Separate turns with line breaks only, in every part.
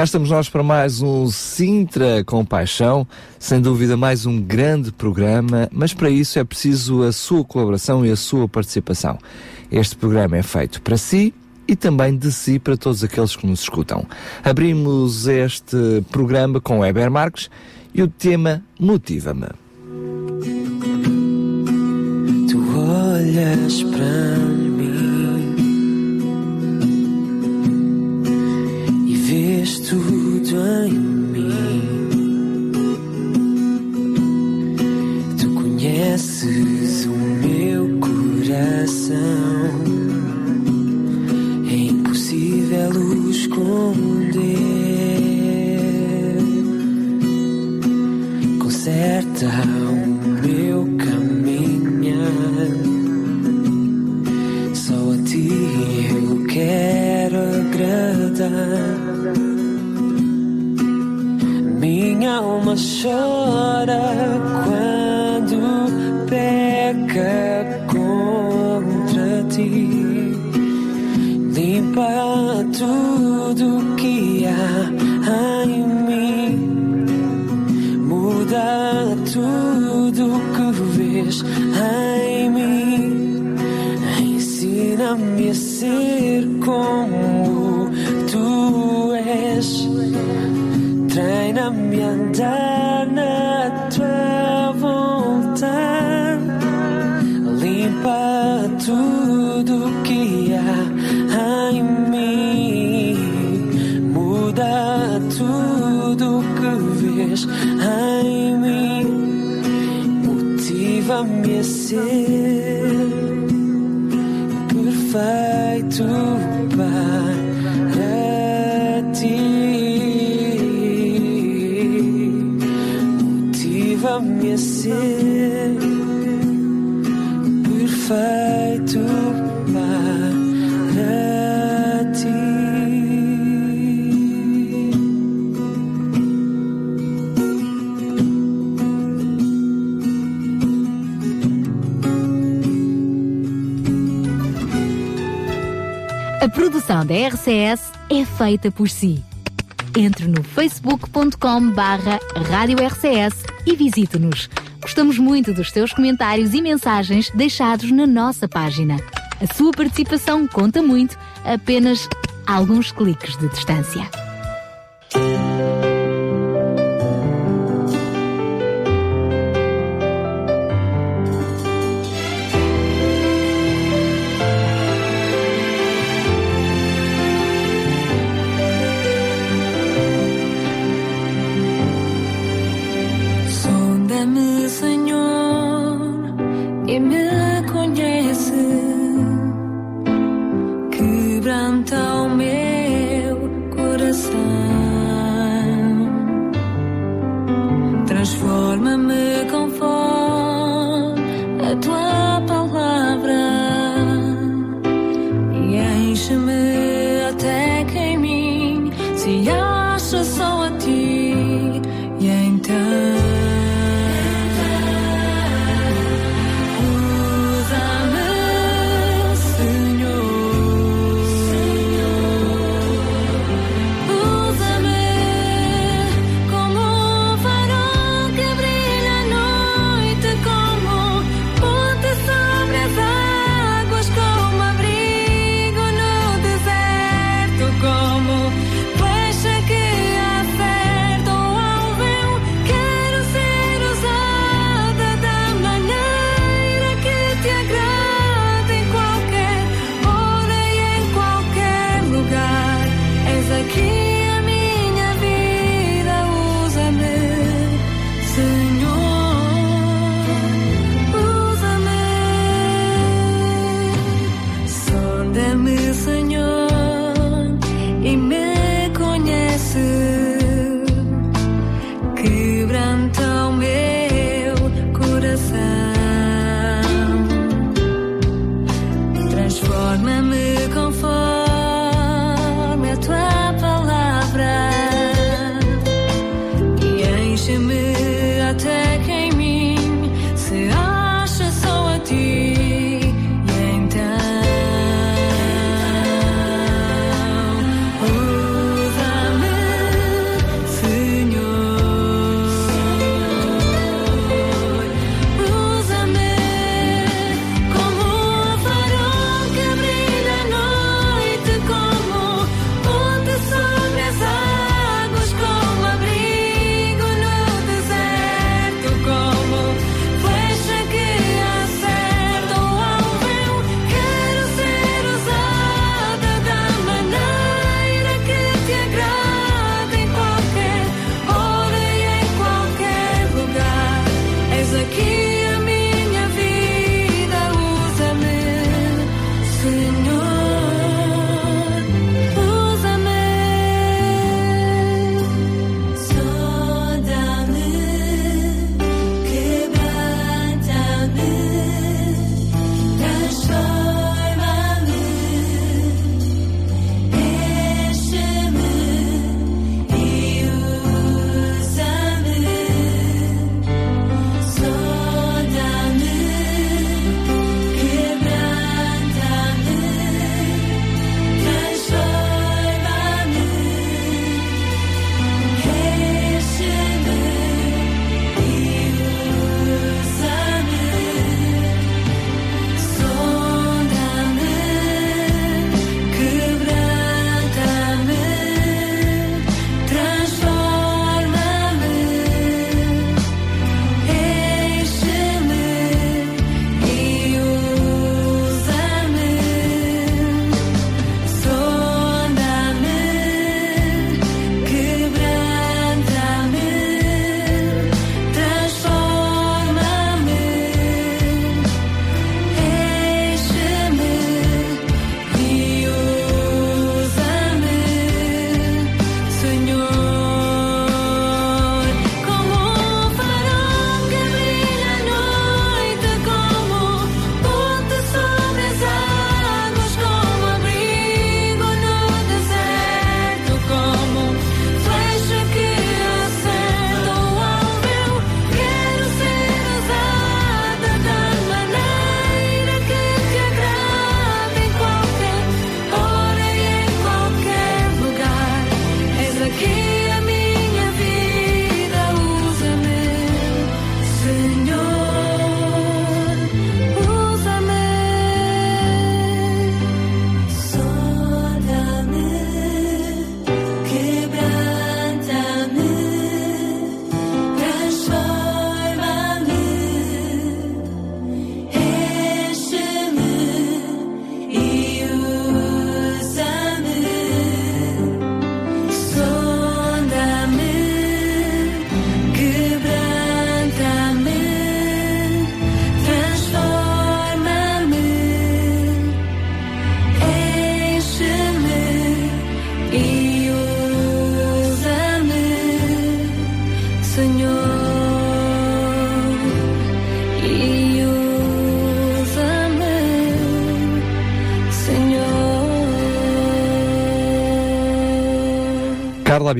Cá estamos nós para mais um Sintra com Paixão, sem dúvida mais um grande programa, mas para isso é preciso a sua colaboração e a sua participação. Este programa é feito para si e também de si para todos aqueles que nos escutam. Abrimos este programa com Weber Marques e o tema Motiva-me.
Tu olhas para vês tudo em mim. Tu conheces o meu coração. É impossível o esconder. Conserta o meu caminhar. Só a ti eu quero agradar. Minha alma chora quando peca contra ti. Limpa tudo que há em mim. Muda tudo que vês em mim. Ensina-me a ser como Andar na tua vontade. Limpa tudo que há em mim. Muda tudo que vês em mim. Motiva-me a ser A
produção da RCS é feita por si. Entre no facebook.com barra Rádio RCS e visite-nos. Gostamos muito dos seus comentários e mensagens deixados na nossa página. A sua participação conta muito, apenas alguns cliques de distância.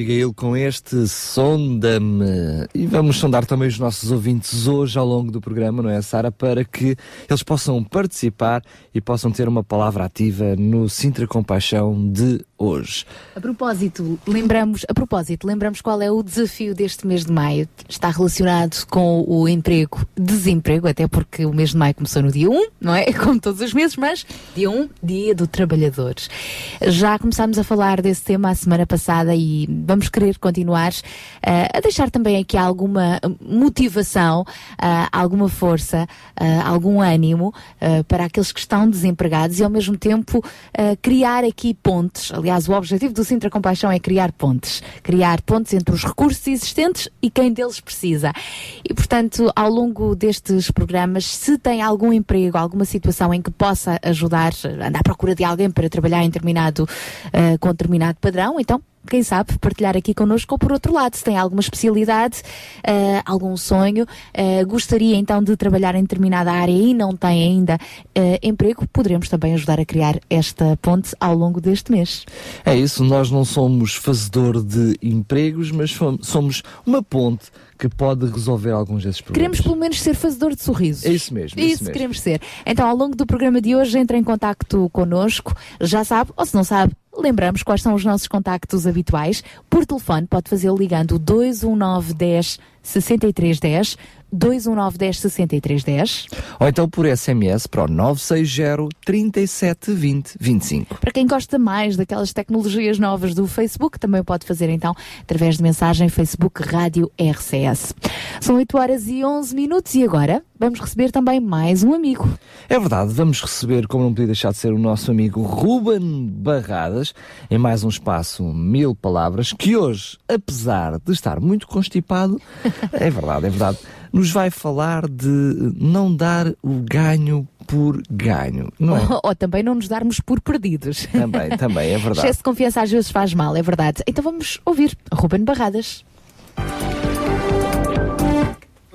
Abigail com este Sonda-me. E vamos sondar também os nossos ouvintes hoje ao longo do programa, não é, Sara? Para que eles possam participar e possam ter uma palavra ativa no Sintra Compaixão de hoje.
A propósito, lembramos, a propósito, lembramos qual é o desafio deste mês de maio. Está relacionado com o emprego, desemprego, até porque o mês de maio começou no dia 1, não é? Como todos os meses, mas dia 1, dia do trabalhador. Já começámos a falar desse tema a semana passada e vamos querer continuar uh, a deixar também aqui alguma motivação, uh, alguma força, uh, algum ânimo para aqueles que estão desempregados e ao mesmo tempo criar aqui pontes. Aliás, o objetivo do Sintra Compaixão é criar pontes. Criar pontes entre os recursos existentes e quem deles precisa. E, portanto, ao longo destes programas, se tem algum emprego, alguma situação em que possa ajudar, andar à procura de alguém para trabalhar em determinado, uh, com determinado padrão, então quem sabe, partilhar aqui connosco, ou por outro lado, se tem alguma especialidade, uh, algum sonho, uh, gostaria então de trabalhar em determinada área e não tem ainda uh, emprego, poderemos também ajudar a criar esta ponte ao longo deste mês.
É isso, nós não somos fazedor de empregos, mas somos uma ponte que pode resolver alguns desses problemas.
Queremos pelo menos ser fazedor de sorrisos.
É isso mesmo.
É isso, isso mesmo. queremos ser. Então, ao longo do programa de hoje, entre em contato connosco, já sabe, ou se não sabe, Lembramos quais são os nossos contactos habituais. Por telefone, pode fazê-lo ligando 219 10 6310, 219 10 6310.
Ou então por SMS para o 960 37 20 25.
Para quem gosta mais daquelas tecnologias novas do Facebook, também pode fazer então através de mensagem Facebook Rádio RCS. São 8 horas e 11 minutos e agora vamos receber também mais um amigo.
É verdade, vamos receber, como não podia deixar de ser, o nosso amigo Ruben Barradas, em mais um espaço Mil Palavras, que hoje, apesar de estar muito constipado, é verdade, é verdade, nos vai falar de não dar o ganho por ganho, não é?
Ou, ou, também não nos darmos por perdidos.
Também, também, é verdade.
Excesso de confiança às vezes faz mal, é verdade. Então vamos ouvir Ruben Barradas.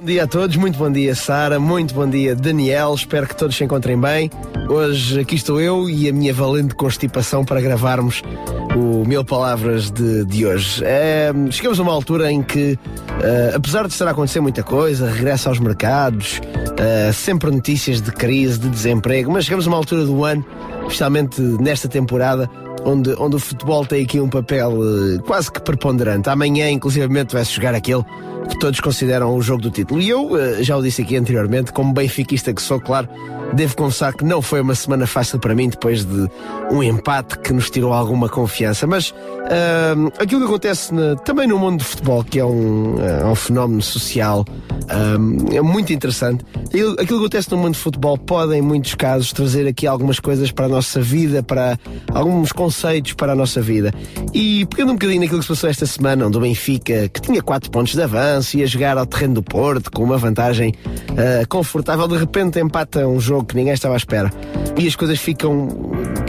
Bom dia a todos, muito bom dia Sara, muito bom dia Daniel, espero que todos se encontrem bem. Hoje aqui estou eu e a minha valente constipação para gravarmos o Mil Palavras de, de hoje. É, chegamos a uma altura em que, uh, apesar de estar a acontecer muita coisa, regressa aos mercados, uh, sempre notícias de crise, de desemprego, mas chegamos a uma altura do ano, especialmente nesta temporada, onde, onde o futebol tem aqui um papel uh, quase que preponderante. Amanhã, inclusivamente, vai-se jogar aquele que todos consideram o jogo do título. E eu, uh, já o disse aqui anteriormente, como benfiquista que sou, claro, devo confessar que não foi uma semana fácil para mim depois de um empate que nos tirou alguma confiança. Mas uh, aquilo que acontece na, também no mundo do futebol, que é um, uh, um fenómeno social, é muito interessante. Aquilo, que acontece no mundo do futebol pode, em muitos casos, trazer aqui algumas coisas para a nossa vida, para alguns conceitos para a nossa vida. E pegando um bocadinho naquilo que se passou esta semana, onde o Benfica, que tinha 4 pontos de avanço, ia jogar ao terreno do Porto com uma vantagem uh, confortável, de repente empata um jogo que ninguém estava à espera. E as coisas ficam.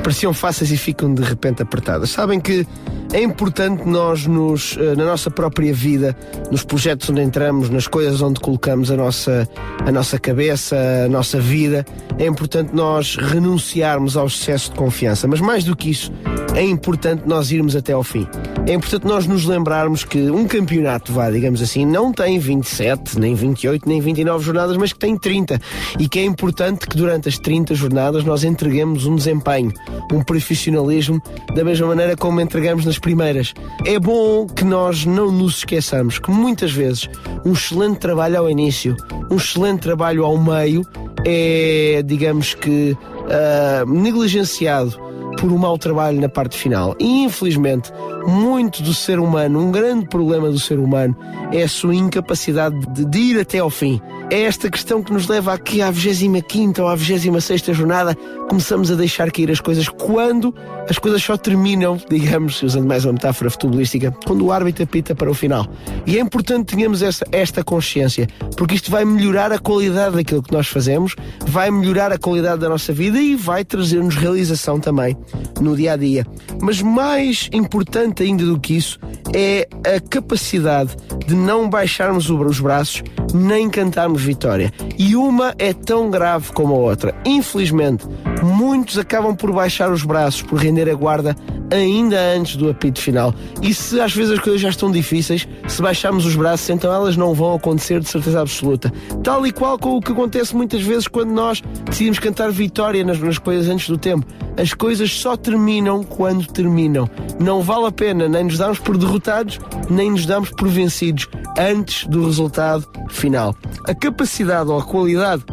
pareciam fáceis e ficam de repente apertadas. Sabem que é importante nós, nos, uh, na nossa própria vida, nos projetos onde entramos, nas coisas onde colocamos a nossa, a nossa cabeça, a nossa vida, é importante nós renunciarmos ao excesso de confiança. Mas mais do que isso, é importante nós irmos até ao fim. É importante nós nos lembrarmos que um campeonato, vá, digamos assim, não tem 27, nem 28, nem 29 jornadas, mas que tem 30. E que é importante que durante as 30 jornadas nós entreguemos um desempenho, um profissionalismo, da mesma maneira como entregamos nas primeiras. É bom que nós não nos esqueçamos que muitas vezes um excelente trabalho ao início, um excelente trabalho ao meio, é, digamos que, uh, negligenciado por um mau trabalho na parte final. E infelizmente, muito do ser humano, um grande problema do ser humano, é a sua incapacidade de, de ir até ao fim. É esta questão que nos leva aqui à 25 ou à 26 jornada, começamos a deixar cair as coisas quando as coisas só terminam, digamos, usando mais uma metáfora futebolística, quando o árbitro apita para o final. E é importante tenhamos essa, esta consciência, porque isto vai melhorar a qualidade daquilo que nós fazemos, vai melhorar a qualidade da nossa vida e vai trazer-nos realização também no dia a dia. Mas mais importante ainda do que isso é a capacidade de não baixarmos os braços nem cantarmos vitória. E uma é tão grave como a outra. Infelizmente, muitos acabam por baixar os braços, por render a guarda ainda antes do apito final. E se às vezes as coisas já estão difíceis, se baixarmos os braços, então elas não vão acontecer de certeza absoluta. Tal e qual com o que acontece muitas vezes quando nós decidimos cantar vitória nas, nas coisas antes do tempo. As coisas só terminam quando terminam. Não vale a pena nem nos darmos por derrotados, nem nos damos por vencidos antes do resultado final. A capacidade ou a qualidade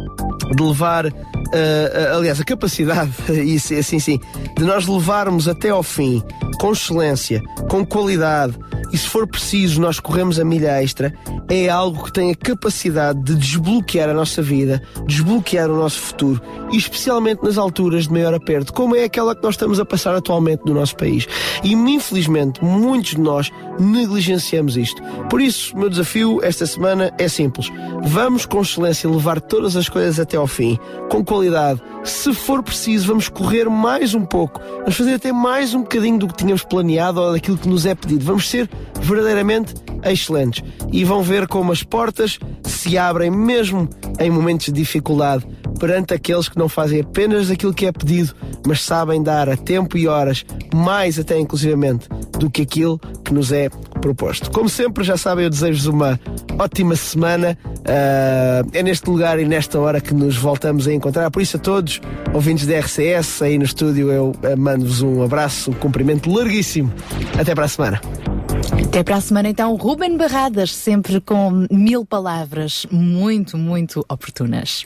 de levar Uh, aliás, a capacidade, isso, assim sim, de nós levarmos até ao fim, com excelência, com qualidade, e se for preciso nós corremos a milha extra, é algo que tem a capacidade de desbloquear a nossa vida, desbloquear o nosso futuro, e especialmente nas alturas de maior aperto, como é aquela que nós estamos a passar atualmente no nosso país. E infelizmente muitos de nós negligenciamos isto. Por isso, meu desafio esta semana é simples. Vamos com excelência levar todas as coisas até ao fim, com qualidade. Se for preciso, vamos correr mais um pouco, vamos fazer até mais um bocadinho do que tínhamos planeado ou daquilo que nos é pedido. Vamos ser verdadeiramente excelentes e vão ver como as portas se abrem mesmo em momentos de dificuldade perante aqueles que não fazem apenas aquilo que é pedido, mas sabem dar a tempo e horas, mais até inclusivamente, do que aquilo que nos é proposto. Como sempre, já sabem, eu desejo-vos uma ótima semana. Uh, é neste lugar e nesta hora que nos voltamos a encontrar. Por isso, a todos, ouvintes da RCS, aí no estúdio, eu uh, mando-vos um abraço, um cumprimento larguíssimo. Até para a semana.
Até para a semana, então, Ruben Barradas, sempre com mil palavras muito, muito oportunas.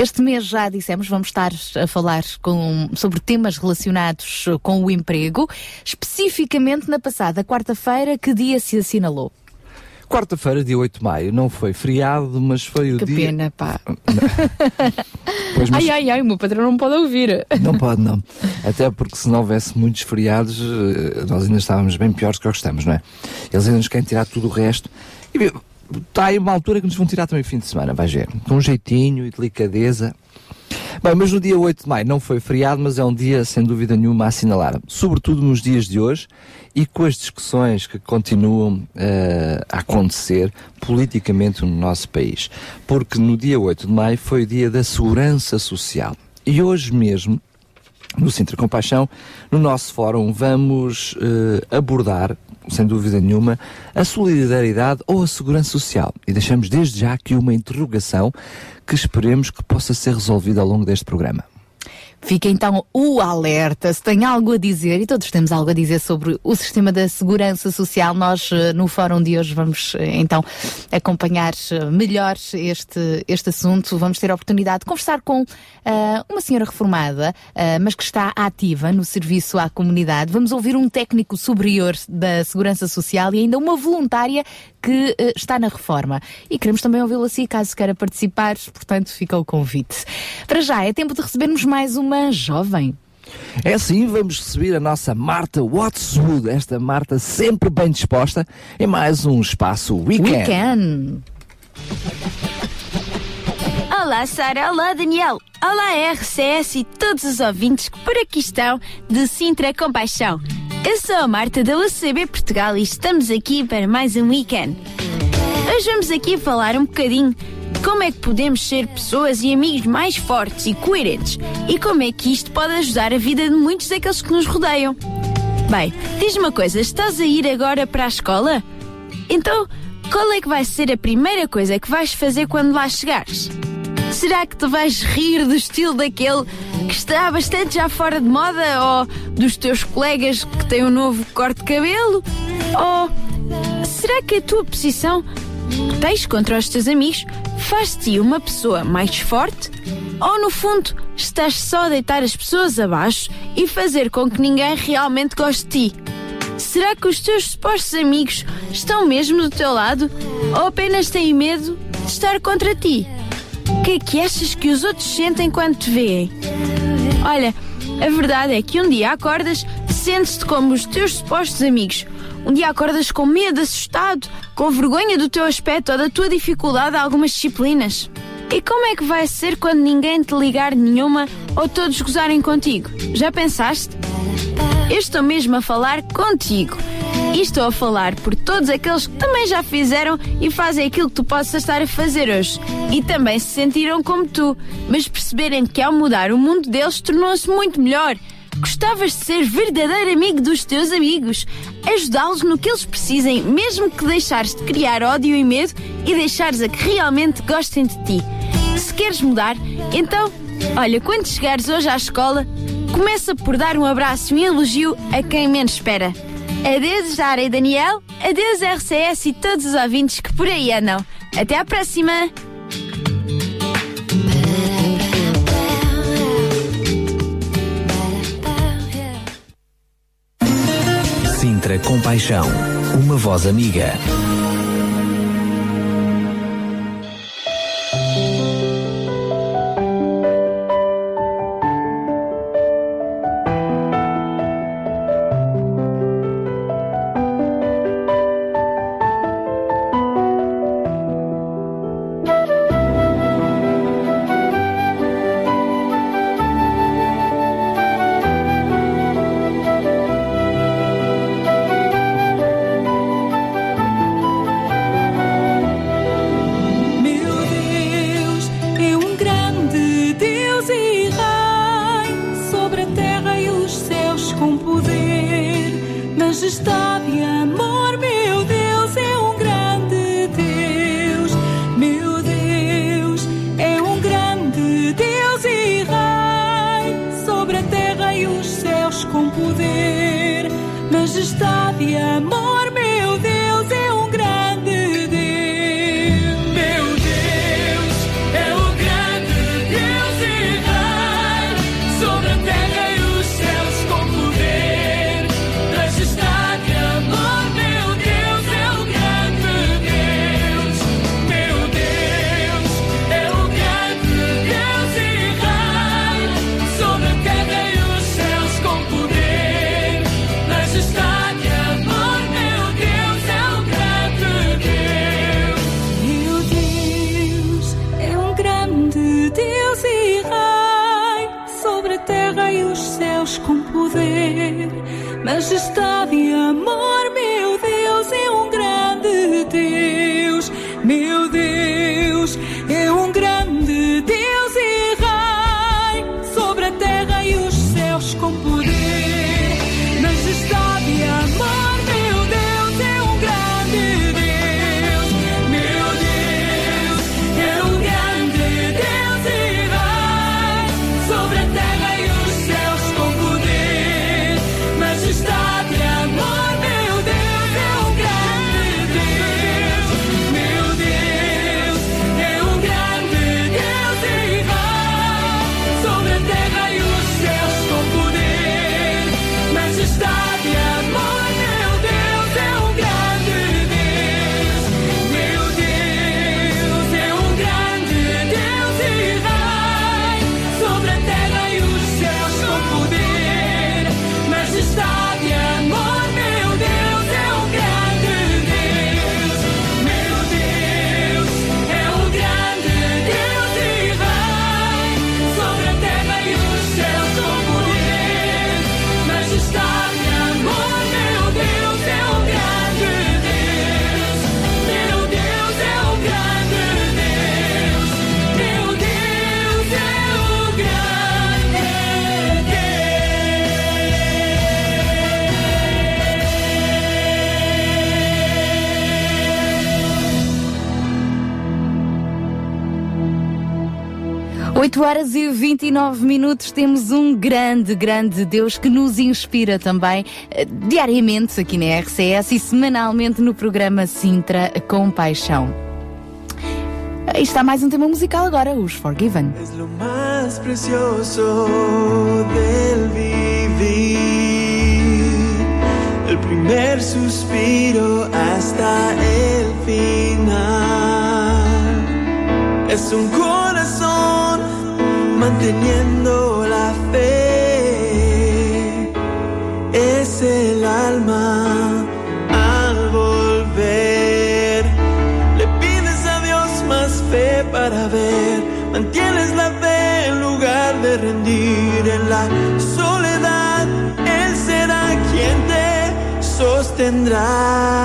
Este mês, já dissemos, vamos estar a falar com, sobre temas relacionados com o emprego, especificamente na passada quarta-feira, que dia se assinalou?
Quarta-feira, dia 8 de maio, não foi feriado, mas foi o
Que
dia.
pena, pá.
Pois, mas
Ai, ai, ai, o meu patrão não pode ouvir.
Não pode, não. Até porque se não houvesse muitos feriados, eh, nós ainda estávamos bem piores que o que estamos, não é? Eles ainda nos querem tirar tudo o resto. E está aí uma altura que nos vão tirar também o fim de semana, vais ver. Com um jeitinho e delicadeza. Bem, mas no dia 8 de maio não foi feriado, mas é um dia sem dúvida nenhuma a assinalar. Sobretudo nos dias de hoje e com as discussões que continuam eh, a acontecer politicamente no nosso país. Porque no dia 8 de maio foi o dia da segurança social. E hoje mesmo, no Sintra Compaixão, no nosso fórum, vamos eh, abordar, sem dúvida nenhuma, a solidariedade ou a segurança social. E deixamos desde já aqui uma interrogação que esperemos que possa ser resolvida ao longo deste programa.
Fica então o alerta. Se tem algo a dizer, e todos temos algo a dizer sobre o sistema da segurança social, nós eh, no fórum de hoje vamos eh, então acompanhar eh, melhor este, este assunto. Vamos ter a oportunidade de conversar com ah, uma senhora reformada, ah, mas que está ativa no serviço à comunidade. Vamos ouvir um técnico superior da segurança social e ainda uma voluntária que eh, está na reforma. E queremos também ouvi-lo assim, caso queira participar, portanto fica o convite. Para já, é tempo de recebermos mais uma jovem.
É assim, vamos receber a nossa Marta Watswood, esta Marta sempre bem disposta, em mais um espaço Weekend.
Weekend.
Olá, Sara. Olá, Daniel. Olá, RCS e todos os ouvintes que por aqui estão de Sintra Compaixão. Eu sou a Marta da UCB Portugal e estamos aqui para mais um weekend. Hoje vamos aqui falar um bocadinho como é que podemos ser pessoas e amigos mais fortes e coerentes e como é que isto pode ajudar a vida de muitos daqueles que nos rodeiam. Bem, diz-me uma coisa, estás a ir agora para a escola? Então, qual é que vai ser a primeira coisa que vais fazer quando lá chegares? Será que te vais rir do estilo daquele que está bastante já fora de moda ou dos teus colegas que têm um novo corte de cabelo? Ou será que a tua posição tens contra os teus amigos faz-te uma pessoa mais forte? Ou no fundo estás só a deitar as pessoas abaixo e fazer com que ninguém realmente goste de ti? Será que os teus supostos amigos estão mesmo do teu lado ou apenas têm medo de estar contra ti? O que é que achas que os outros sentem quando te veem? Olha, a verdade é que um dia acordas, sentes-te como os teus supostos amigos. Um dia acordas com medo, assustado, com vergonha do teu aspecto ou da tua dificuldade a algumas disciplinas. E como é que vai ser quando ninguém te ligar nenhuma ou todos gozarem contigo? Já pensaste? Eu estou mesmo a falar contigo. E estou a falar por todos aqueles que também já fizeram e fazem aquilo que tu possas estar a fazer hoje. E também se sentiram como tu, mas perceberem que ao mudar o mundo deles tornou-se muito melhor. Gostavas de ser verdadeiro amigo dos teus amigos, ajudá-los no que eles precisem, mesmo que deixares de criar ódio e medo e deixares a que realmente gostem de ti. Se queres mudar, então, olha, quando chegares hoje à escola, começa por dar um abraço e um elogio a quem menos espera. Adeus, Jara e Daniel. Adeus, RCS e todos os ouvintes que por aí andam. Até à próxima!
Sintra Compaixão, uma voz amiga.
horas e 29 minutos temos um grande, grande Deus que nos inspira também eh, diariamente aqui na RCS e semanalmente no programa Sintra com Paixão. Aí está mais um tema musical agora, os Forgiven.
Precioso del vivir, suspiro final. manteniendo la fe es el alma al volver. Le pides a Dios más fe para ver, mantienes la fe en lugar de rendir en la soledad. Él será quien te sostendrá.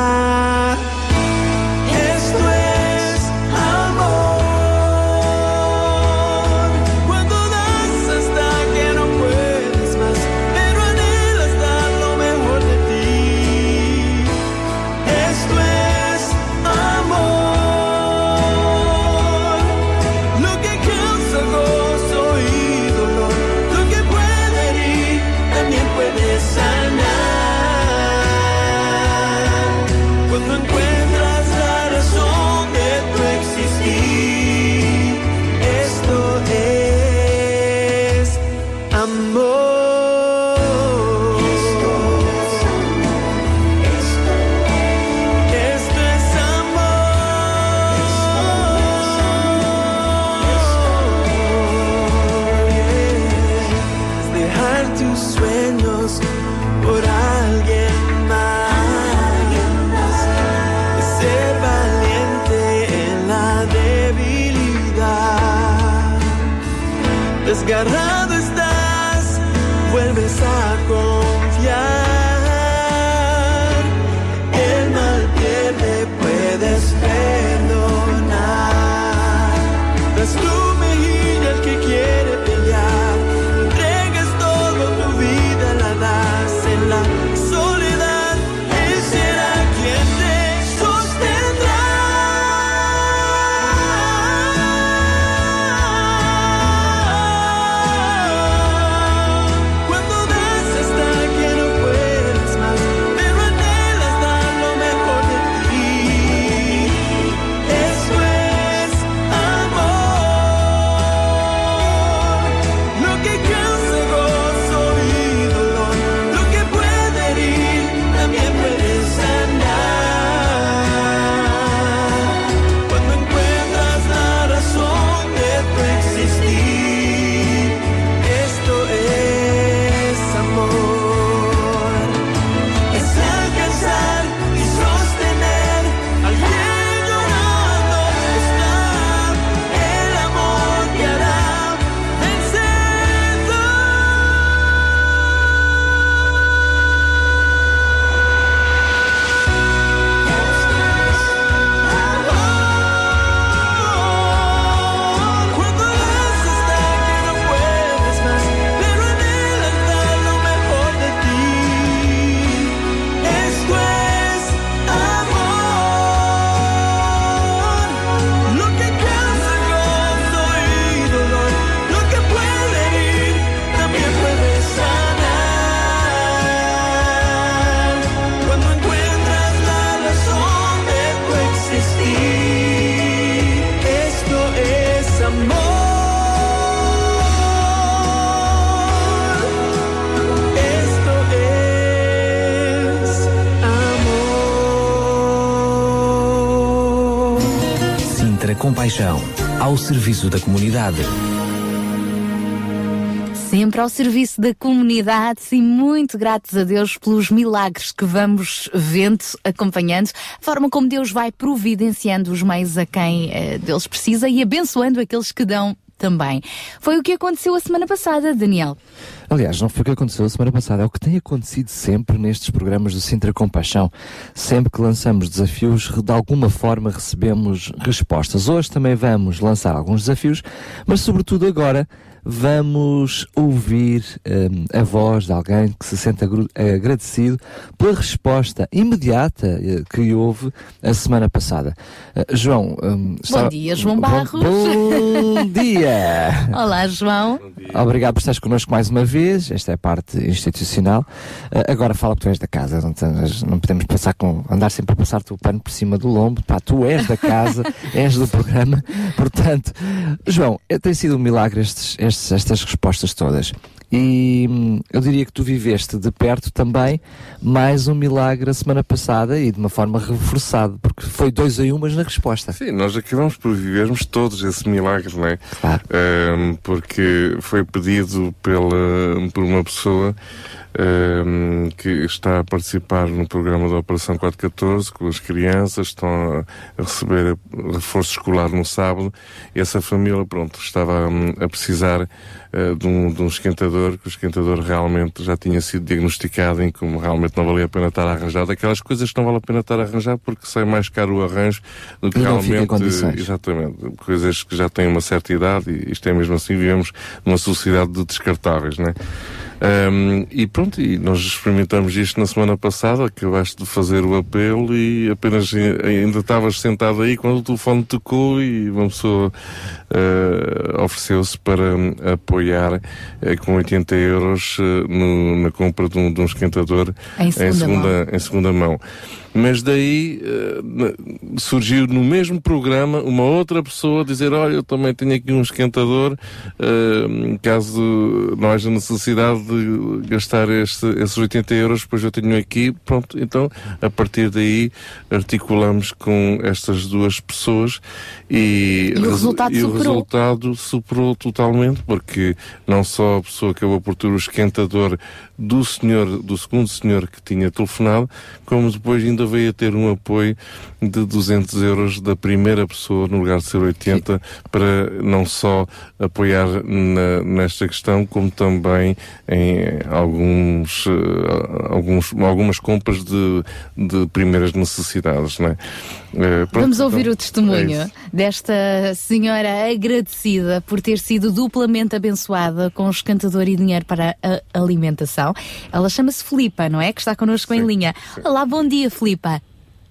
Compaixão, ao serviço da comunidade.
Sempre ao serviço da comunidade e muito gratos a Deus pelos milagres que vamos vendo, acompanhando, a forma como Deus vai providenciando os meios a quem eh, Deus precisa e abençoando aqueles que dão também. Foi o que aconteceu a semana passada, Daniel.
Aliás, não foi o que aconteceu a semana passada, é o que tem acontecido sempre nestes programas do Sintra Compaixão. Sempre que lançamos desafios, de alguma forma recebemos respostas. Hoje também vamos lançar alguns desafios, mas sobretudo agora vamos ouvir hum, a voz de alguém que se sente agradecido pela resposta imediata eh, que houve a semana passada. Eh, João, hum, estava-
dia, João
Bom-
Barros.
Bom, dia!
Olá, João.
Obrigado por estares connosco mais uma vez. Esta é a parte institucional. Eh, agora fala que tu és da casa. Não, tens- não podemos passar com, andar sempre a passar-te o pano por cima do lombo. Pá, tu és da casa, és do programa. Portanto, João, tem sido um milagre estes, estes- estas respostas todas. E hum, eu diria que tu viveste de perto também mais um milagre a semana passada e de uma forma reforçada, porque foi dois a um, mas na resposta.
Sim, nós acabamos por vivermos todos esse milagre, não é?
Claro.
Ahm, porque foi pedido pela, por uma pessoa ahm, que está a participar no programa da Operação 414 com as crianças, estão a, receber reforço escolar no sábado. E essa família, pronto, estava hum, a precisar ah, de, um, de um esquentador, que o esquentador realmente já tinha sido diagnosticado em como realmente não valia a pena estar a arranjar. Daquelas coisas que não vale a pena estar a arranjar porque sai mais caro o arranjo do que
não
realmente. Exatamente. Coisas que já têm uma certa idade e isto é mesmo assim, vivemos numa sociedade de descartáveis, né? Ahm, e pronto, e nós experimentamos isto na semana passada, acabaste de fazer o apelo e apenas ai- ainda estavas sentado aí quando o telefone tocou e uma pessoa ah, ofereceu-se para hum, apoiar eh, com 80 euros eh, no- na compra de um, de um esquentador
Em segunda mão.
em segunda mão. Mas daí eh, surgiu no mesmo programa uma outra pessoa dizer: Olha, eu também tenho aqui um esquentador, eh, caso não haja necessidade de gastar este, esses 80 euros, pois eu tenho aqui. Pronto, então a partir daí articulamos com estas duas pessoas e,
E o resultado
e o
superou.
resultado superou totalmente, porque não só a pessoa acabou por ter o esquentador do senhor, do segundo senhor que tinha telefonado, como depois ainda veio a ter um apoio de 200 euros da primeira pessoa, no lugar de ser 80, para não só apoiar na- nesta questão, como também em alguns, eh, alguns, algumas compras de, de primeiras necessidades, não é? Pronto,
Vamos ouvir
então,
o testemunho
é
desta senhora agradecida por ter sido duplamente abençoada com escantador e dinheiro para a alimentação. Ela chama-se Filipa, não é? Que está connosco em
Sim,
linha.
sim.
Olá, bom dia, Filipa.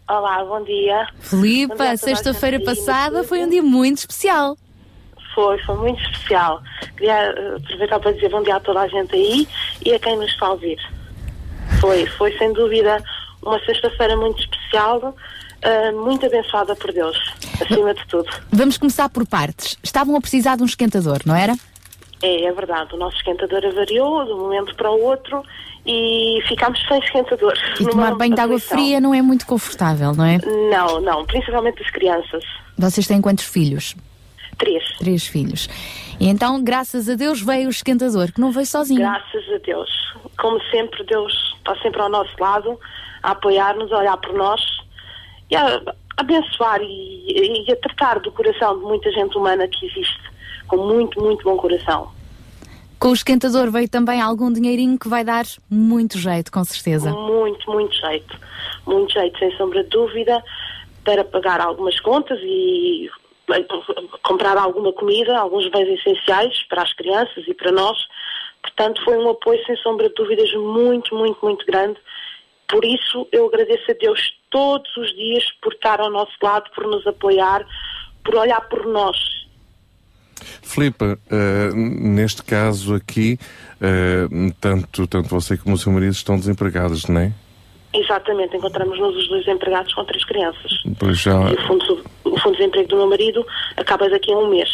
Olá, bom dia.
Filipa, sexta-feira passada foi um dia muito especial.
Foi, foi muito especial. Queria eh, aproveitar para dizer bom dia a toda a gente aí e a quem nos está a ouvir. Foi, foi sem dúvida uma sexta-feira muito especial, eh, muito abençoada por Deus, acima de tudo.
Vamos começar por partes. Estavam a precisar de um esquentador, não era?
É, é verdade, o nosso esquentador avariou de um momento para o outro e ficámos sem esquentador.
E tomar banho de água fria não é muito confortável, não é?
Não, não, principalmente as crianças.
Vocês têm quantos filhos?
Três.
Três filhos. E então, graças a Deus, veio o esquentador, que não veio sozinho.
Graças a Deus. Como sempre, Deus está sempre ao nosso lado, a apoiar-nos, a olhar por nós e a, a abençoar e, e a tratar do coração de muita gente humana que existe, com muito, muito bom coração.
Com o esquentador veio também algum dinheirinho que vai dar muito jeito, com certeza.
Muito, muito jeito. Muito jeito, sem sombra de dúvida, para pagar algumas contas e comprar alguma comida, alguns bens essenciais para as crianças e para nós. Portanto, foi um apoio, sem sombra de dúvidas, muito, muito, muito grande. Por isso, eu agradeço a Deus todos os dias por estar ao nosso lado, por nos apoiar, por olhar por nós.
Filipa, eh, neste caso aqui, eh, tanto, tanto você como o seu marido estão desempregados, não é?
Exatamente, encontramos-nos os dois empregados com três crianças.
Pois já,
E o fundo, o fundo de desemprego do meu marido acaba daqui a um mês.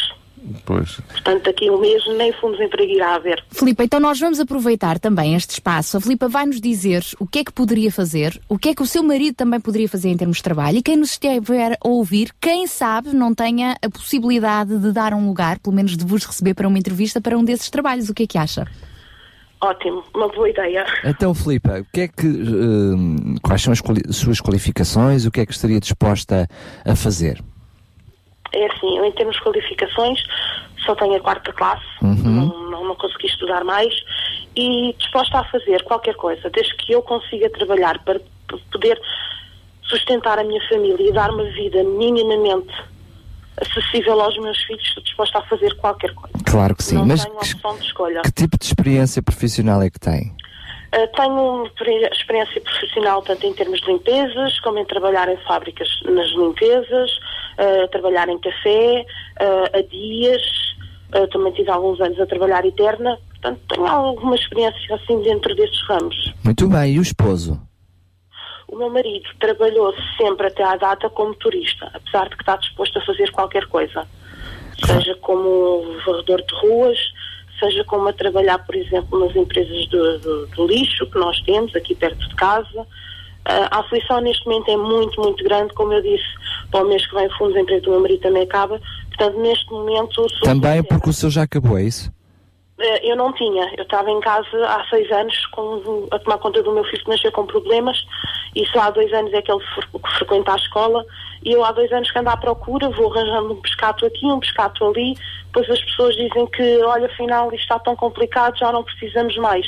Pois.
Portanto, daqui a um mês nem fundos emprego irá haver.
Filipa, então nós vamos aproveitar também este espaço. A Filipa vai nos dizer o que é que poderia fazer, o que é que o seu marido também poderia fazer em termos de trabalho e quem nos estiver a ouvir, quem sabe não tenha a possibilidade de dar um lugar, pelo menos de vos receber para uma entrevista para um desses trabalhos. O que é que acha?
Ótimo, uma boa ideia.
Então, Filipa, o que é que, hum, quais são as quali- suas qualificações? O que é que estaria disposta a fazer?
É assim, eu em termos de qualificações só tenho a quarta classe, não, não, não consegui estudar mais e disposta a fazer qualquer coisa, desde que eu consiga trabalhar para poder sustentar a minha família e dar uma vida minimamente acessível aos meus filhos, estou disposta a fazer qualquer coisa.
Claro que sim,
não
mas que, que tipo de experiência profissional é que tem?
Uh, tenho experi- experiência profissional tanto em termos de limpezas, como em trabalhar em fábricas nas limpezas, uh, trabalhar em café, uh, a dias, uh, também tive alguns anos a trabalhar eterna, portanto tenho alguma experiência assim dentro destes ramos.
Muito bem, e o esposo?
O meu marido trabalhou sempre até à data como turista, apesar de que está disposto a fazer qualquer coisa. Seja como varredor de ruas, seja como a trabalhar, por exemplo, nas empresas do, do- do lixo que nós temos aqui perto de casa. Ah, a aflição neste momento é muito, muito grande, como eu disse, para o mês que vem o fundo de emprego do meu marido também acaba. Portanto, neste momento...
Também porque o seu já acabou, é isso?
Eh, Eu não tinha. Eu estava em casa há seis anos com- a tomar conta do meu filho que nasceu com problemas e só há dois anos é que ele fre- frequenta a escola e eu há dois anos que ando à procura, vou arranjando um pescato aqui, um pescato ali, depois as pessoas dizem que, olha, afinal isto está tão complicado, já não precisamos mais.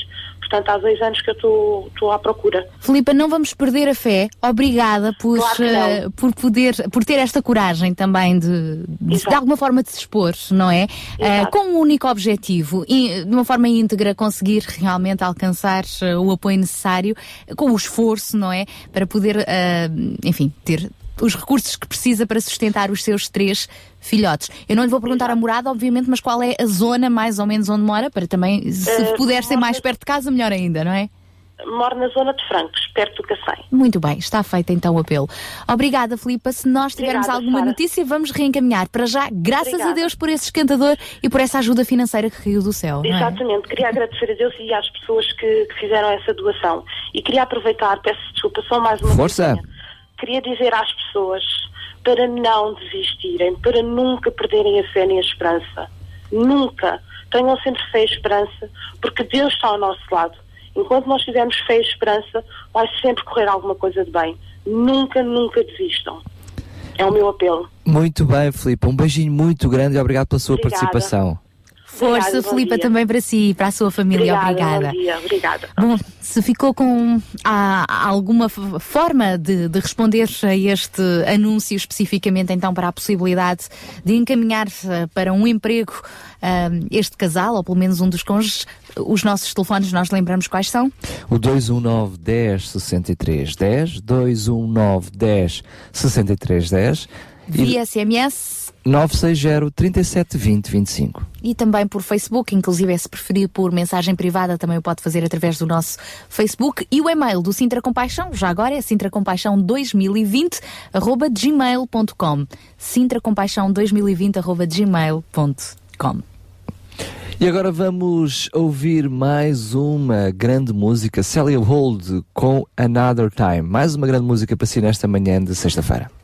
Portanto, há dois anos que eu estou- à procura.
Filipa, não vamos perder a fé. Obrigada por,
Claro
eh, por poder, por ter esta coragem também de, de, de alguma forma de se expor, não é? Eh,
Exato.
com um único objetivo e de uma forma íntegra conseguir realmente alcançar eh, o apoio necessário, eh, com o esforço, não é? Para poder, eh, enfim, ter os recursos que precisa para sustentar os seus três filhotes. Eu não lhe vou perguntar a morada, obviamente, mas qual é a zona mais ou menos onde mora, para também, se
Eh,
puder ser mais perto de casa, melhor ainda, não é?
Moro na zona de Francos, perto do Cacém.
Muito bem, está feito então o apelo. Obrigada, Filipa. Se nós tivermos
Obrigada,
alguma
Sara.
notícia, vamos reencaminhar. Para já, graças a
Obrigada.
Deus por esse esquentador e por essa ajuda financeira que caiu do céu. não é?
Exatamente, queria agradecer a Deus e às pessoas que, que fizeram essa doação. E queria aproveitar, peço desculpa, só mais uma
Força.
Queria dizer às pessoas para não desistirem, para nunca perderem a fé nem a esperança. Nunca. Tenham sempre fé e esperança, porque Deus está ao nosso lado. Enquanto nós tivermos fé e esperança, vai sempre correr alguma coisa de bem. Nunca, nunca desistam. É o meu apelo.
Muito bem, Filipa. Um beijinho muito grande e obrigado pela sua
Obrigada.
participação.
Força,
Obrigada, bom
Filipa,
dia.
também para si e para a sua família.
Obrigada, bom dia. Obrigada.
Bom, se ficou com ah, alguma forma de, de responder a este anúncio especificamente então para a possibilidade de encaminhar eh, para um emprego ah, este casal, ou pelo menos um dos cônjuges, os nossos telefones nós lembramos quais são?
O 219 10 63 10, 219 10 63 10 e
Via SMS
960 37 20 25.
e também por Facebook, inclusive se preferir por mensagem privada também o pode fazer através do nosso Facebook e o e-mail do Sintra Compaixão, já agora é sintracompaixão2020 arroba gmail.com sintracompaixão 2020 arroba gmail.com
E agora vamos ouvir mais uma grande música, Celia Hold com Another Time. Mais uma grande música para si nesta manhã de sexta-feira.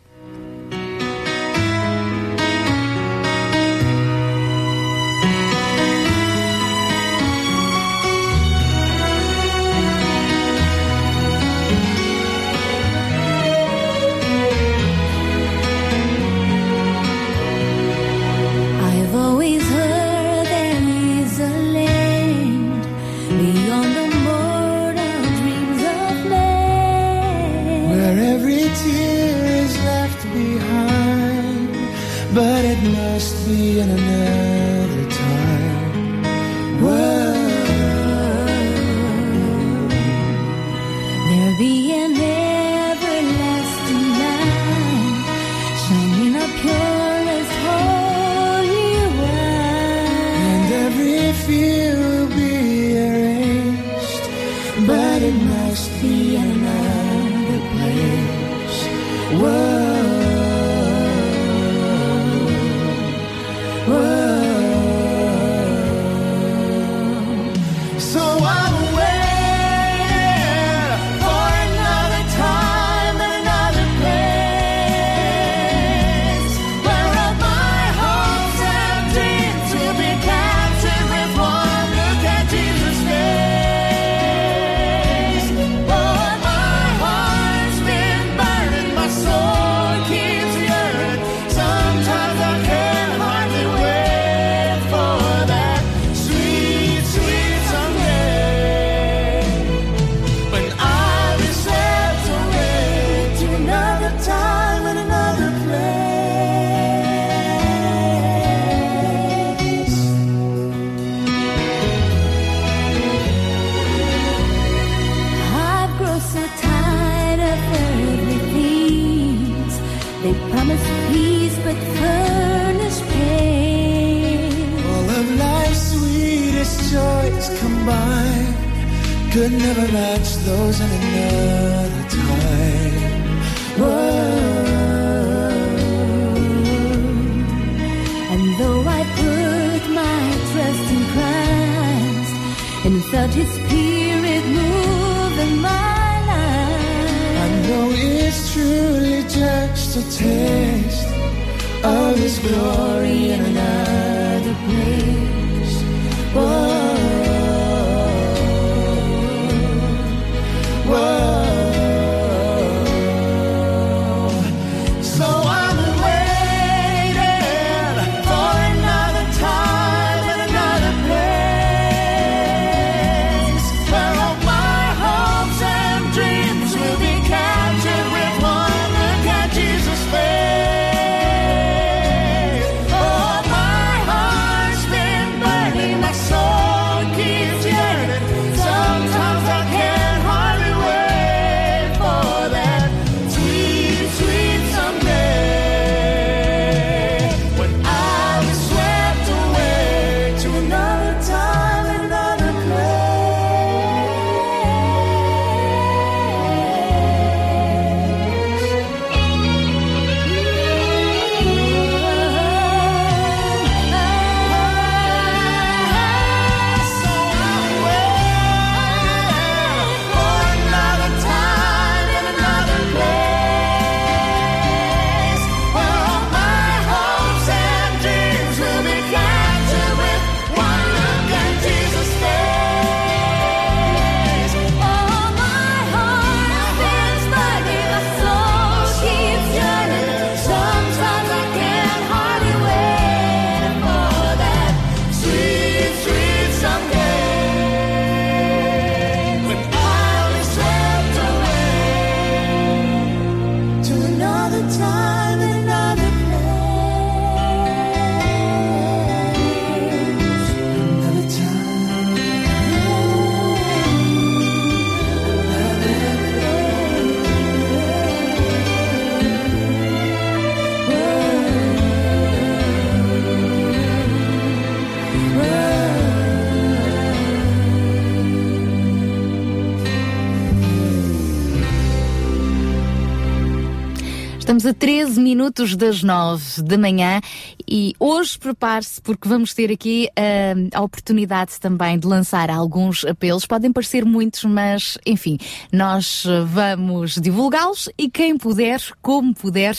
Minutos das 9 da manhã e hoje prepare-se porque vamos ter aqui ah, a oportunidade também de lançar alguns apelos. Podem parecer muitos, mas enfim, nós vamos divulgá-los e quem puder, como puder,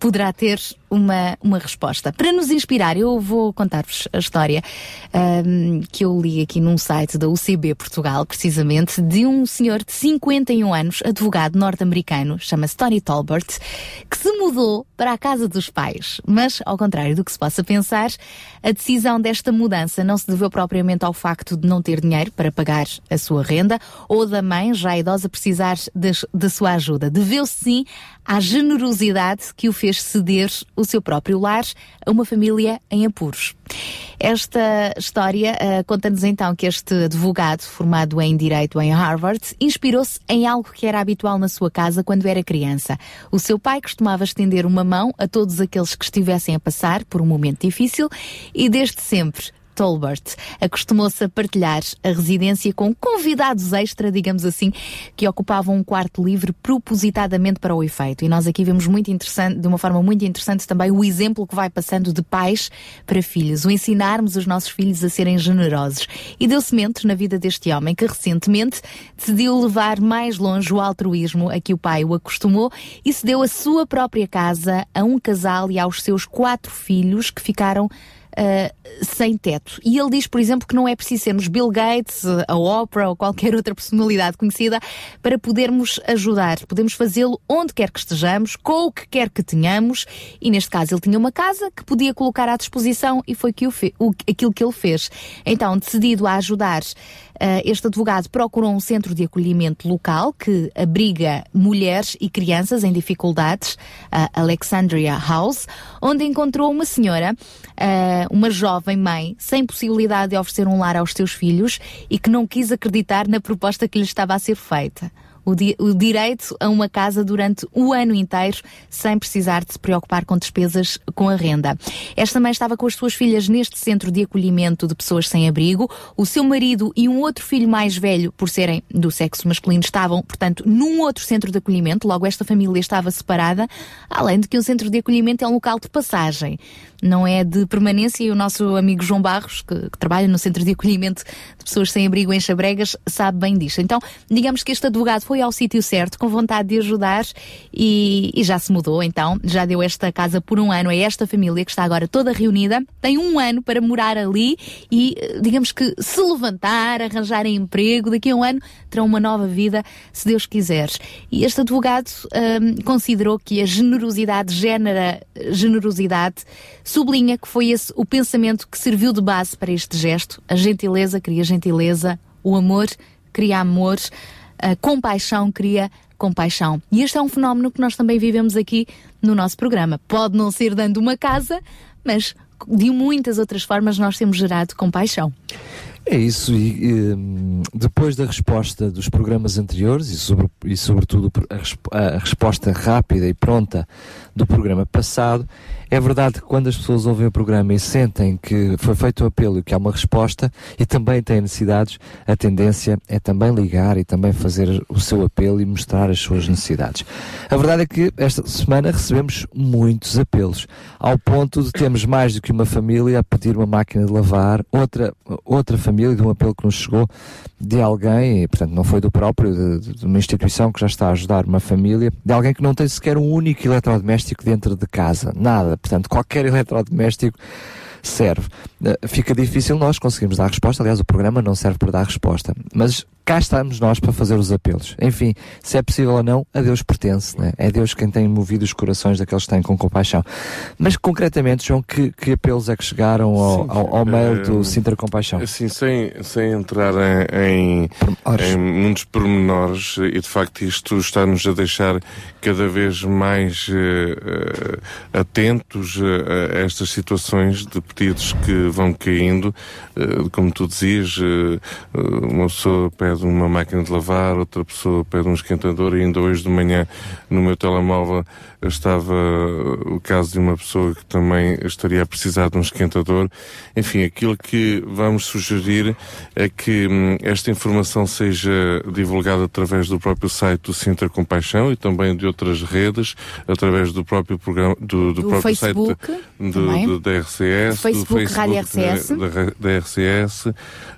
poderá ter uma, uma resposta. Para nos inspirar, eu vou contar-vos a história ahm, que eu li aqui num site da UCB Portugal, precisamente, de um senhor de 51 anos, advogado norte-americano, chama-se Tony Tolbert, que se mudou para a casa dos pais. Mas, ao contrário do que se possa pensar, a decisão desta mudança não se deveu propriamente ao facto de não ter dinheiro para pagar a sua renda ou da mãe, já idosa, precisar da sua ajuda. Deveu-se sim à generosidade que o fez ceder o seu próprio lar a uma família em apuros. Esta história ah, conta-nos então que este advogado, formado em Direito em Harvard, inspirou-se em algo que era habitual na sua casa quando era criança. O seu pai costumava estender uma mão a todos aqueles que estivessem a passar por um momento difícil e desde sempre Tolbert acostumou-se a partilhar a residência com convidados extra, digamos assim, que ocupavam um quarto livre propositadamente para o efeito. E nós aqui vemos muito interessante, de uma forma muito interessante também o exemplo que vai passando de pais para filhos, o ensinarmos os nossos filhos a serem generosos. E deu sementes na vida deste homem que recentemente decidiu levar mais longe o altruísmo a que o pai o acostumou e cedeu a sua própria casa a um casal e aos seus quatro filhos que ficaram Uh, sem teto. E ele diz, por exemplo, que não é preciso sermos Bill Gates, uh, a Oprah ou qualquer outra personalidade conhecida para podermos ajudar. Podemos fazê-lo onde quer que estejamos, com o que quer que tenhamos. E neste caso ele tinha uma casa que podia colocar à disposição e foi que o aquilo que ele fez. Então, decidido a ajudar este advogado procurou um centro de acolhimento local que abriga mulheres e crianças em dificuldades, a Alexandria House, onde encontrou uma senhora, uh, uma jovem mãe, sem possibilidade de oferecer um lar aos seus filhos e que não quis acreditar na proposta que lhe estava a ser feita. O, di o direito a uma casa durante o ano inteiro, sem precisar de se preocupar com despesas com a renda. Esta mãe estava com as suas filhas neste centro de acolhimento de pessoas sem abrigo. O seu marido e um outro filho mais velho, por serem do sexo masculino, estavam, portanto, num outro centro de acolhimento. Logo, esta família estava separada, além de que um centro de acolhimento é um local de passagem não é de permanência e o nosso amigo João Barros, que, que, trabalha no Centro de Acolhimento de Pessoas Sem Abrigo em Chabregas, sabe bem disto. Então, digamos que este advogado foi ao sítio certo, com vontade de ajudar e, e, já se mudou, então, já deu esta casa por um ano a esta família que está agora toda reunida, tem um ano para morar ali e, digamos que, se levantar, arranjar emprego, daqui a um ano terão uma nova vida, se Deus quiser. E este advogado hum, considerou que a generosidade gera generosidade sublinha que foi esse o pensamento que serviu de base para este gesto. A gentileza cria gentileza, o amor cria amor, a compaixão cria compaixão. E este é um fenómeno que nós também vivemos aqui no nosso programa. Pode não ser dando uma casa, mas de muitas outras formas nós temos gerado compaixão.
É isso, e, e depois da resposta dos programas anteriores e, sobre, e sobretudo a, a resposta rápida e pronta do programa passado, é verdade que quando as pessoas ouvem o programa e sentem que foi feito o um apelo e que há uma resposta e também têm necessidades, a tendência é também ligar e também fazer o seu apelo e mostrar as suas necessidades. A verdade é que esta semana recebemos muitos apelos, ao ponto de termos mais do que uma família a pedir uma máquina de lavar, outra, outra família de um apelo que nos chegou de alguém, e portanto não foi do próprio, de, de uma instituição que já está a ajudar uma família, de alguém que não tem sequer um único eletrodoméstico dentro de casa, nada. Portanto, qualquer eletrodoméstico serve. Eh, fica difícil nós conseguirmos dar resposta, aliás, o programa não serve para dar resposta, mas cá estamos nós para fazer os apelos. Enfim, se é possível ou não, a Deus pertence, né? é Deus quem tem movido os corações daqueles que têm com compaixão. Mas concretamente, João, que, que apelos é que chegaram ao, Sim, ao, ao mail do Sintra Compaixão?
Assim, sem, sem entrar em, em, em muitos pormenores, e de facto isto está-nos a deixar cada vez mais uh, atentos a estas situações de pedidos que vão caindo, uh, como tu dizias, uh, uma pessoa pede pede uma máquina de lavar, outra pessoa pede um esquentador e ainda hoje de manhã no meu telemóvel estava o caso de uma pessoa que também estaria a precisar de um esquentador. Enfim, aquilo que vamos sugerir é que hum, esta informação seja divulgada através do próprio site do Sintra Compaixão e também de outras redes, através do próprio programa, do, do, do próprio
Facebook,
site do, do, da RCS,
do Facebook, do Facebook Rádio
RCS. Da, da RCS.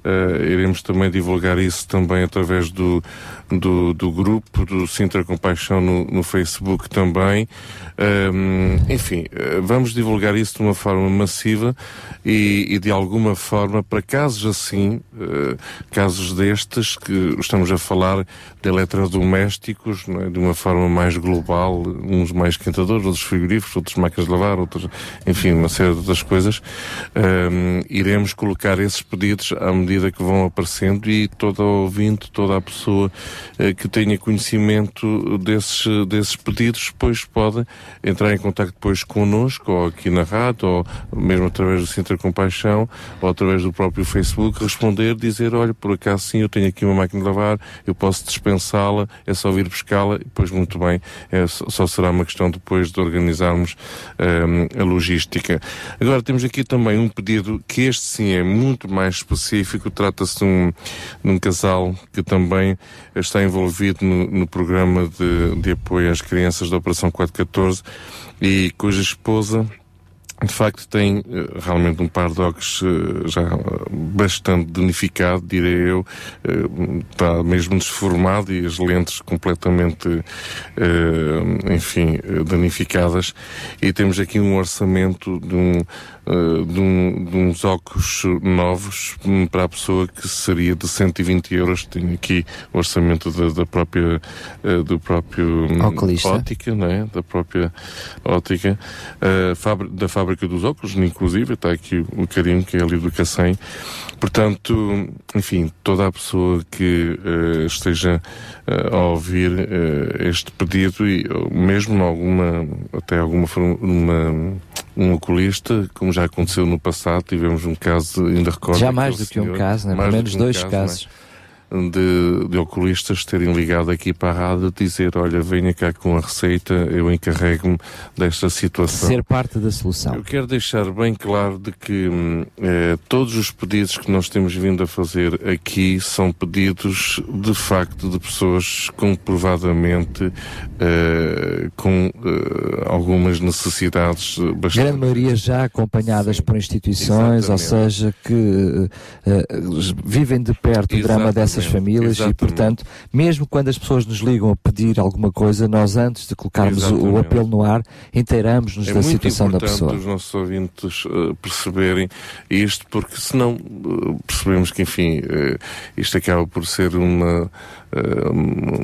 Uh, iremos também divulgar isso também através do, do, do grupo do Sintra Compaixão no, no Facebook também. Um, enfim, eh, vamos divulgar isso de uma forma massiva e, e de alguma forma, para casos assim, uh, casos destes, que estamos a falar de eletrodomésticos, é? de uma forma mais global, uns mais esquentadores, outros frigoríficos, outros máquinas de lavar, outros, enfim, uma série de outras coisas. Um, iremos colocar esses pedidos à medida que vão aparecendo e todo ouvinte, toda a pessoa que tenha conhecimento desses, desses pedidos, depois pode entrar em contato depois connosco, ou aqui na rádio, ou mesmo através do Centro Compaixão, ou através do próprio Facebook, responder, dizer, olha, por acaso sim, eu tenho aqui uma máquina de lavar, eu posso dispensá-la, é só vir buscá-la, depois muito bem, é, só será uma questão depois de organizarmos um, a logística. Agora temos aqui também um pedido que este sim é muito mais específico, trata-se de um, de um casal que também está envolvido no, no programa de, de apoio às crianças da Operação 414 e cuja esposa de facto tem uh, realmente um par de óculos uh, já bastante danificado, direi eu, está mesmo desformado e as lentes completamente, enfim, danificadas. E temos aqui um orçamento de um eh, de, um, de, uns óculos novos para a pessoa que seria de 120 euros. Tenho aqui o orçamento da, da própria uh, do próprio
hum, Oculista.
ótica, não é? Da própria ótica, uh, da fábrica dos óculos, inclusive, está aqui o carinho que é ali do Cacém. Portanto, enfim, toda a pessoa que esteja a ouvir este pedido e mesmo alguma, até alguma uma, um oculista, como já aconteceu no passado, tivemos um caso, ainda recordo.
Já mais do que um caso, né? pelo menos dois
caso,
casos.
De, de oculistas terem ligado aqui para a rádio dizer, olha, venha cá com a receita, eu encarrego-me desta situação.
Ser parte da solução.
Eu quero deixar bem claro de que hum, eh, todos os pedidos que nós temos vindo a fazer aqui são pedidos de facto de pessoas comprovadamente eh, com eh, algumas necessidades bastante.
Grande maioria já acompanhadas
Sim,
por instituições, ou
exatamente.
seja, que eh, eh, vivem de perto o drama dessas
Exatamente,
famílias e,
exatamente.
portanto, mesmo quando as pessoas nos ligam a pedir alguma coisa, nós antes de colocarmos o, o
Exatamente.
apelo no ar, inteiramos-nos
É
da
muito
situação da
importante
pessoa.
os nossos ouvintes eh, perceberem isto, porque senão eh, percebemos que, enfim, eh, isto acaba por ser uma,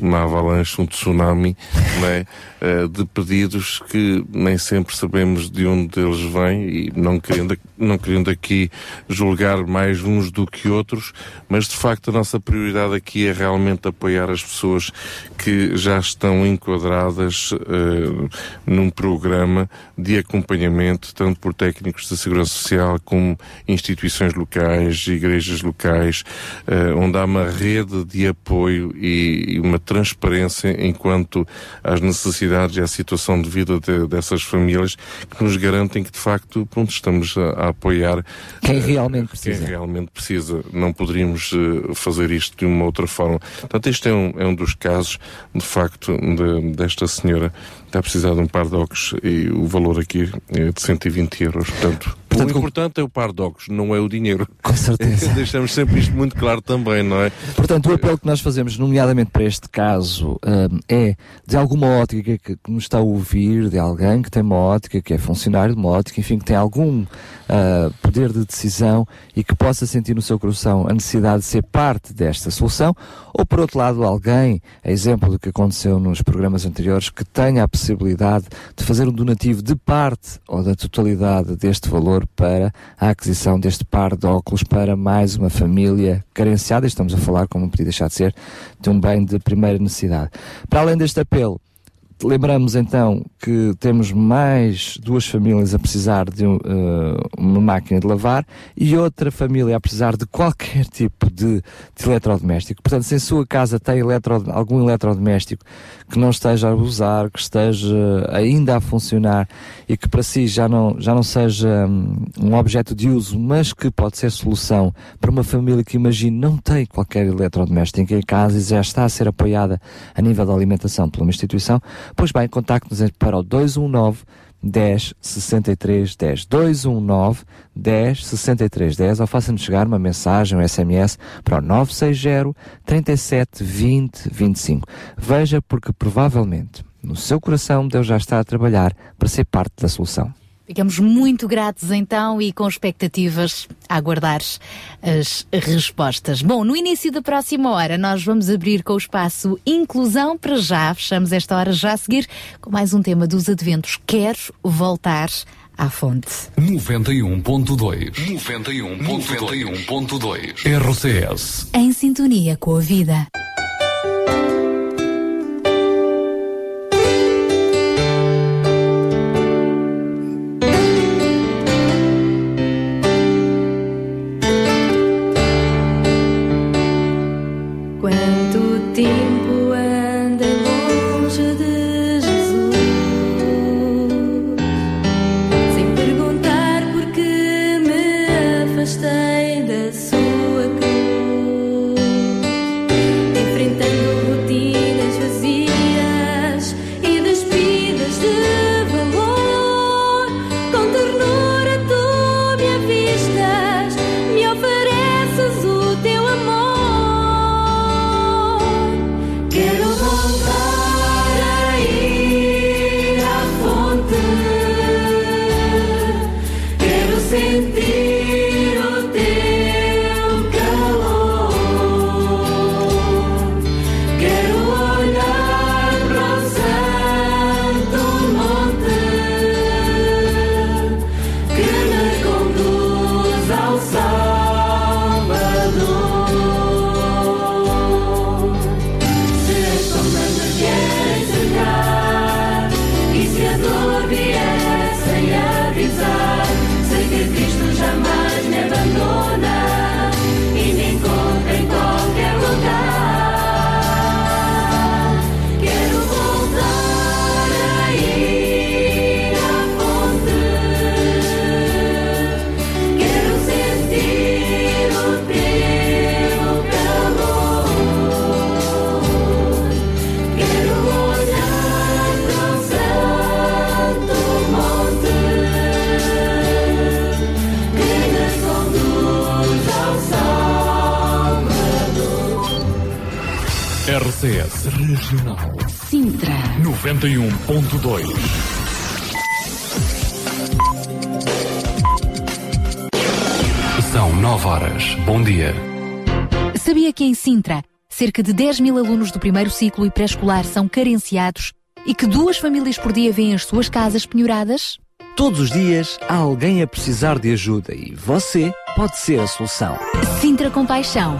uma avalanche, um tsunami é? Eh, de pedidos que nem sempre sabemos de onde eles vêm e não querendo, não querendo aqui julgar mais uns do que outros, mas de facto a nossa prioridade aqui é realmente apoiar as pessoas que já estão enquadradas eh, num programa de acompanhamento, tanto por técnicos de segurança social como instituições locais, igrejas locais, eh, onde há uma rede de apoio e, uma transparência enquanto às necessidades e à situação de vida de- dessas famílias que nos garantem que de facto pronto, estamos a, a apoiar
Quem
eh,
realmente
quem
precisa.
realmente precisa. Não poderíamos eh, fazer isto de uma outra forma. Portanto, este é um, é um dos casos, de facto, de- desta senhora está a precisar de um par de óculos e o valor aqui é de 120 euros. Portanto,
Portanto,
o
com-
importante é o par de óculos, não é o dinheiro.
Com certeza.
Deixamos sempre isto muito claro também, não é?
Portanto, o apelo que nós fazemos, nomeadamente para este caso, hum, é de alguma ótica que, nos está a ouvir, de alguém que tem uma ótica, que é funcionário de uma ótica, enfim, que tem algum ah, poder de decisão e que possa sentir no seu coração a necessidade de ser parte desta solução, ou por outro lado, alguém, a exemplo do que aconteceu nos programas anteriores, que tenha a possibilidade de fazer um donativo de parte ou da totalidade deste valor para a aquisição deste par de óculos para mais uma família carenciada. Estamos a falar, como não podia deixar de ser, de um bem de primeira necessidade. Para além deste apelo, Lembramos então que temos mais duas famílias a precisar de eh, uma máquina de lavar e outra família a precisar de qualquer tipo de, de eletrodoméstico. Portanto, se em sua casa tem eletro, algum eletrodoméstico que não esteja a usar, que esteja ainda a funcionar e que para si já não, já não seja hum, um objeto de uso, mas que pode ser solução para uma família que imagine não tem qualquer eletrodoméstico em casa e já está a ser apoiada a nível da alimentação por uma instituição, pois bem, contacte-nos para o 219 10 63 10 219 10 63 10 ou faça-nos chegar uma mensagem, um SMS para o 960 37 20 25. Veja porque provavelmente no seu coração Deus já está a trabalhar para ser parte da solução.
Ficamos muito gratos então e com expectativas a aguardar as respostas. Bom, no início da próxima hora nós vamos abrir com o espaço Inclusão para já. Fechamos esta hora já a seguir com mais um tema dos adventos. Quero voltar à fonte.
91.2 91.2 RCS
Em sintonia com a vida.
91.2. São 9 horas. Bom dia.
Sabia que em Sintra, cerca de 10 mil alunos do primeiro ciclo e pré-escolar são carenciados e que duas famílias por dia vêm as suas casas penhoradas?
Todos os dias há alguém a precisar de ajuda e você pode ser a solução.
Sintra Compaixão,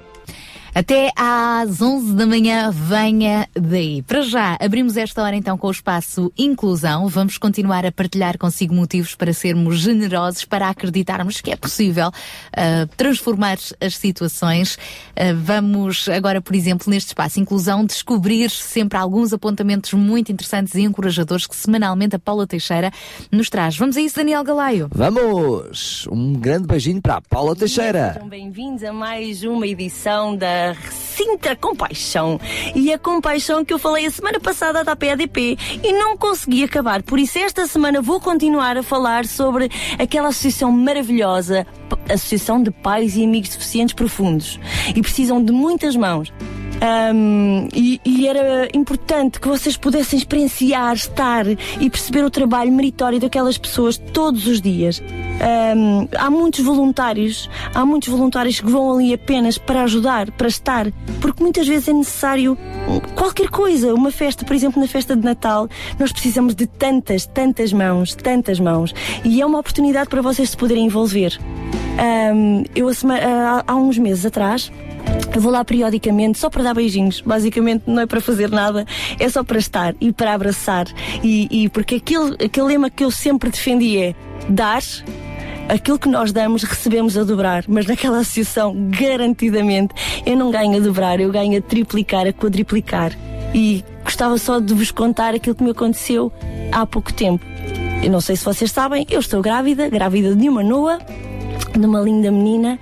Até às 11 da manhã, venha daí. Para já, abrimos esta hora então com o espaço Inclusão. Vamos continuar a partilhar consigo motivos para sermos generosos, para acreditarmos que é possível uh, transformar as situações. Uh, vamos agora, por exemplo, neste espaço Inclusão, descobrir sempre alguns apontamentos muito interessantes e encorajadores que semanalmente a Paula Teixeira nos traz. Vamos a isso, Daniel Galaio.
Vamos! Um grande beijinho para a Paula Teixeira.
Sejam bem-vindos a mais uma edição da Sintra Compaixão. E a compaixão que eu falei a semana passada da PADP e não consegui acabar. Por isso, esta semana vou continuar a falar sobre aquela associação maravilhosa, Associação de Pais e Amigos Deficientes Profundos. E precisam de muitas mãos. Um, e, e era importante que vocês pudessem experienciar, estar e perceber o trabalho meritório daquelas pessoas todos os dias. Um, há muitos voluntários, há muitos voluntários que vão ali apenas para ajudar, para estar, porque muitas vezes é necessário qualquer coisa. Uma festa, por exemplo, na festa de Natal, nós precisamos de tantas, tantas mãos, tantas mãos. E é uma oportunidade para vocês se poderem envolver. Um, eu, há, uns meses atrás, vou lá periodicamente só para dar beijinhos. Basicamente não é para fazer nada, é só para estar e para abraçar. E, e porque aquele, aquele lema que eu sempre defendi é dar. Aquilo que nós damos, recebemos a dobrar, mas naquela associação, garantidamente, eu não ganho a dobrar, eu ganho a triplicar, a quadriplicar. E gostava só de vos contar aquilo que me aconteceu há pouco tempo. Eu não sei se vocês sabem, eu estou grávida, grávida de uma Noa, de uma linda menina,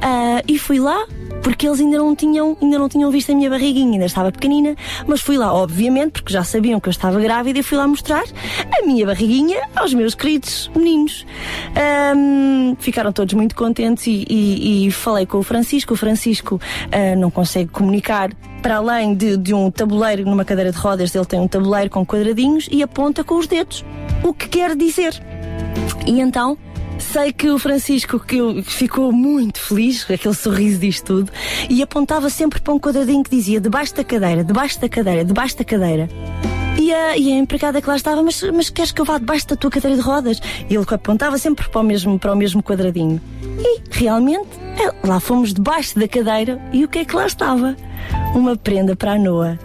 ah, e fui lá porque eles ainda não tinham ainda não tinham visto a minha barriguinha, ainda estava pequenina, mas fui lá, obviamente, porque já sabiam que eu estava grávida e fui lá mostrar a minha barriguinha aos meus queridos meninos. Ahm, ficaram todos muito contentes e, e- e falei com o Francisco. O Francisco ah, não consegue comunicar para além de, de um tabuleiro numa cadeira de rodas, ele tem um tabuleiro com quadradinhos e aponta com os dedos. O que quer dizer? E então, sei que o Francisco que ficou muito feliz, aquele sorriso disto tudo, e apontava sempre para um quadradinho que dizia debaixo da cadeira, debaixo da cadeira, debaixo da cadeira. E a, e a empregada que lá estava, mas, mas queres que eu vá debaixo da tua cadeira de rodas? E ele apontava sempre para o mesmo, para o mesmo quadradinho. E realmente, é, lá fomos debaixo da cadeira e o que é que lá estava? Uma prenda para a Noa.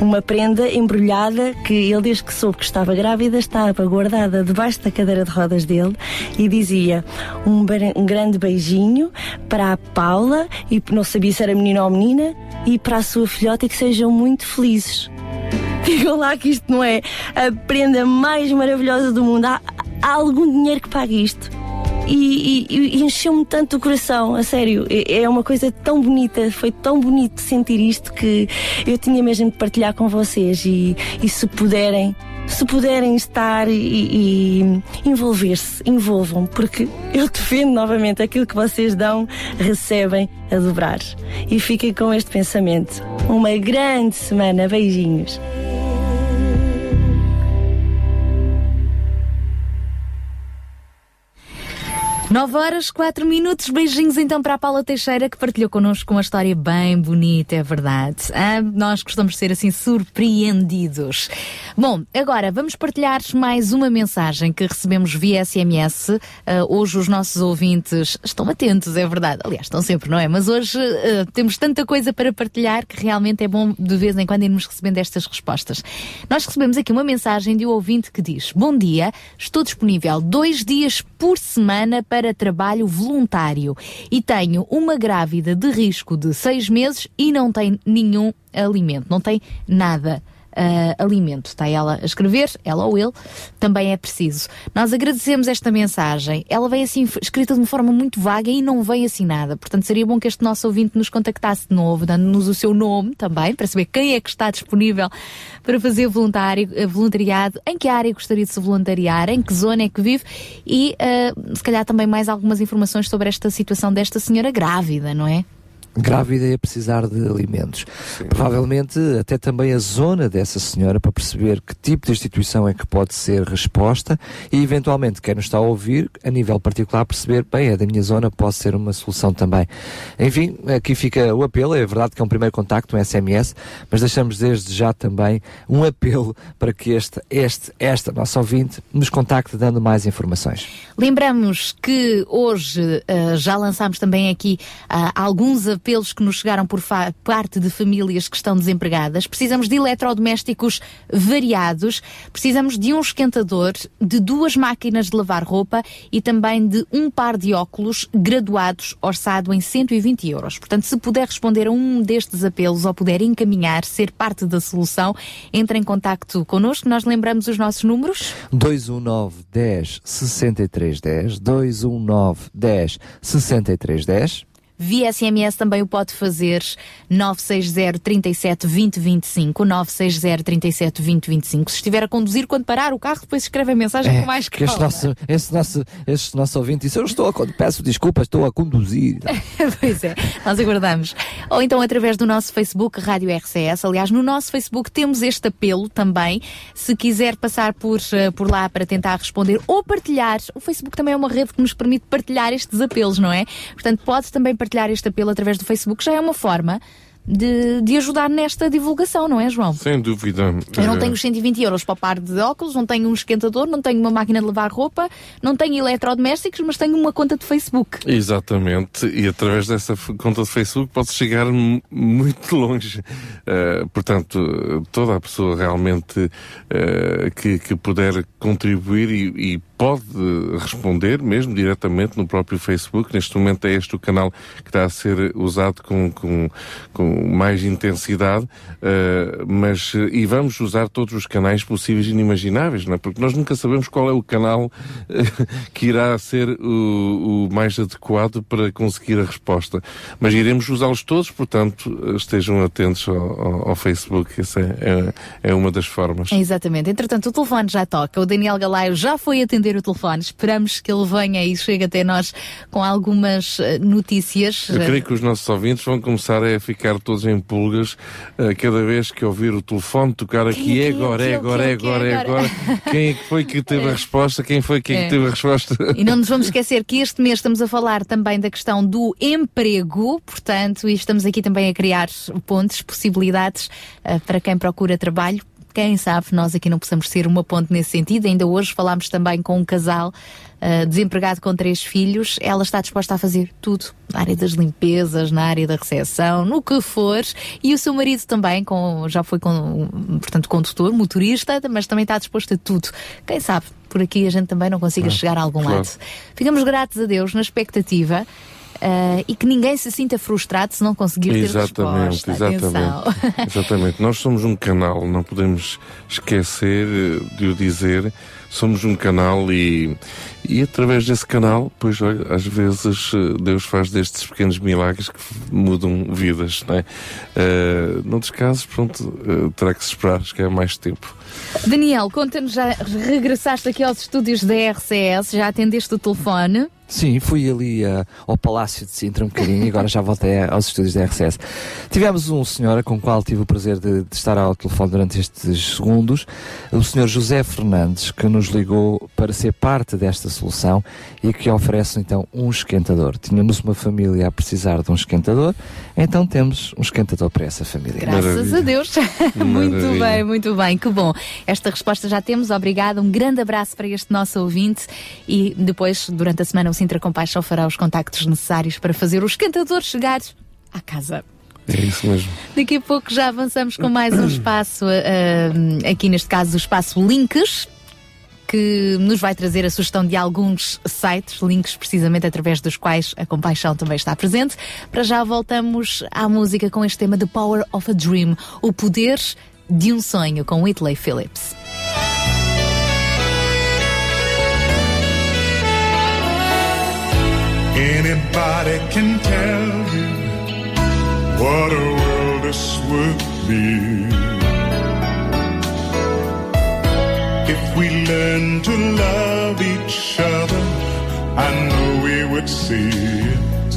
Uma prenda embrulhada que ele, desde que soube que estava grávida, estava guardada debaixo da cadeira de rodas dele e dizia um, um grande beijinho para a Paula e não sabia se era menino ou menina e para a sua filhota e que sejam muito felizes. Digam lá que isto não é a prenda mais maravilhosa do mundo. Há, há algum dinheiro que pague isto. E, e- e encheu-me tanto o coração, a sério. É é uma coisa tão bonita, foi tão bonito sentir isto que eu tinha mesmo de partilhar com vocês. E, e se puderem, se puderem estar e, envolver-se, envolvam, porque eu defendo novamente aquilo que vocês dão, recebem a dobrar. E fiquem com este pensamento. Uma grande semana, beijinhos.
9 horas, 4 minutos. Beijinhos então para a Paula Teixeira que partilhou connosco uma história bem bonita, é verdade. Ah, nós gostamos de ser assim surpreendidos. Bom, agora vamos partilhar mais uma mensagem que recebemos via SMS. Ah, hoje os nossos ouvintes estão atentos, é verdade. Aliás, estão sempre, não é? Mas hoje ah, temos tanta coisa para partilhar que realmente é bom de vez em quando irmos recebendo estas respostas. Nós recebemos aqui uma mensagem de um ouvinte que diz: Bom dia, estou disponível dois dias por semana para trabalho voluntário e tenho uma grávida de risco de seis meses e não tem nenhum alimento, não tem nada. Ah, alimento. Está ela a escrever, ela ou ele, também é preciso. Nós agradecemos esta mensagem. Ela vem assim escrita de uma forma muito vaga e não vem assim nada. Portanto, seria bom que este nosso ouvinte nos contactasse de novo, dando-nos o seu nome também, para saber quem é que está disponível para fazer voluntário, eh, voluntariado, em que área gostaria de se voluntariar, em que zona é que vive e ah, se calhar também mais algumas informações sobre esta situação desta senhora grávida, não é?
Grávida e a precisar de alimentos. Provavelmente até também a zona dessa senhora para perceber que tipo de instituição é que pode ser resposta e eventualmente quem nos está a ouvir, a nível particular, perceber, bem, é da minha zona, pode ser uma solução também. Enfim, aqui fica o apelo, é verdade que é um primeiro contacto, um SMS, mas deixamos desde já também um apelo para que este, este, esta nossa ouvinte nos contacte dando mais informações.
Lembramos que hoje ah, já lançámos também aqui ah, alguns apelos que nos chegaram por parte de famílias que estão desempregadas. Precisamos de eletrodomésticos variados, precisamos de um esquentador, de duas máquinas de lavar roupa e também de um par de óculos graduados, orçado em 120 euros. Portanto, se puder responder a um destes apelos ou puder encaminhar, ser parte da solução, entre em contacto connosco. Nós lembramos os nossos números.
219 10 63 10 219 10 63 10
Via SMS também o pode fazer 960 37 20 25, 960 37 20 25. Se estiver a conduzir, quando parar o carro, depois escreve a mensagem com mais
que este
calma.
nosso, esse nosso, este nosso ouvinte disse, eu estou a, peço desculpas, estou a conduzir.
pois é, nós aguardamos. Ou então através do nosso Facebook, Rádio RCS. Aliás, no nosso Facebook temos este apelo também. Se quiser passar por, eh, por lá para tentar responder ou partilhar, o Facebook também é uma rede que nos permite partilhar estes apelos, não é? Portanto, pode também partilhar este apelo através do Facebook, já é uma forma de, de ajudar nesta divulgação, não é, João?
Sem dúvida.
Eu não
Eh,
tenho os 120 euros para o par de óculos, não tenho um esquentador, não tenho uma máquina de lavar roupa, não tenho eletrodomésticos, mas tenho uma conta de Facebook.
Exatamente, e através dessa conta de Facebook pode chegar muito longe. Eh, portanto, toda a pessoa realmente eh, que, que puder contribuir e, e pode responder mesmo diretamente no próprio Facebook. Neste momento é este o canal que está a ser usado com, com, com mais intensidade, eh, mas eh, e vamos usar todos os canais possíveis e inimagináveis, não é? porque nós nunca sabemos qual é o canal eh, que irá ser o, o mais adequado para conseguir a resposta. Mas iremos usá-los todos, portanto, estejam atentos ao, ao- ao Facebook, essa é, é, é uma das formas.
Exatamente. Entretanto, o telefone já toca. O Daniel Galaio já foi atender o telefone. Esperamos que ele venha e chegue até nós com algumas eh, notícias.
Eu creio que os nossos ouvintes vão começar a ficar todos em pulgas eh, cada vez que ouvir o telefone tocar aqui.
É
É
que é?
agora, é agora, é
que é?
agora, é agora. Quem é que foi que teve a resposta? Quem foi quem
É.
que teve a resposta?
E não nos vamos esquecer que este mês estamos a falar também da questão do emprego, portanto, e estamos aqui também a criar pontes, possibilidades eh, para quem procura trabalho. Quem sabe nós aqui não possamos ser uma ponte nesse sentido. Ainda hoje falámos também com um casal eh, desempregado com três filhos. Ela está disposta a fazer tudo na área das limpezas, na área da recepção, no que for. E o seu marido também, com, já foi com, portanto, condutor, motorista, mas também está disposto a tudo. Quem sabe por aqui a gente também não consiga
Ah,
chegar a algum
claro.
lado. Ficamos gratos a Deus na expectativa. Eh, e que ninguém se sinta frustrado se não conseguir ter
Exatamente,
resposta. Atenção.
exatamente. exatamente. Nós somos um canal, não podemos esquecer eh, de o dizer. Somos um canal e, e através desse canal, pois olha, às vezes eh, Deus faz destes pequenos milagres que mudam vidas, não é? Uh, noutros casos, pronto, eh, terá que se esperar, acho que é mais tempo.
Daniel, conta-nos, já regressaste aqui aos estúdios da RCS, já atendeste o telefone.
Sim, fui ali ah, ao Palácio de Sintra um bocadinho e agora já voltei aos estúdios da RCS. Tivemos um senhor com o qual tive o prazer de, de estar ao telefone durante estes segundos, o senhor José Fernandes, que nos ligou para ser parte desta solução e que oferece então um esquentador. Tínhamos uma família a precisar de um esquentador, então temos um esquentador para essa família.
Graças a Deus. muito
Maravilha.
bem, muito bem, que bom. Esta resposta já temos, obrigada. Um grande abraço para este nosso ouvinte e depois, durante a semana, Sintra Compaixão fará os contactos necessários para fazer o esquentador chegar à casa.
É isso mesmo.
Daqui a pouco já avançamos com mais um espaço, ah, aqui neste caso o espaço Links, que nos vai trazer a sugestão de alguns sites, links precisamente através dos quais a compaixão também está presente. Para já voltamos à música com este tema The Power of a Dream, o poder de um sonho com Whitley Phillips.
Anybody can tell you what a world this would be if we learn to love each other. I know we would see it.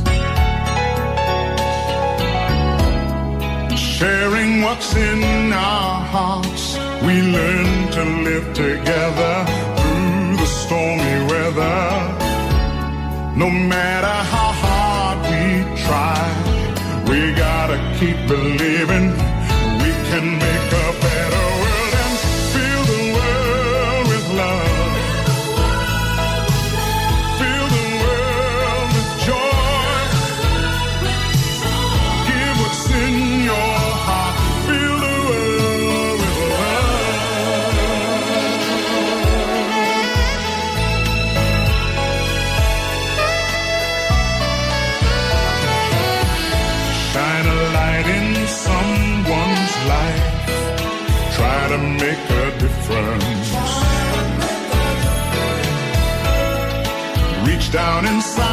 Sharing what's in our hearts, we learn to live together through the stormy weather. No matter how keep believing down inside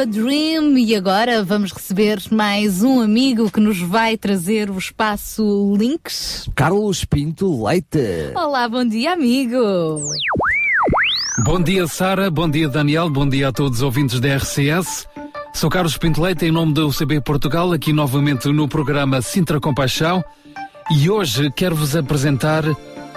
A
Dream. E agora vamos receber mais um amigo que nos vai trazer o espaço Links.
Carlos Pinto Leite.
Olá, bom dia, amigo.
Bom dia, Sara. Bom dia, Daniel. Bom dia a todos os ouvintes da RCS. Sou Carlos Pinto Leite, em nome da UCB Portugal, aqui novamente no programa Sintra Compaixão. E hoje quero-vos apresentar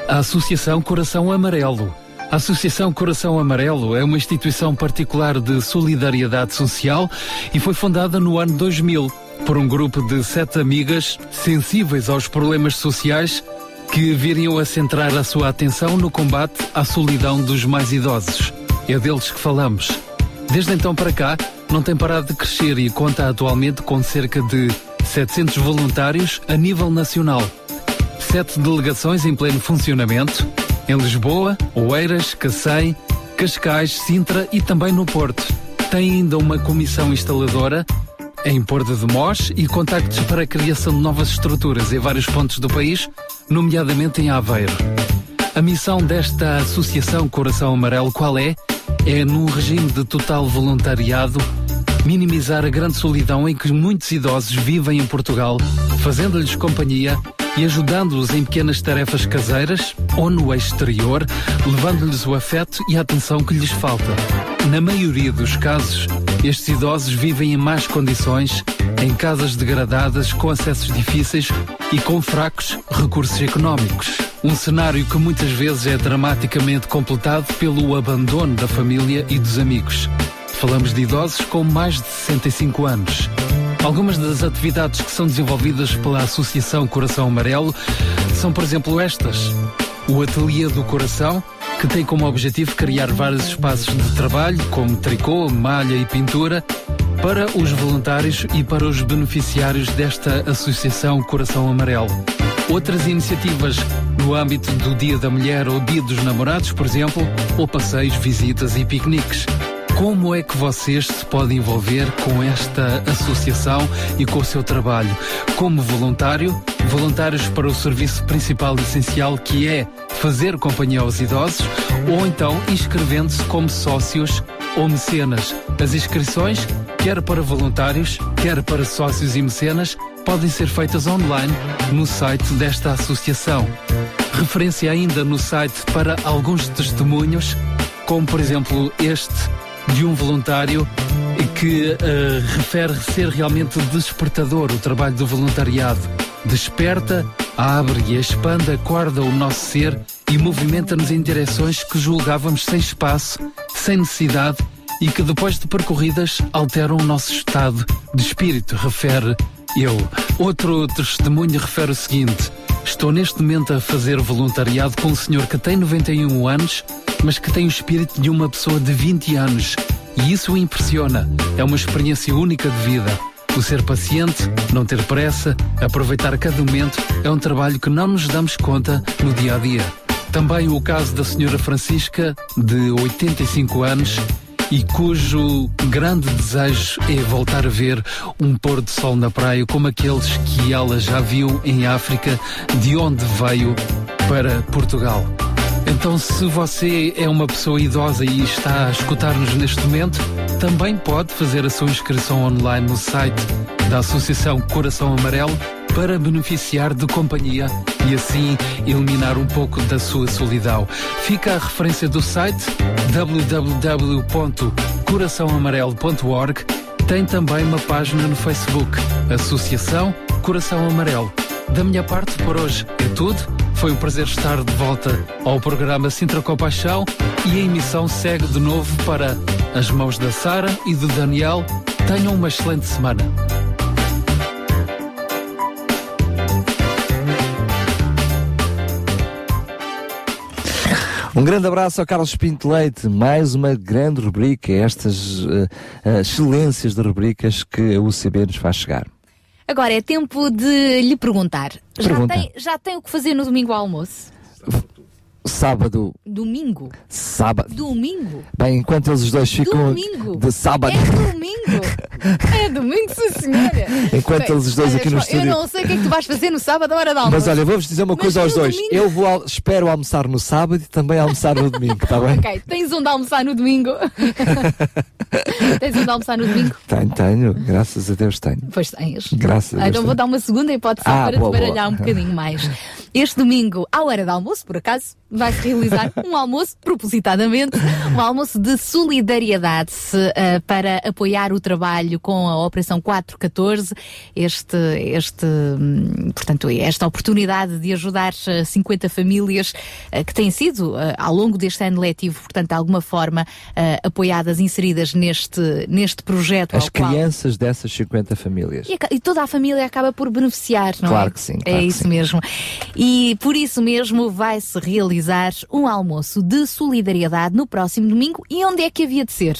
a Associação Coração Amarelo. A Associação Coração Amarelo é uma instituição particular de solidariedade social e foi fundada no ano 2000 por um grupo de sete amigas sensíveis aos problemas sociais que viriam a centrar a sua atenção no combate à solidão dos mais idosos. É deles que falamos. Desde então para cá, não tem parado de crescer e conta atualmente com cerca de 700 voluntários a nível nacional. Sete delegações em pleno funcionamento, em Lisboa, Oeiras, Cacém, Cascais, Sintra e também no Porto. Tem ainda uma comissão instaladora em Porto de Mós e contactos para a criação de novas estruturas em vários pontos do país, nomeadamente em Aveiro. A missão desta Associação Coração Amarelo qual é? É, num regime de total voluntariado, minimizar a grande solidão em que muitos idosos vivem em Portugal, fazendo-lhes companhia e ajudando-os em pequenas tarefas caseiras ou no exterior, levando-lhes o afeto e a atenção que lhes falta. Na maioria dos casos, estes idosos vivem em más condições, em casas degradadas, com acessos difíceis e com fracos recursos económicos. Um cenário que muitas vezes é dramaticamente completado pelo abandono da família e dos amigos. Falamos de idosos com mais de 65 anos. Algumas das atividades que são desenvolvidas pela Associação Coração Amarelo são, por exemplo, estas: o Ateliê do Coração, que tem como objetivo criar vários espaços de trabalho, como tricô, malha e pintura, para os voluntários e para os beneficiários desta Associação Coração Amarelo. Outras iniciativas no âmbito do Dia da Mulher ou Dia dos Namorados, por exemplo, ou passeios, visitas e piqueniques. Como é que vocês se podem envolver com esta associação e com o seu trabalho? Como voluntário, voluntários para o serviço principal e essencial que é fazer companhia aos idosos, ou então inscrevendo-se como sócios ou mecenas. As inscrições, quer para voluntários, quer para sócios e mecenas, podem ser feitas online no site desta associação. Referência ainda no site para alguns testemunhos, como por exemplo este de um voluntário que eh, refere ser realmente despertador o trabalho do voluntariado. Desperta, abre e expande a corda o nosso ser e movimenta-nos em direções que julgávamos sem espaço, sem necessidade e que depois de percorridas alteram o nosso estado de espírito, refere eu. Outro testemunho refere o seguinte: Estou neste momento a fazer voluntariado com um senhor que tem 91 anos, mas que tem o espírito de uma pessoa de 20 anos. E isso o impressiona. É uma experiência única de vida. O ser paciente, não ter pressa, aproveitar cada momento é um trabalho que não nos damos conta no dia a dia. Também o caso da senhora Francisca, de 85 anos, e cujo grande desejo é voltar a ver um pôr de sol na praia como aqueles que ela já viu em África, de onde veio para Portugal. Então, se você é uma pessoa idosa e está a escutar-nos neste momento, também pode fazer a sua inscrição online no site da Associação Coração Amarelo para beneficiar de companhia e assim eliminar um pouco da sua solidão. Fica a referência do site www.coraçãoamarelo.org. Tem também uma página no Facebook, Associação Coração Amarelo. Da minha parte por hoje é tudo. Foi um prazer estar de volta ao programa Sintra Compaixão e a emissão segue de novo para as mãos da Sara e do Daniel. Tenham uma excelente semana.
Um grande abraço ao Carlos Pinto Leite, mais uma grande rubrica, estas eh, eh, excelências de rubricas que a UCB nos faz chegar.
Agora é tempo de lhe perguntar. Já
Pergunta.
tem, já tem o que fazer no domingo ao almoço?
Sábado,
Domingo?
sábado.
Domingo?
Bem, enquanto eles dois ficam
Domingo?
de sábado,
É domingo! é domingo, sim senhora!
Enquanto
Bem,
eles dois
olha,
aqui no estúdio-
Eu não sei o que é que tu vais fazer no sábado à hora da almoço.
mas olha, vou-vos dizer uma
Mas
coisa aos dois.
domingo-
Eu vou espero almoçar no sábado e também almoçar no domingo, está bem?
Ok, tens onde almoçar no domingo? tens onde almoçar no domingo?
Tenho, tenho, graças a Deus tenho.
Pois tens.
Graças a Deus.
Então vou
tenho.
dar uma segunda hipótese
Ah,
para
boa,
te baralhar
boa.
um bocadinho mais. Este domingo, à hora do almoço, por acaso, vai-se realizar um almoço, propositadamente, um almoço de solidariedade eh, para apoiar o trabalho com a Operação 414. Este, este, hum, portanto, esta oportunidade de ajudar eh, 50 famílias eh, que têm sido, eh, ao longo deste ano letivo, portanto, de alguma forma, eh, apoiadas, inseridas neste, neste projeto.
As
ao qual-
crianças dessas 50 famílias.
e, e toda a família acaba por beneficiar, não é?
Claro que sim, claro
é
que
isso
sim.
mesmo. E por isso mesmo vai-se realizar um almoço de solidariedade no próximo domingo. E onde é que havia de ser?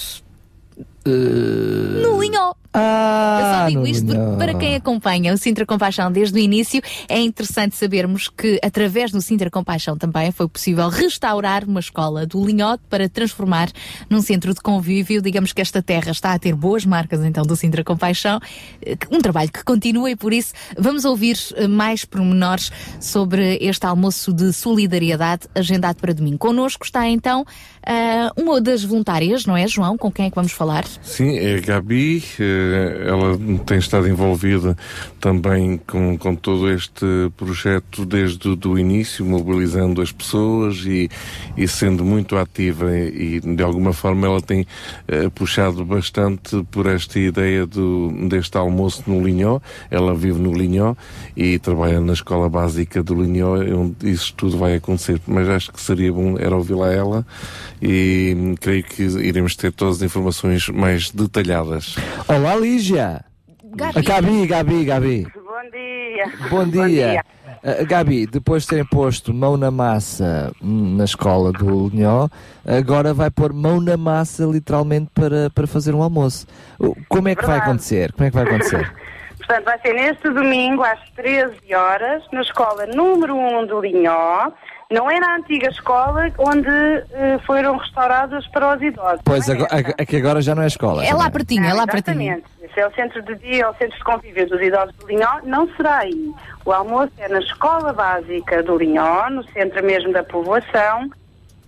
No Linhó.
Ah,
Eu só digo isto porque, para quem acompanha o Sintra Compaixão desde o início, é interessante sabermos que, através do Sintra Compaixão também, foi possível restaurar uma escola do Linhó para transformar num centro de convívio. Digamos que esta terra está a ter boas marcas, então, do Sintra Compaixão. Eh, Um trabalho que continua e, por isso, vamos ouvir eh, mais pormenores sobre este almoço de solidariedade agendado para domingo. Connosco está, então, ah, uma das voluntárias, não é, João? Com quem é que vamos falar?
Sim, é a Gabi, eh, ela tem estado envolvida também com, com todo este projeto desde o início, mobilizando as pessoas e, e sendo muito ativa e, de alguma forma ela tem eh, puxado bastante por esta ideia do, deste almoço no Linhó. Ela vive no Linhó e trabalha na escola básica do Linhó, onde isso tudo vai acontecer. Mas acho que seria bom era ouvi-la ela e creio que iremos ter todas as informações mais detalhadas.
Olá, Lígia!
Gabi.
Ah, Gabi, Gabi, Gabi.
Bom dia.
Bom dia. Ah, Gabi, depois de terem posto mão na massa hum, na escola do Linhó, agora vai pôr mão na massa literalmente para, para fazer um almoço. Como é que vai
Verdade.
acontecer? Como é que vai acontecer?
Portanto, vai ser neste domingo às 13 horas, na escola número 1 do Linhó. Não é na antiga escola onde eh, foram restaurados para os idosos.
Pois, agora, é que agora já não é escola.
É lá pertinho, é lá pertinho.
Exatamente. Esse é o centro de dia, é o centro de convívio dos idosos do Linhó. Não será aí. O almoço é na escola básica do Linhó, no centro mesmo da povoação.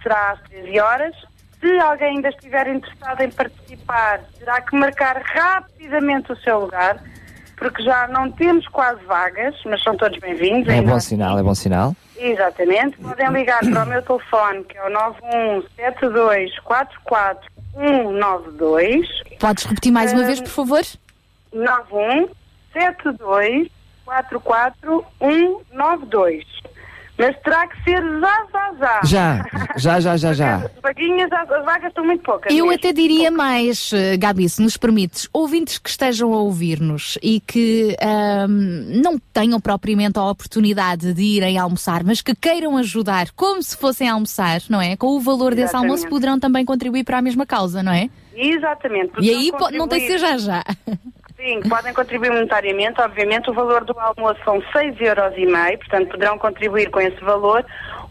Será às 13 horas. Se alguém ainda estiver interessado em participar, terá que marcar rapidamente o seu lugar, porque já não temos quase vagas, mas são todos bem-vindos.
É
ainda
bom sinal, é bom sinal.
Exatamente. Podem ligar para o meu telefone, que é o 9172449192.
Podes repetir mais uma vez, por favor?
9172449192. Mas terá que ser já, já, já.
Já, já, já, já, já.
As vaguinhas, as, as vagas são muito poucas.
Eu
mesmo.
até diria mais, eh, Gabi, se nos permites, ouvintes que estejam a ouvir-nos e que ahm, não tenham propriamente a oportunidade de irem almoçar, mas que queiram ajudar como se fossem almoçar, não é? Com o valor desse
Exatamente.
almoço poderão também contribuir para a mesma causa, não é?
Exatamente.
E aí não tem que ser já já.
Sim, podem contribuir monetariamente, obviamente. O valor do almoço são 6,5 euros, portanto poderão contribuir com esse valor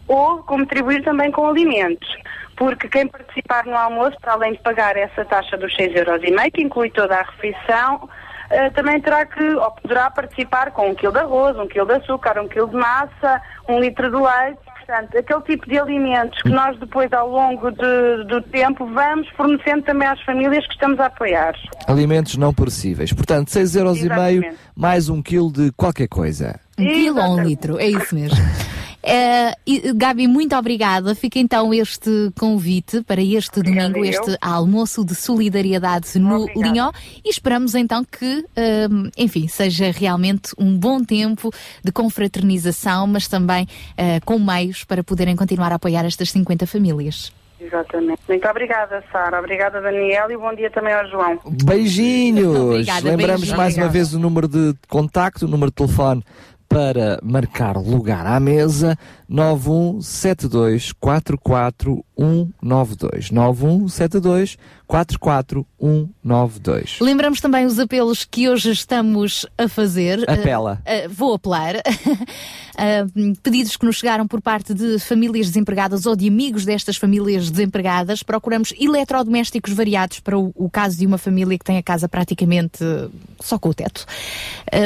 ou contribuir também com alimentos. Porque quem participar no almoço, para além de pagar essa taxa dos 6,5 euros, que inclui toda a refeição, eh, também terá que, ou poderá participar com um quilo de arroz, um quilo de açúcar, um quilo de massa, um litro de leite. Portanto, aquele tipo de alimentos que nós depois, ao longo de- do tempo, vamos fornecendo também às famílias que estamos a apoiar.
Alimentos não perecíveis. Portanto, 6,5 euros e meio
Exatamente.
mais um quilo de qualquer coisa.
Um quilo ou um litro, é isso mesmo. E, Gabi, muito obrigada. Fica então este convite para este domingo,
eu.
este almoço de solidariedade no Linhó e esperamos então que, eh, enfim, seja realmente um bom tempo de confraternização, mas também eh, com meios para poderem continuar a apoiar estas 50 famílias.
Exatamente. Muito obrigada, Sara. Obrigada, Daniel, e bom dia também ao João.
Beijinhos!
Obrigada,
Lembramos
beijinhos.
mais uma
Obrigada.
vez o número de contacto, o número de telefone para marcar lugar à mesa 9172 44192 9172 44192
Lembramos também os apelos que hoje estamos a fazer.
Apela.
Eh, eh, vou apelar. Eh, pedidos que nos chegaram por parte de famílias desempregadas ou de amigos destas famílias desempregadas. Procuramos eletrodomésticos variados para o, o caso de uma família que tem a casa praticamente só com o teto.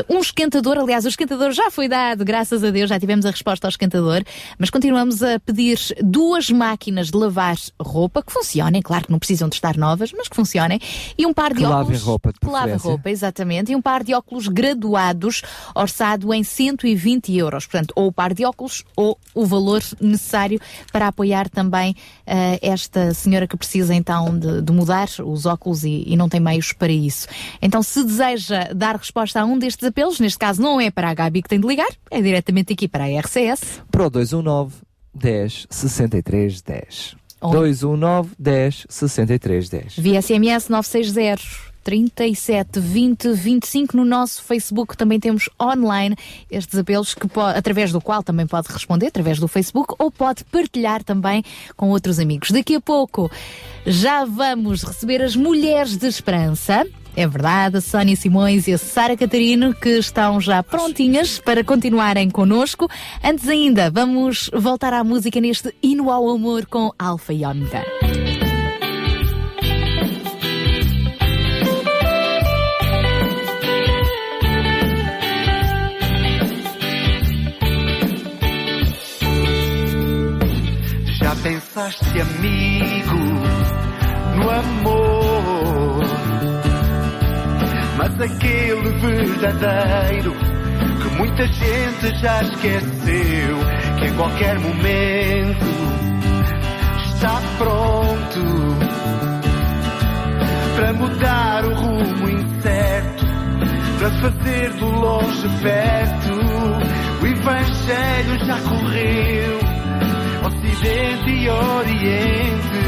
Um esquentador, aliás, o esquentador já foi dado, graças a Deus, já tivemos a resposta ao esquentador, mas continuamos a pedir duas máquinas de lavar roupa que funcionem, claro que não precisam de estar novas, mas que funcionem, e um par de
Que lavem
óculos.
roupa, de
que lavem roupa, exatamente, e um par de óculos graduados, orçado em 120 euros. Portanto, ou o par de óculos ou o valor necessário para apoiar também eh, esta senhora que precisa então de, de mudar os óculos e, e não tem meios para isso. Então, se deseja dar resposta a um destes apelos, neste caso não é para a Gabi que tem de ligar, é diretamente aqui para a RCS.
Para o 219 10 63 10
Onde?
219 10 63 10
Via SMS 960 37 20 25 no nosso Facebook também temos online estes apelos que através do qual também pode responder através do Facebook ou pode partilhar também com outros amigos. Daqui a pouco já vamos receber as mulheres de esperança. É verdade, a Sónia Simões e a Sara Catarino que estão já prontinhas para continuarem connosco. Antes ainda, vamos voltar à música neste Hino ao Amor com Alfa e Ômega.
Já pensaste, amigo,
no amor. Mas aquele verdadeiro que muita gente já esqueceu, que em qualquer momento está pronto para mudar o rumo incerto, para fazer do longe perto. O Evangelho já correu, Ocidente e Oriente,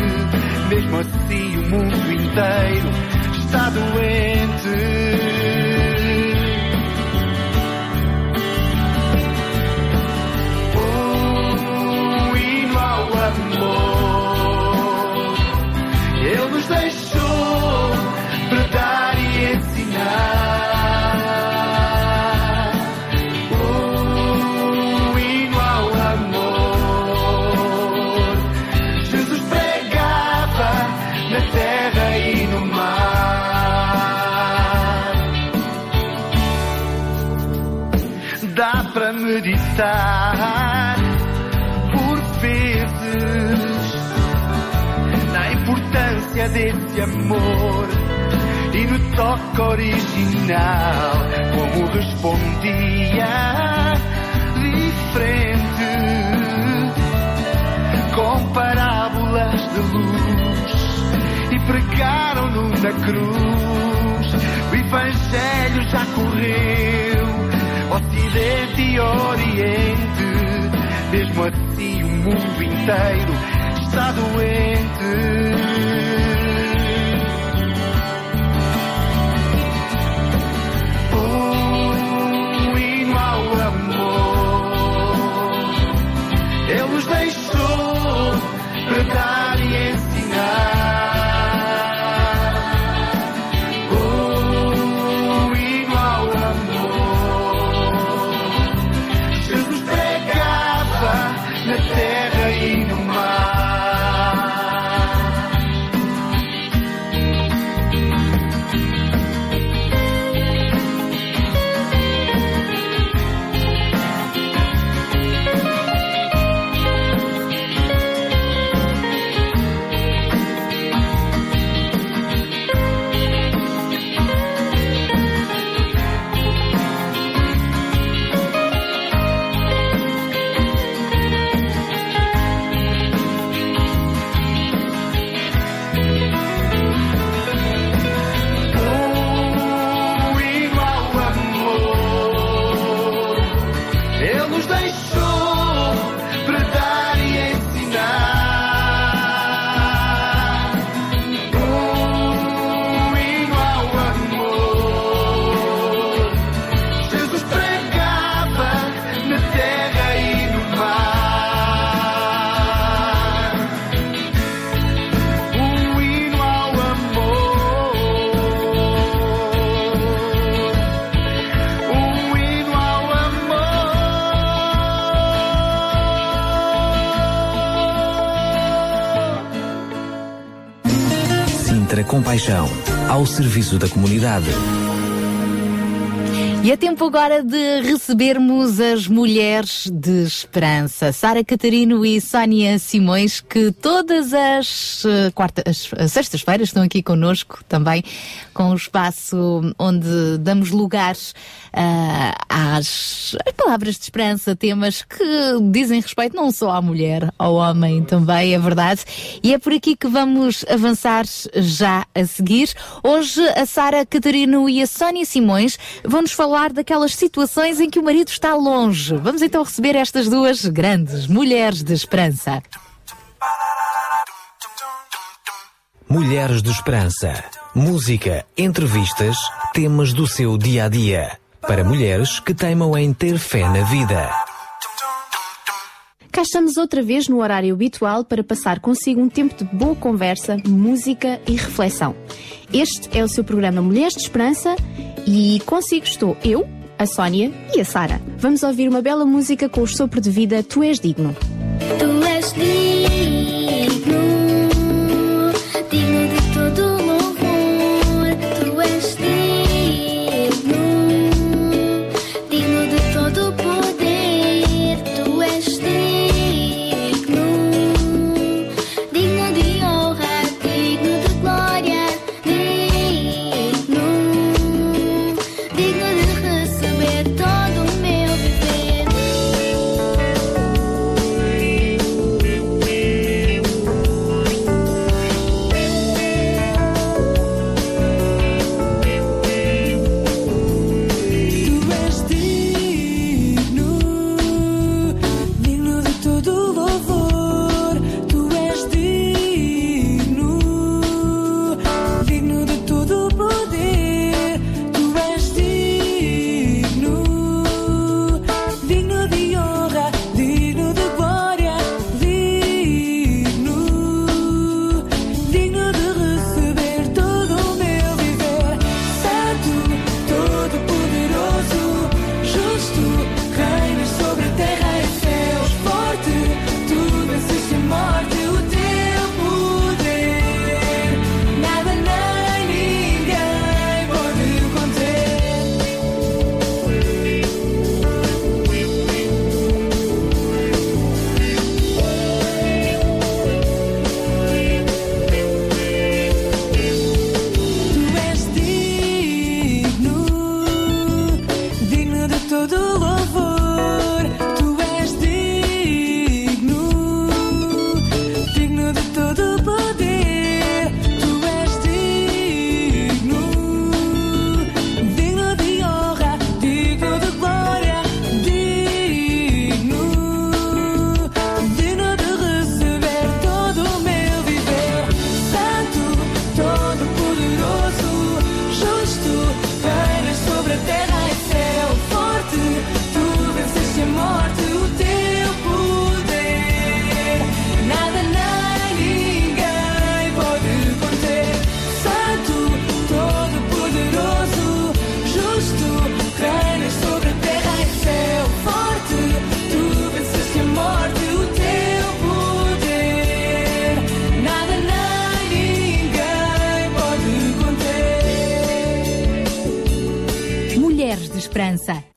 mesmo assim o mundo inteiro está doente. Um hino ao amor, Ele nos deixou desse amor e no toque original, como respondia diferente com parábolas de luz e pregaram-no na cruz. O Evangelho já correu, Ocidente e Oriente, mesmo assim o mundo inteiro está doente. Ele nos deixou para
Sintra Compaixão, ao serviço da comunidade.
E é tempo agora de recebermos as mulheres de esperança. Sara Catarino e Sónia Simões, que todas as, eh, as, as sextas-feiras estão aqui connosco também, com o espaço onde damos lugar ah, às, às palavras de esperança, temas que dizem respeito não só à mulher, ao homem também, é verdade. E é por aqui que vamos avançar já a seguir. Hoje a Sara Catarino e a Sónia Simões vão-nos falar daquelas situações em que o marido está longe. Vamos então receber estas duas grandes mulheres de esperança.
Mulheres de Esperança. Música, entrevistas, temas do seu dia a dia. Para mulheres que teimam em ter fé na vida.
Cá estamos outra vez no horário habitual para passar consigo um tempo de boa conversa, música e reflexão. Este é o seu programa Mulheres de Esperança e consigo estou eu, a Sónia e a Sara. Vamos ouvir uma bela música com o sopro de vida Tu és digno.
Tu és digno,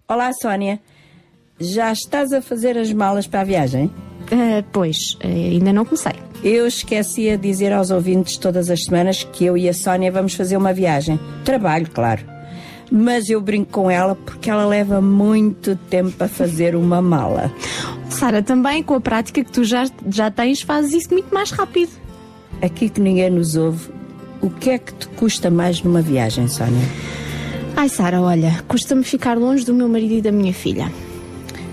Olá, Sónia. Já estás a fazer as malas para a viagem?
pois, eh, ainda não comecei.
Eu esqueci a dizer aos ouvintes todas as semanas que eu e a Sónia vamos fazer uma viagem. Trabalho, claro. Mas eu brinco com ela porque ela leva muito tempo a fazer uma mala.
Sara, também com a prática que tu já, já tens, fazes isso muito mais rápido.
Aqui que ninguém nos ouve, o que é que te custa mais numa viagem, Sónia?
Ai, Sara, olha, custa-me ficar longe do meu marido e da minha filha.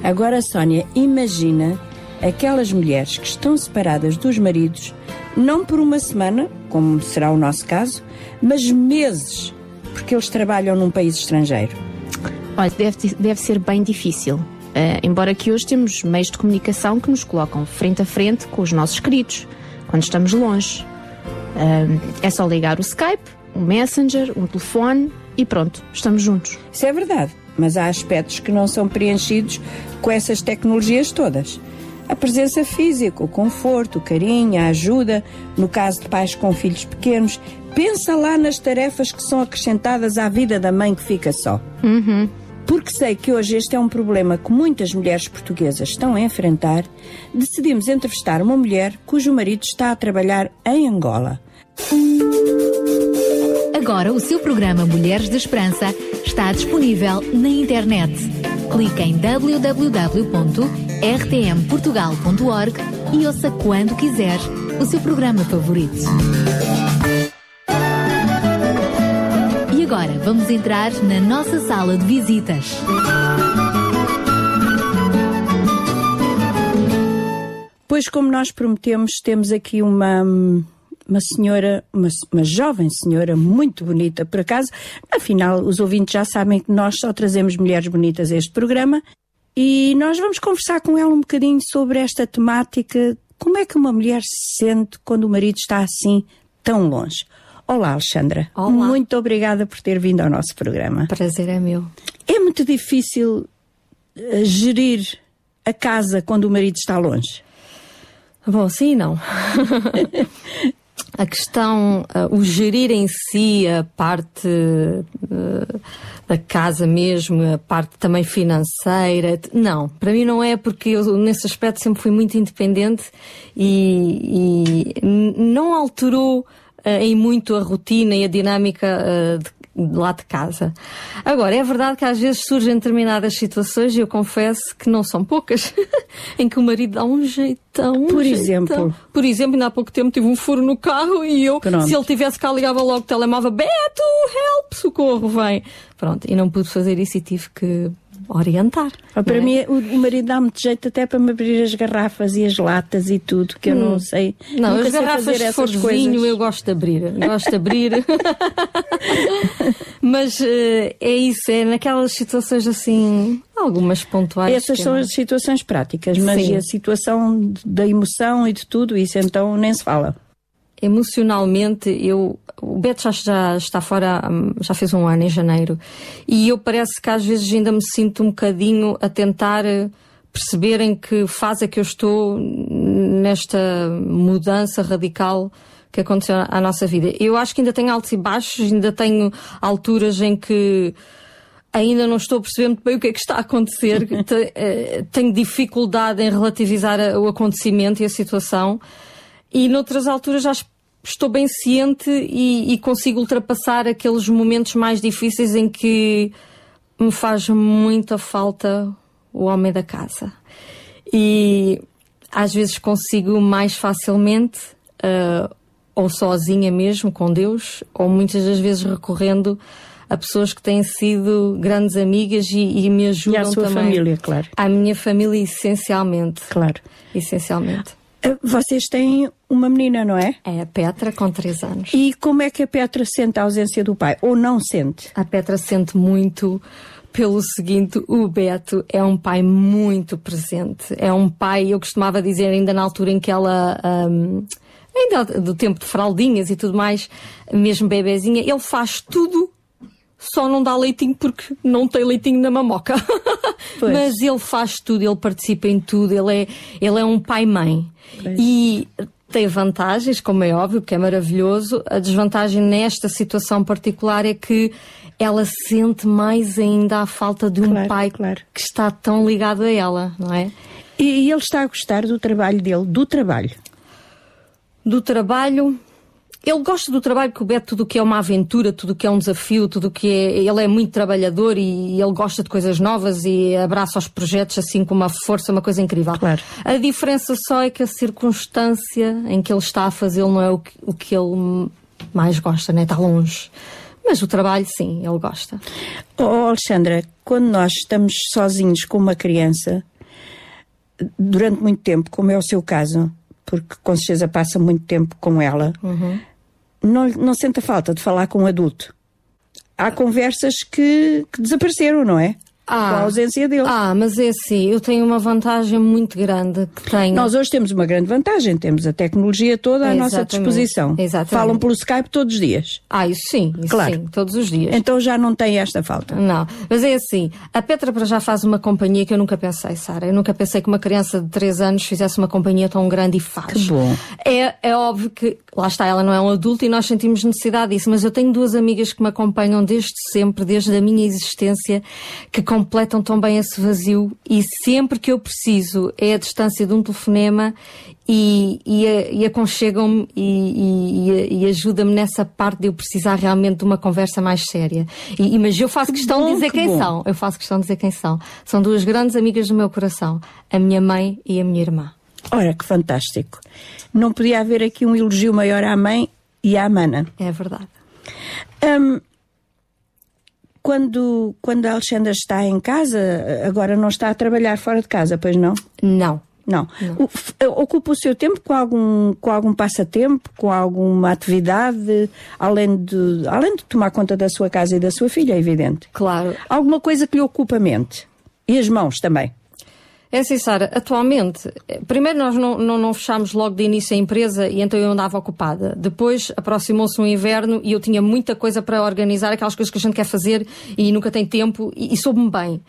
Agora, Sónia, imagina aquelas mulheres que estão separadas dos maridos, não por uma semana, como será o nosso caso, mas meses, porque eles trabalham num país estrangeiro.
Olha, deve, deve ser bem difícil. Eh, embora que hoje temos meios de comunicação que nos colocam frente a frente com os nossos queridos, quando estamos longe. Eh, é só ligar o Skype, um Messenger, um telefone e pronto, estamos juntos.
Isso é verdade, mas há aspectos que não são preenchidos com essas tecnologias todas. A presença física, o conforto, o carinho, a ajuda, no caso de pais com filhos pequenos, pensa lá nas tarefas que são acrescentadas à vida da mãe que fica só.
Uhum.
Porque sei que hoje este é um problema que muitas mulheres portuguesas estão a enfrentar, decidimos entrevistar uma mulher cujo marido está a trabalhar em Angola.
Agora o seu programa Mulheres de Esperança está disponível na internet. Clique em www.rtmportugal.org e ouça quando quiser o seu programa favorito. E agora vamos entrar na nossa sala de visitas.
Pois, como nós prometemos, temos aqui uma, uma senhora, uma, uma jovem senhora muito bonita, por acaso. Afinal, os ouvintes já sabem que nós só trazemos mulheres bonitas a este programa. E nós vamos conversar com ela um bocadinho sobre esta temática. Como é que uma mulher se sente quando o marido está assim, tão longe? Olá, Alexandra.
Olá.
Muito obrigada por ter vindo ao nosso programa.
Prazer é meu.
É muito difícil eh, gerir a casa quando o marido está longe.
Bom, sim e não. a questão, uh, o gerir em si, a parte uh, da casa mesmo, a parte também financeira, não, para mim não é porque eu nesse aspecto sempre fui muito independente e, e não alterou uh, em muito a rotina e a dinâmica de lá de casa. Agora, é verdade que às vezes surgem determinadas situações, e eu confesso que não são poucas, em que o marido dá um jeitão. um
Por
jeitão.
exemplo?
Por exemplo, ainda há pouco tempo tive um furo no carro e eu,
Pronto.
se ele tivesse cá, ligava logo o telemóvel: Beto, help, socorro, vem. Pronto, e não pude fazer isso e tive que orientar.
Ah, Para
é?
mim, o, o marido dá muito jeito até para me abrir as garrafas e as latas e tudo, que eu
Hum.
não sei.
Não,
nunca
as garrafas for de
coisas.
vinho eu gosto de abrir. Gosto de abrir. Mas eh, é isso, é naquelas situações assim, algumas pontuais.
Essas são as situações práticas, mas
Sim.
a situação de- da emoção e de tudo isso, então nem se fala.
Emocionalmente, eu. O Beto já, já está fora, hum, já fez um ano em janeiro. E eu parece que às vezes ainda me sinto um bocadinho a tentar eh, perceber em que fase é que eu estou nesta mudança radical que aconteceu à nossa vida. Eu acho que ainda tenho altos e baixos, ainda tenho alturas em que ainda não estou a perceber muito bem o que é que está a acontecer. Te- eh, Tenho dificuldade em relativizar a- o acontecimento e a situação. E noutras alturas já es- estou bem ciente e, e consigo ultrapassar aqueles momentos mais difíceis em que me faz muita falta o homem da casa. E às vezes consigo mais facilmente, ah, ou sozinha mesmo, com Deus, ou muitas das vezes recorrendo a pessoas que têm sido grandes amigas e, e me ajudam
E à sua
também.
família, claro.
À minha família, essencialmente.
Claro.
Essencialmente.
Vocês têm uma menina, não é?
É a Petra, com 3 anos.
E como é que a Petra sente a ausência do pai? Ou não sente?
A Petra sente muito pelo seguinte, o Beto é um pai muito presente. É um pai, eu costumava dizer ainda na altura em que ela, hum, ainda do tempo de fraldinhas e tudo mais, mesmo bebezinha, ele faz tudo só não dá leitinho porque não tem leitinho na mamoca. Mas ele faz tudo, ele participa em tudo, ele é, ele é um pai-mãe. E tem vantagens, como é óbvio, que é maravilhoso. A desvantagem nesta situação particular é que ela sente mais ainda a falta de um pai que está tão ligado a ela, não é?
E, e ele está a gostar do trabalho dele, do trabalho.
Do trabalho. Ele gosta do trabalho porque o Beto tudo o que é uma aventura, tudo o que é um desafio, tudo o que é. Ele é muito trabalhador e ele gosta de coisas novas e abraça os projetos assim com uma força, uma coisa incrível.
Claro.
A diferença só é que a circunstância em que ele está a fazê-lo não é o que, o que ele mais gosta, né? Está longe. Mas o trabalho, sim, ele gosta.
Oh, Alexandra, quando nós estamos sozinhos com uma criança, durante muito tempo, como é o seu caso, porque com certeza passa muito tempo com ela,
Uhum.
Não, não sente a falta de falar com um adulto. Há conversas que, que desapareceram, não é? Com a ausência dele.
Ah, mas é assim, eu tenho uma vantagem muito grande que tenho.
Nós hoje temos uma grande vantagem, temos a tecnologia toda à nossa disposição.
exatamente.
Falam pelo Skype todos os dias.
Ah, isso sim, isso
Claro.
sim, todos os dias.
Então já não tem esta falta.
Não, mas é assim, a Petra para já faz uma companhia que eu nunca pensei, Sara. Eu nunca pensei que uma criança de 3 anos fizesse uma companhia tão grande e faz.
Que bom.
É, é óbvio que, lá está, ela não é um adulto e nós sentimos necessidade disso, mas eu tenho duas amigas que me acompanham desde sempre, desde a minha existência, que completam tão bem esse vazio e sempre que eu preciso é a distância de um telefonema e, e, e aconchegam-me e, e, e ajuda-me nessa parte de eu precisar realmente de uma conversa mais séria. E, mas eu faço questão
bom,
de dizer
que
quem
bom.
são. Eu faço questão de dizer quem são. São duas grandes amigas do meu coração, a minha mãe e a minha irmã.
Ora, que fantástico. Não podia haver aqui um elogio maior à mãe e à mana.
É verdade.
Hum, quando, quando a Alexandra está em casa, agora não está a trabalhar fora de casa, pois não?
Não.
Não. O- f- ocupa o seu tempo com algum, com algum passatempo, com alguma atividade, além de, além de tomar conta da sua casa e da sua filha, é evidente.
Claro.
Alguma coisa que lhe ocupa a mente. E as mãos também.
É assim, Sara, atualmente, primeiro nós não, não, não fechámos logo de início a empresa e então eu andava ocupada. Depois aproximou-se um inverno e eu tinha muita coisa para organizar, aquelas coisas que a gente quer fazer e nunca tem tempo e, e soube-me bem.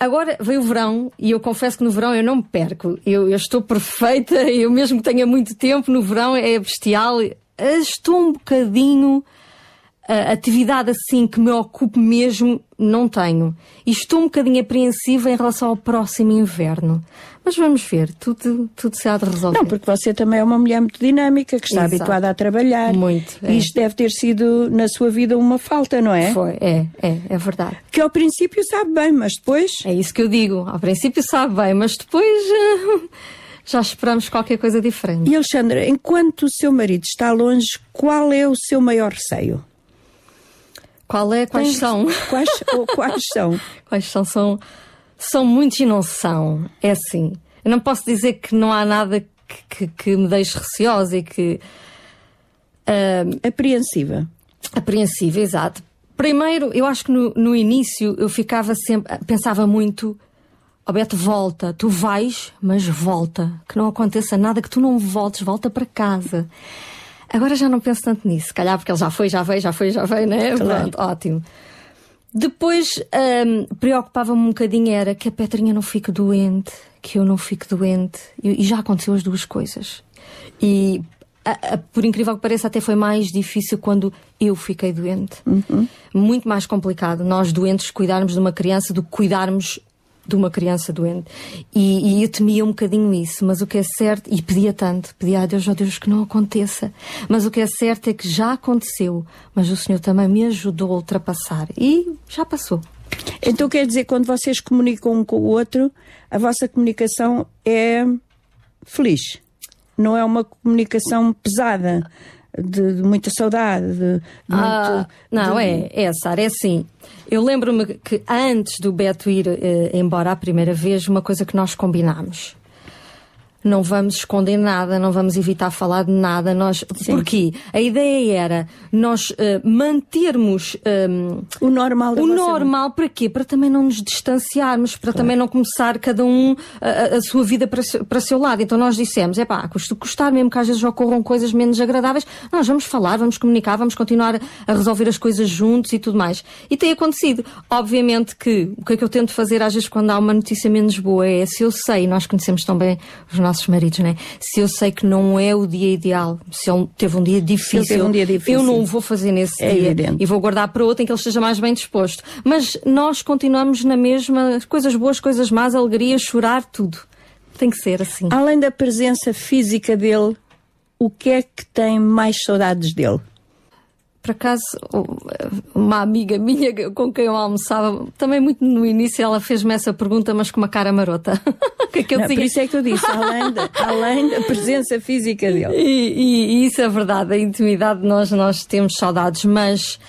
Agora veio o verão e eu confesso que no verão eu não me perco. Eu, eu estou perfeita, eu mesmo que tenha muito tempo, no verão é bestial. Estou um bocadinho. A atividade assim que me ocupe mesmo, não tenho. E estou um bocadinho apreensiva em relação ao próximo inverno. Mas vamos ver, tudo, tudo se há de resolver.
Não, porque você também é uma mulher muito dinâmica, que está
Exato.
habituada a trabalhar.
Muito, é.
E isto deve ter sido, na sua vida, uma falta, não é?
Foi, é, é, é verdade.
Que ao princípio sabe bem, mas depois.
É isso que eu digo. Ao princípio sabe bem, mas depois já esperamos qualquer coisa diferente.
E Alexandra, enquanto o seu marido está longe, qual é o seu maior receio?
Qual é? Quais
Tem-
são?
Quais, ou quais são?
Quais são? São, são muitos e não são. É assim. Eu não posso dizer que não há nada que, que, que me deixe receosa e que.
Apreensiva.
Apreensiva, exato. Primeiro, eu acho que no, no início eu ficava sempre. Pensava muito. Ó Beto, volta, tu vais, mas volta. Que não aconteça nada, que tu não voltes, volta para casa. Agora já não penso tanto nisso, se calhar porque ele já foi, já veio, já foi, já veio, né?
Claro.
Pronto, ótimo. Depois hum, preocupava-me um bocadinho era que a Petrinha não fique doente, que eu não fique doente. E, já aconteceu as duas coisas. E a- a- por incrível que pareça, até foi mais difícil quando eu fiquei doente. Muito mais complicado nós doentes cuidarmos de uma criança do que cuidarmos de uma criança doente. E, e eu temia um bocadinho isso, mas o que é certo, e pedia tanto, pedia a Deus, ó Deus, que não aconteça. Mas o que é certo é que já aconteceu, mas o Senhor também me ajudou a ultrapassar. E já passou.
Então quer dizer, quando vocês comunicam um com o outro, a vossa comunicação é feliz. Não é uma comunicação pesada, de, de muita saudade. De, de
Ah,
muito-
não, é, é, Sara, é assim. Eu lembro-me que antes do Beto ir eh, embora a primeira vez, uma coisa que nós combinámos. Não vamos esconder nada, não vamos evitar falar de nada. Nós, porquê? A ideia era nós eh, mantermos ehm,
o normal,
o normal para quê? Para também não nos distanciarmos, para também não começar cada um a, a- sua vida para, para seu lado. Então nós dissemos, é pá, custa custar mesmo que às vezes ocorram coisas menos agradáveis, nós vamos falar, vamos comunicar, vamos continuar a resolver as coisas juntos e tudo mais. E tem acontecido. Obviamente que o que é que eu tento fazer às vezes quando há uma notícia menos boa é se eu sei, nós conhecemos tão bem os nossos maridos, né? Se eu sei que não é o dia ideal, se ele teve um dia difícil,
um dia difícil.
eu não o vou fazer nesse
É
dia
evidente.
e vou guardar para outro em que ele esteja mais bem disposto. Mas nós continuamos na mesma, coisas boas, coisas más, alegria, chorar, tudo. Tem que ser assim.
Além da presença física dele, o que é que tem mais saudades dele?
Por acaso, uma amiga minha com quem eu almoçava, também muito no início, ela fez-me essa pergunta, mas com uma cara marota. Que é que eu
Não? Por isso é que eu disse, além da, além da presença física dele.
E, e- e isso é verdade, a intimidade nós, nós temos saudades, mas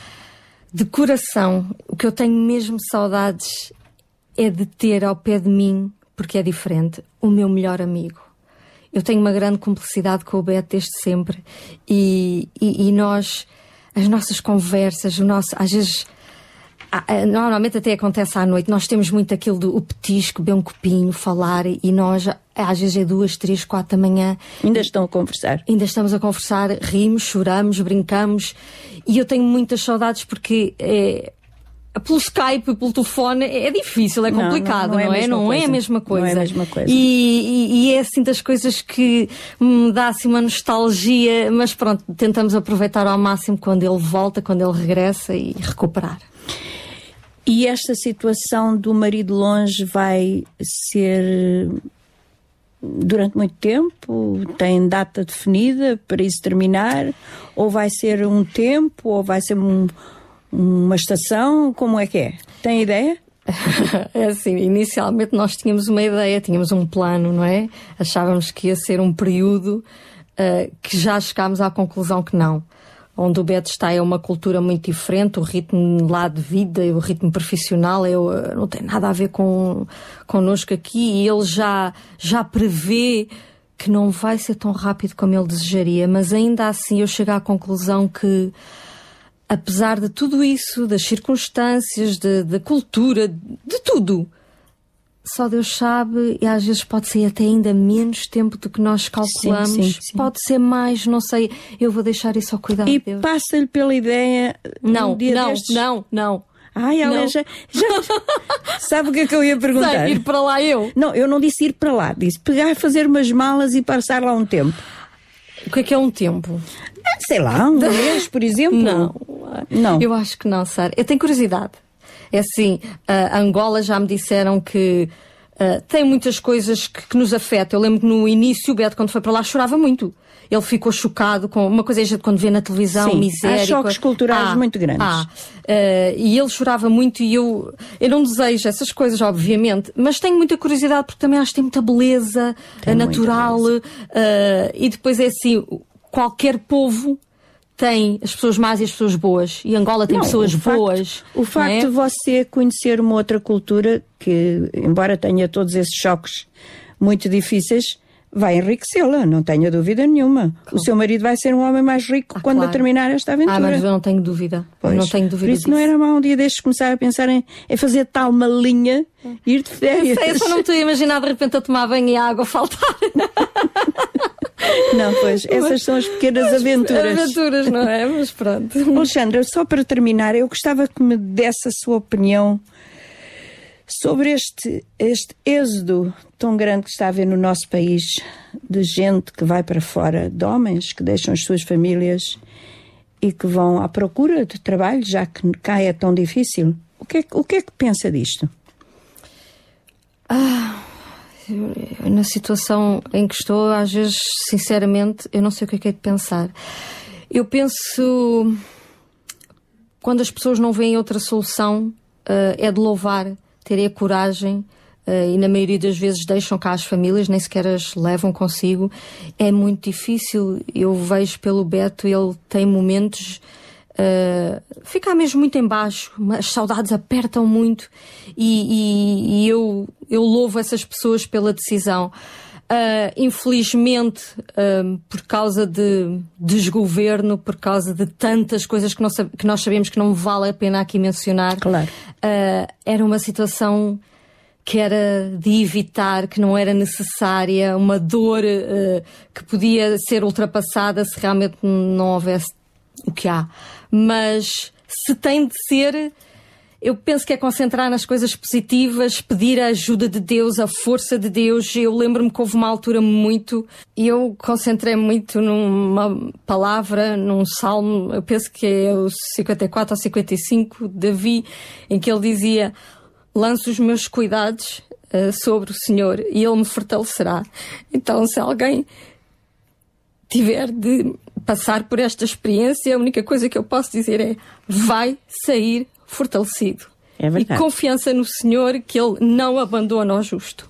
de coração, o que eu tenho mesmo saudades é de ter ao pé de mim, porque é diferente, o meu melhor amigo. Eu tenho uma grande cumplicidade com o Beto desde sempre e, e, e nós, as nossas conversas, o nosso, às vezes, normalmente até acontece à noite, nós temos muito aquilo do petisco, beber um copinho, falar e nós, às vezes é duas, três, quatro da manhã.
Ainda estão a conversar.
Ainda estamos a conversar, rimos, choramos, brincamos e eu tenho muitas saudades porque é, pelo Skype, pelo telefone, é difícil, é
Não,
complicado,
não-
não,
não é a
é? Não é a
coisa.
mesma
Não é a
coisa.
mesma coisa.
E, e- e é assim das coisas que me dá assim uma nostalgia, mas pronto, tentamos aproveitar ao máximo quando ele volta, quando ele regressa e recuperar.
E esta situação do marido longe vai ser durante muito tempo? Tem data definida para isso terminar? Ou vai ser um tempo? Ou vai ser um- uma estação? Como é que é? Tem ideia?
É assim, inicialmente nós tínhamos uma ideia, tínhamos um plano, não é? Achávamos que ia ser um período ah, que já chegámos à conclusão que não. Onde o Beto está é uma cultura muito diferente, o ritmo lá de vida e o ritmo profissional é, uh, não tem nada a ver com connosco aqui e ele já, já prevê que não vai ser tão rápido como ele desejaria, mas ainda assim eu chego à conclusão que apesar de tudo isso, das circunstâncias, de- da cultura, de tudo, só Deus sabe e às vezes pode ser até ainda menos tempo do que nós calculamos.
Sim, sim, sim.
Pode ser mais, não sei. Eu vou deixar isso ao cuidado
E
de Deus.
passa-lhe pela ideia.
Não,
um dia
não,
destes...
não, não.
Ai, ela
Não.
já, já- Sabe o que é que eu ia perguntar?
Sei, ir para lá eu.
Não, eu não disse ir para lá. Disse pegar, fazer umas malas e passar lá um tempo.
O que é que é um tempo?
Sei lá, um mês, por exemplo.
Não.
Não.
Eu acho que não, Sara. Eu tenho curiosidade. É assim, a Angola já me disseram que ah, tem muitas coisas que, que nos afetam. Eu lembro que no início o Beto, quando foi para lá, chorava muito. Ele ficou chocado com uma coisa é gente quando vê na televisão,
Sim,
miséria.
há choques culturais
Há,
muito grandes.
Ah, e ele chorava muito e eu, eu não desejo essas coisas, obviamente, mas tenho muita curiosidade porque também acho que tem muita beleza
Tem
ah,
muita
natural. ah, e depois é assim, qualquer povo tem as pessoas más e as pessoas boas. E Angola tem
Não,
pessoas
o facto-
boas.
O facto
não é?
de você conhecer uma outra cultura que, embora tenha todos esses choques muito difíceis, vai enriquecê-la, não tenha dúvida nenhuma. O seu marido vai ser um homem mais rico quando
Ah, claro.
terminar esta aventura.
Ah, mas eu não tenho dúvida. Eu
Pois.
não tenho dúvida
Por isso não
disso.
era mau um dia destes começar a pensar em, em fazer tal uma linha e ir de férias.
Sei, só não estou a imaginar de repente a tomar banho e a água faltar.
Não, pois, essas são as pequenas aventuras.
Aventuras, não é? Mas pronto.
Alexandra, só para terminar, eu gostava que me desse a sua opinião sobre este, este êxodo tão grande que está a haver no nosso país de gente que vai para fora, de homens que deixam as suas famílias e que vão à procura de trabalho, já que cá é tão difícil. O que é, que- o que, é que pensa disto?
Ah, na situação em que estou, às vezes, sinceramente, eu não sei o que é que é de pensar. Eu penso. Quando as pessoas não veem outra solução, eh, é de louvar, terem a coragem. eh, e na maioria das vezes deixam cá as famílias, nem sequer as levam consigo. É muito difícil. Eu vejo pelo Beto, ele tem momentos Uh, fica mesmo muito em baixo, as saudades apertam muito e, e- e eu, eu louvo essas pessoas pela decisão. ah, infelizmente, ah, por causa de desgoverno, por causa de tantas coisas que nós, que nós sabemos que não vale a pena aqui mencionar, ah, era uma situação que era de evitar, que não era necessária, uma dor ah, que podia ser ultrapassada se realmente não houvesse o que há. Mas se tem de ser, eu penso que é concentrar nas coisas positivas, pedir a ajuda de Deus, a força de Deus. Eu lembro-me que houve uma altura muito. e Eu concentrei muito numa palavra, num salmo, eu penso que é o 54 ou 55, Davi, em que ele dizia: Lanço os meus cuidados eh, sobre o Senhor e Ele me fortalecerá. Então, se alguém tiver de passar por esta experiência, a única coisa que eu posso dizer é: vai sair fortalecido.
É verdade.
E confiança no Senhor que Ele não abandona o justo.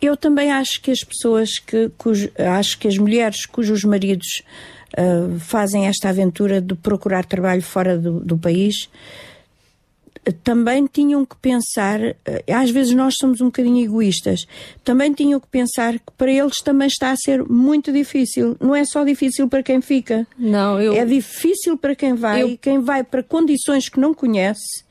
Eu também acho que as pessoas que, cujo- acho que as mulheres cujos maridos ah, fazem esta aventura de procurar trabalho fora do, do país também tinham que pensar, eh, às vezes nós somos um bocadinho egoístas, também tinham que pensar que para eles também está a ser muito difícil. Não é só difícil para quem fica.
Não, eu...
É difícil para quem vai,
Eu-
quem vai para condições que não conhece,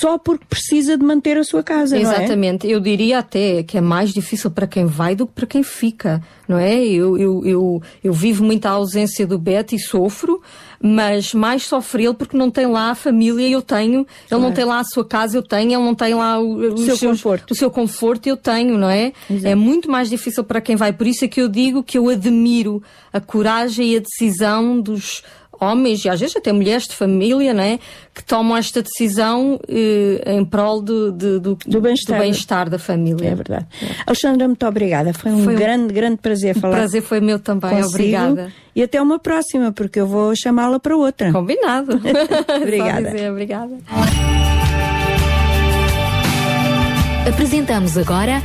só porque precisa de manter a sua casa, é?
Exatamente. Eu diria até que é mais difícil para quem vai do que para quem fica, não é? Eu, eu, eu, eu vivo muita ausência do Beto e sofro, mas mais sofre ele porque não tem lá a família, eu tenho. Ele não tem lá a sua casa, eu tenho. Ele não tem lá o, os
seu
seus-
conforto.
o seu conforto, eu tenho, não é? É muito mais difícil para quem vai. Por isso é que eu digo que eu admiro a coragem e a decisão dos homens e às vezes até mulheres de família, não é? Que tomam esta decisão eh, em prol do, de- do, do
bem-estar.
bem-estar da família.
É verdade. Alexandra, muito obrigada. Foi um
Foi um-
grande, grande prazer
O
falar.
prazer foi meu também,
consigo.
obrigada.
E até uma próxima, porque eu vou chamá-la para outra.
Combinado.
obrigada.
Dizer obrigada.
Apresentamos agora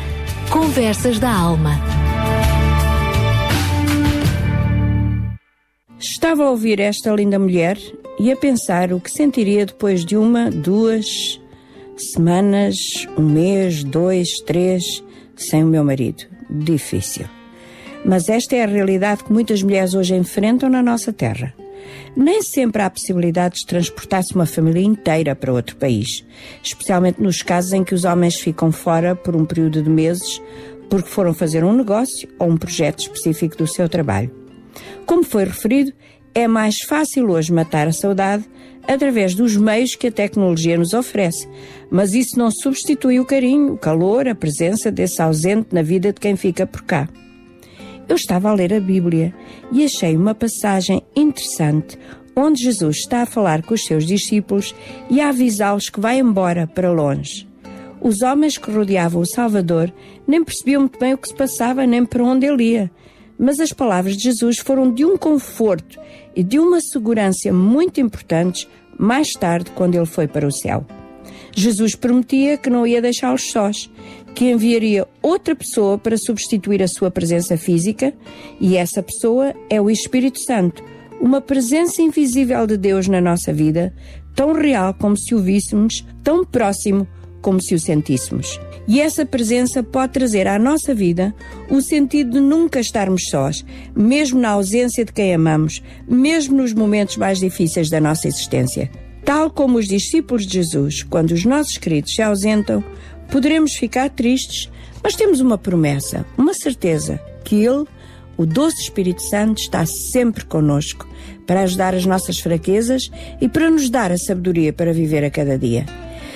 Conversas da Alma.
Estava a ouvir esta linda mulher e a pensar o que sentiria depois de uma, duas semanas, um mês, dois, três, sem o meu marido. Difícil. Mas esta é a realidade que muitas mulheres hoje enfrentam na nossa terra. Nem sempre há possibilidade de transportar-se uma família inteira para outro país, especialmente nos casos em que os homens ficam fora por um período de meses porque foram fazer um negócio ou um projeto específico do seu trabalho. Como foi referido, é mais fácil hoje matar a saudade através dos meios que a tecnologia nos oferece, mas isso não substitui o carinho, o calor, a presença desse ausente na vida de quem fica por cá. Eu estava a ler a Bíblia e achei uma passagem interessante onde Jesus está a falar com os seus discípulos e a avisá-los que vai embora para longe. Os homens que rodeavam o Salvador nem percebiam muito bem o que se passava nem para onde ele ia. Mas as palavras de Jesus foram de um conforto e de uma segurança muito importantes mais tarde, quando ele foi para o céu. Jesus prometia que não ia deixá-los sós, que enviaria outra pessoa para substituir a sua presença física, e essa pessoa é o Espírito Santo, uma presença invisível de Deus na nossa vida, tão real como se o víssemos, tão próximo como se o sentíssemos. E essa presença pode trazer à nossa vida o sentido de nunca estarmos sós, mesmo na ausência de quem amamos, mesmo nos momentos mais difíceis da nossa existência. Tal como os discípulos de Jesus, quando os nossos queridos se ausentam, poderemos ficar tristes, mas temos uma promessa, uma certeza, que Ele, o doce Espírito Santo, está sempre conosco para ajudar as nossas fraquezas e para nos dar a sabedoria para viver a cada dia.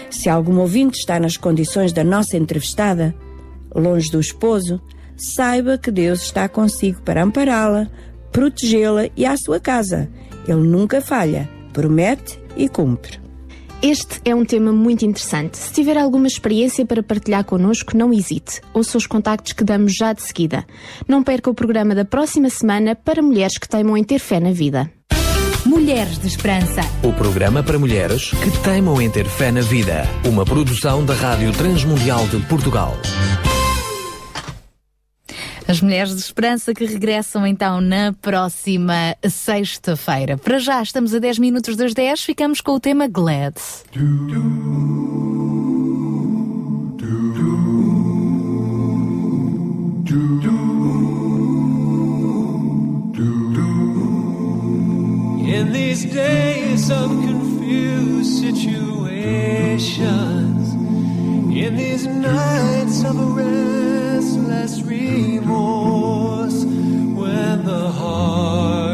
Se algum ouvinte está nas condições da nossa entrevistada, longe do esposo, saiba que Deus está consigo para ampará-la, protegê-la e à sua casa. Ele nunca falha, promete e cumpre.
Este é um tema muito interessante. Se tiver alguma experiência para partilhar connosco, não hesite. Ouça os contactos que damos já de seguida. Não perca o programa da próxima semana para mulheres que teimam em ter fé na vida.
Mulheres de Esperança.
O programa para mulheres que teimam em ter fé na vida. Uma produção da Rádio Transmundial de Portugal.
As Mulheres de Esperança que regressam então na próxima sexta-feira. Para já, estamos a 10 minutos das 10, ficamos com o tema Glad.
do
In these days of confused situations, in these nights of restless remorse, when the heart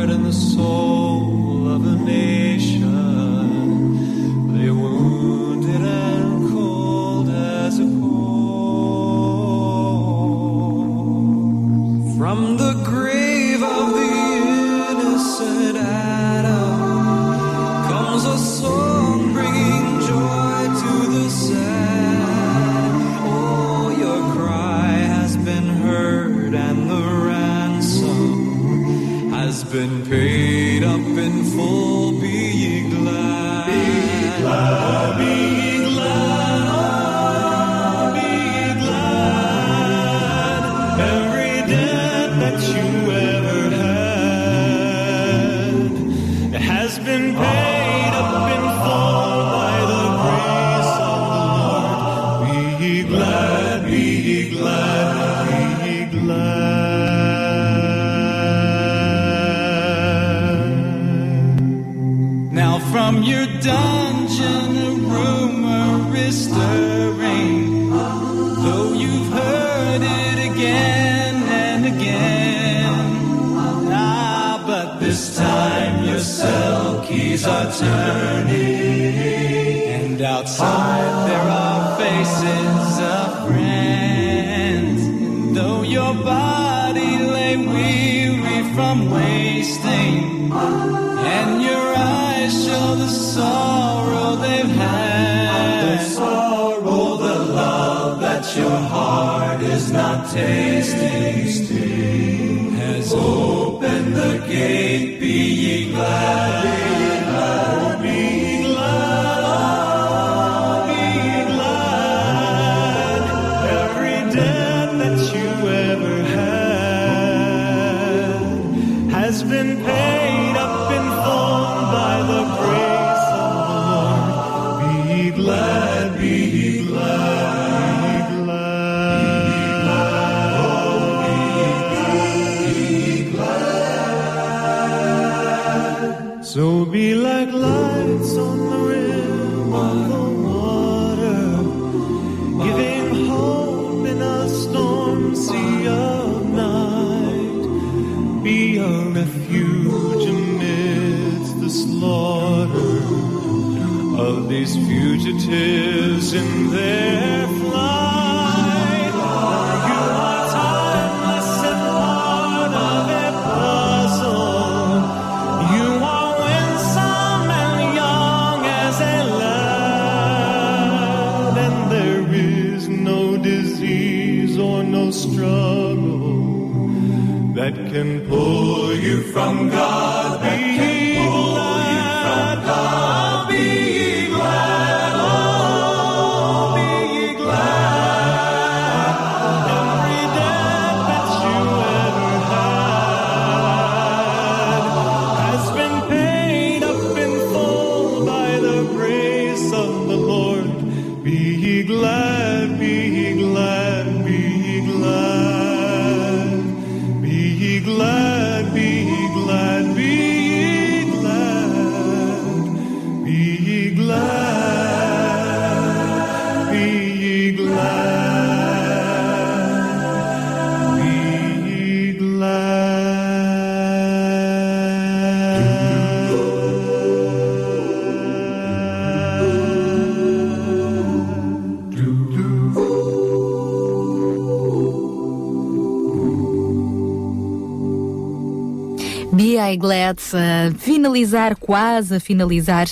finalizar, quase a finalizar,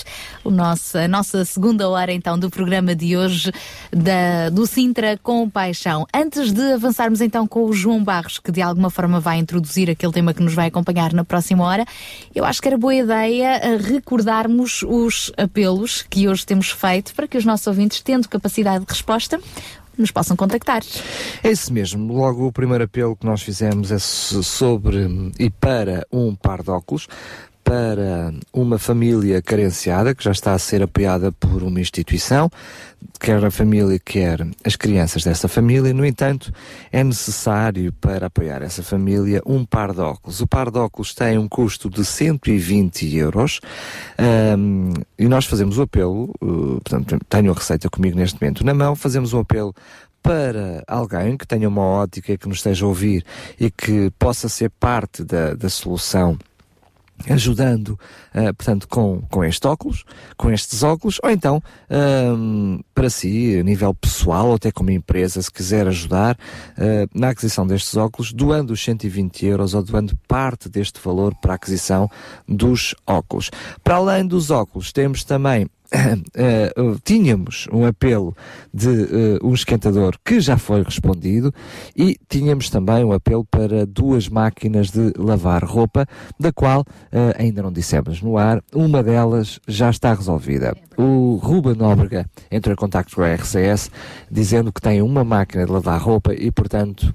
o nosso, a nossa segunda hora então do programa de hoje da, do Sintra com Paixão. Antes de avançarmos então com o João Barros, que de alguma forma vai introduzir aquele tema que nos vai acompanhar na próxima hora, eu acho que era boa ideia eh, recordarmos os apelos que hoje temos feito para que os nossos ouvintes, tendo capacidade de resposta, nos possam contactar.
É isso mesmo. Logo, o primeiro apelo que nós fizemos é sobre e para um par de óculos para uma família carenciada que já está a ser apoiada por uma instituição, quer a família, quer as crianças dessa família. No entanto, é necessário para apoiar essa família um par de óculos. O par de óculos tem um custo de 120 euros um, e nós fazemos o apelo, uh, portanto, tenho a receita comigo neste momento na mão, fazemos um apelo para alguém que tenha uma ótica que nos esteja a ouvir e que possa ser parte da, da solução ajudando, uh, portanto, com, com este óculos, com estes óculos, ou então, um, para si, a nível pessoal, ou até como empresa, se quiser ajudar uh, na aquisição destes óculos, doando os 120 euros ou doando parte deste valor para a aquisição dos óculos. Para além dos óculos, temos também Uh, tínhamos um apelo de uh, um esquentador que já foi respondido e tínhamos também um apelo para duas máquinas de lavar roupa, da qual uh, ainda não dissemos no ar, uma delas já está resolvida. O Ruben Nóbrega entrou em contato com a RCS dizendo que tem uma máquina de lavar roupa e, portanto,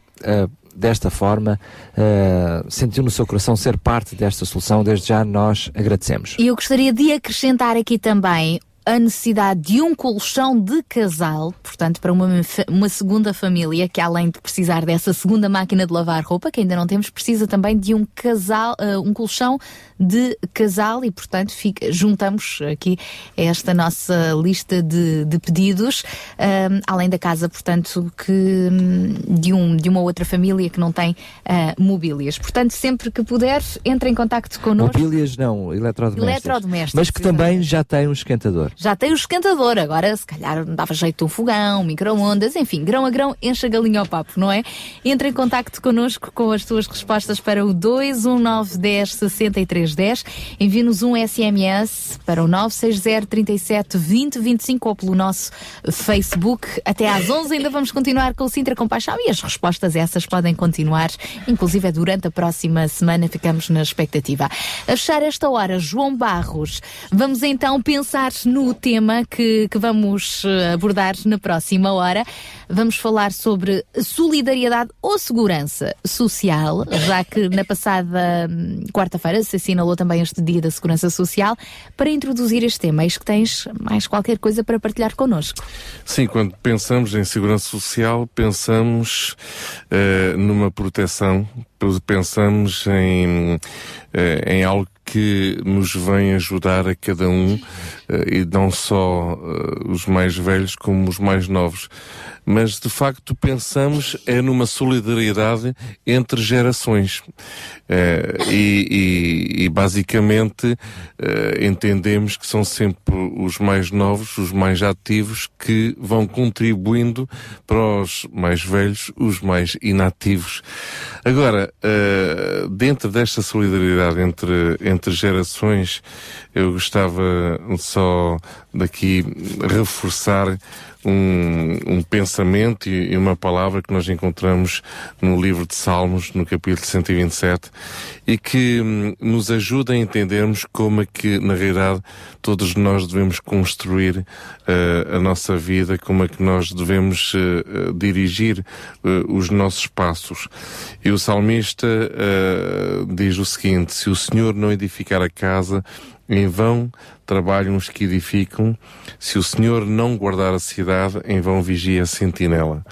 desta forma, uh, sentiu no seu coração ser parte desta solução. Desde já nós agradecemos.
E eu gostaria de acrescentar aqui também a necessidade de um colchão de casal, portanto, para uma, uma segunda família que, além de precisar dessa segunda máquina de lavar roupa, que ainda não temos, precisa também de um casal, uh, um colchão de casal e, portanto, fica, juntamos aqui esta nossa lista de, de pedidos, uh, além da casa, portanto, que de, um, de uma outra família que não tem uh, mobílias. Portanto, sempre que puder, entre em contacto connosco.
Mobílias não, eletrodomésticos.
Eletrodomésticos.
Mas que também já tem um esquentador.
Já tem o esquentador, agora se calhar dava jeito um fogão, micro-ondas, enfim, grão a grão, enche a galinha ao papo, não é? Entre em contacto connosco com as tuas respostas para o 21910 6310, envie-nos um SMS para o 960 37 20 25 ou pelo nosso Facebook. Até às 11 ainda vamos continuar com o Sintra Compaixão e as respostas essas podem continuar, inclusive é durante a próxima semana, ficamos na expectativa. A fechar esta hora, João Barros, vamos então pensar no tema que, que vamos eh, abordar na próxima hora. Vamos falar sobre solidariedade ou segurança social, já que na passada hum, quarta-feira se assinalou também este Dia da Segurança Social. Para introduzir este tema, eis que tens mais qualquer coisa para partilhar connosco.
Sim, quando pensamos em segurança social, pensamos uh, numa proteção, pensamos em, uh, em algo que nos vem ajudar a cada um, uh, e não só uh, os mais velhos como os mais novos. Mas de facto pensamos é numa solidariedade entre gerações. Uh, e, e, e, basicamente entendemos que são sempre os mais novos, os mais ativos, que vão contribuindo para os mais velhos, os mais inativos. Agora, dentro desta solidariedade entre, entre gerações, eu gostava só daqui reforçar um, um pensamento e, uma palavra que nós encontramos no livro de Salmos, no capítulo 127, e que hum, nos ajuda a entendermos como é que, na realidade, todos nós devemos construir uh, a nossa vida, como é que nós devemos uh, dirigir uh, os nossos passos. E o salmista diz o seguinte: se o Senhor não edificar a casa, em vão trabalham os que edificam, se o Senhor não guardar a cidade, em vão vigia a sentinela.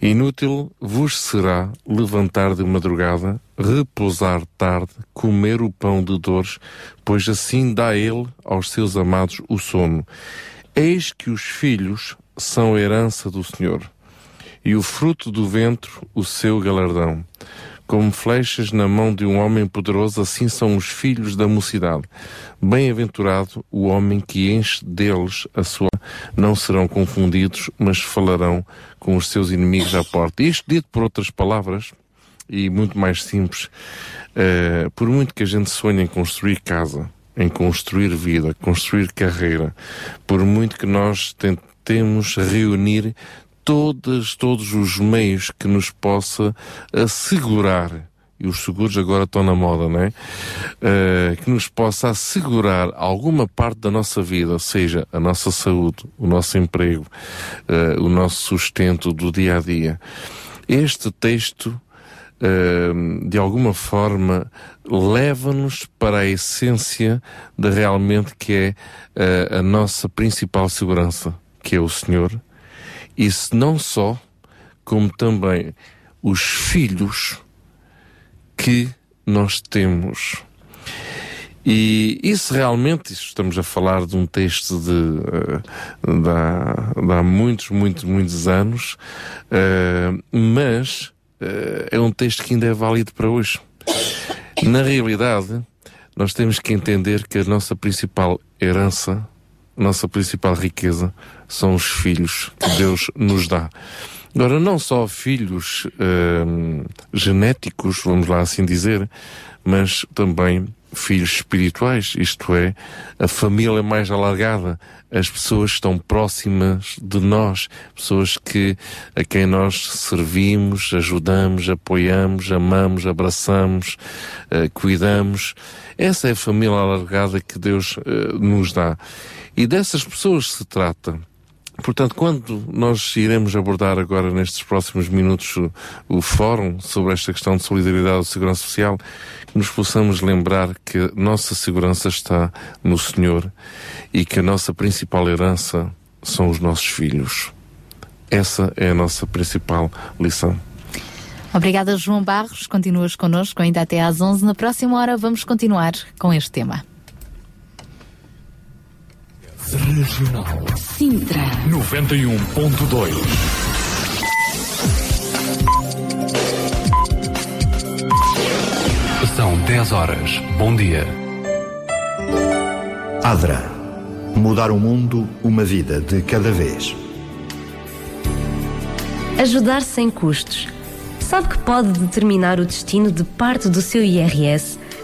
Inútil vos será levantar de madrugada, repousar tarde, comer o pão de dores, pois assim dá ele aos seus amados o sono. Eis que os filhos são herança do Senhor, e o fruto do ventre o seu galardão. Como flechas na mão de um homem poderoso, assim são os filhos da mocidade. Bem-aventurado o homem que enche deles a sua. Não serão confundidos, mas falarão com os seus inimigos à porta. Isto dito por outras palavras, e muito mais simples, uh, por muito que a gente sonhe em construir casa, em construir vida, construir carreira, por muito que nós tentemos reunir todos, todos os meios que nos possa assegurar e os seguros agora estão na moda, não é? Uh, que nos possa assegurar alguma parte da nossa vida, seja a nossa saúde, o nosso emprego, uh, o nosso sustento do dia a dia. Este texto uh, de alguma forma, leva-nos para a essência de realmente que é a nossa principal segurança, que é o Senhor. Se não só, como também os filhos que nós temos. E isso realmente, estamos a falar de um texto de, uh, de, há, de há muitos, muitos, muitos anos, uh, mas uh, é um texto que ainda é válido para hoje. Na realidade, nós temos que entender que a nossa principal herança, nossa principal riqueza, são os filhos que Deus nos dá. Agora, não só filhos genéticos, vamos lá assim dizer, mas também filhos espirituais, isto é, a família mais alargada, as pessoas que estão próximas de nós, pessoas que a quem nós servimos, ajudamos, apoiamos, amamos, abraçamos, uh, cuidamos. Essa é a família alargada que Deus uh, nos dá. E dessas pessoas se trata. Portanto, quando nós iremos abordar agora nestes próximos minutos o, o, fórum sobre esta questão de solidariedade e segurança social, nos possamos lembrar que a nossa segurança está no Senhor e que a nossa principal herança são os nossos filhos. Essa é a nossa principal lição.
Obrigada, João Barros. Continuas connosco ainda até às 11. Na próxima hora vamos continuar com este tema.
Regional
Sintra
91.2 São 10 horas. Bom dia.
Adra. Mudar o mundo, uma vida de cada vez.
Ajudar sem custos. Sabe que pode determinar o destino de parte do seu IRS?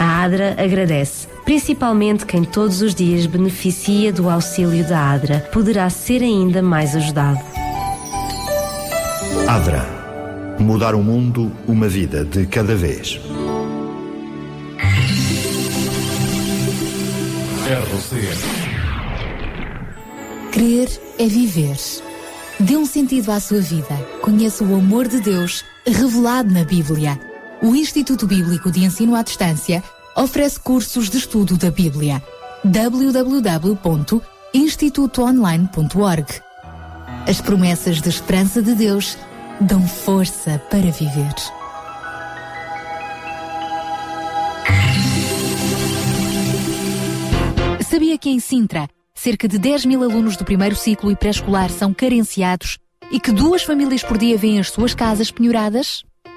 A ADRA agradece, principalmente quem todos os dias beneficia do auxílio da ADRA, poderá ser ainda mais ajudado.
Adra. Mudar o mundo, uma vida de cada vez.
RCS.
Crer é viver. Dê um sentido à sua vida. Conheça o amor de Deus revelado na Bíblia. O Instituto Bíblico de Ensino à Distância oferece cursos de estudo da Bíblia. www.institutoonline.org As promessas de esperança de Deus dão força para viver. Sabia que em Sintra, cerca de 10 mil alunos do primeiro ciclo e pré-escolar são carenciados e que duas famílias por dia vêm as suas casas penhoradas?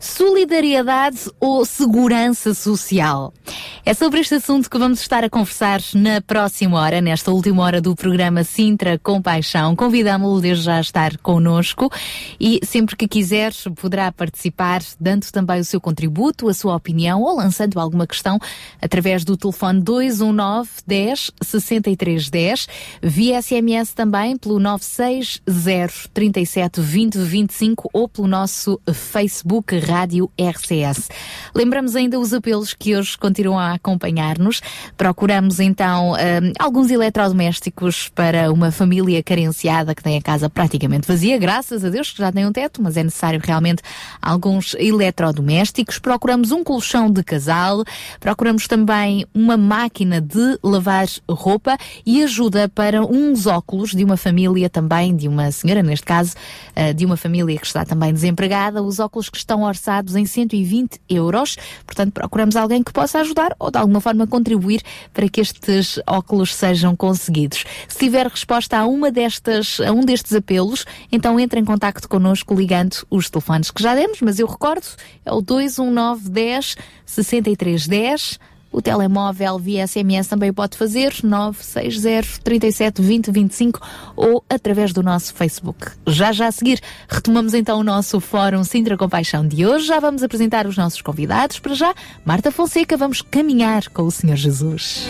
Solidariedade ou segurança social? É sobre este assunto que vamos estar a conversar na próxima hora, nesta última hora do programa Sintra Compaixão. Convidamos-lo desde já a estar connosco e sempre que quiser poderá participar, dando também o seu contributo, a sua opinião ou lançando alguma questão através do telefone 219 10 63 10, via SMS também pelo 960 37 20 25 ou pelo nosso Facebook Rádio RCS. Lembramos ainda os apelos que hoje continuam a acompanhar-nos. Procuramos então hum, alguns eletrodomésticos para uma família carenciada que tem a casa praticamente vazia, graças a Deus que já tem um teto, mas é necessário realmente alguns eletrodomésticos. Procuramos um colchão de casal,
procuramos também uma máquina de lavar roupa e ajuda para uns óculos de uma família também, de uma senhora, neste caso, eh, de uma família que está também desempregada, os óculos que estão orçados em 120 euros. Portanto, procuramos alguém que possa ajudar ou de alguma forma contribuir para que estes óculos sejam conseguidos. Se tiver resposta a, uma destas, a um destes apelos, então entre em contato connosco ligando os telefones que já demos, mas eu recordo, é o 219 10 63 10 o telemóvel via SMS também pode fazer 960 37 20 25 ou através do nosso Facebook. Já já a seguir retomamos então o nosso Fórum Sintra Compaixão de hoje. Já vamos apresentar os nossos convidados. Para já, Marta Fonseca, vamos caminhar com o Senhor Jesus.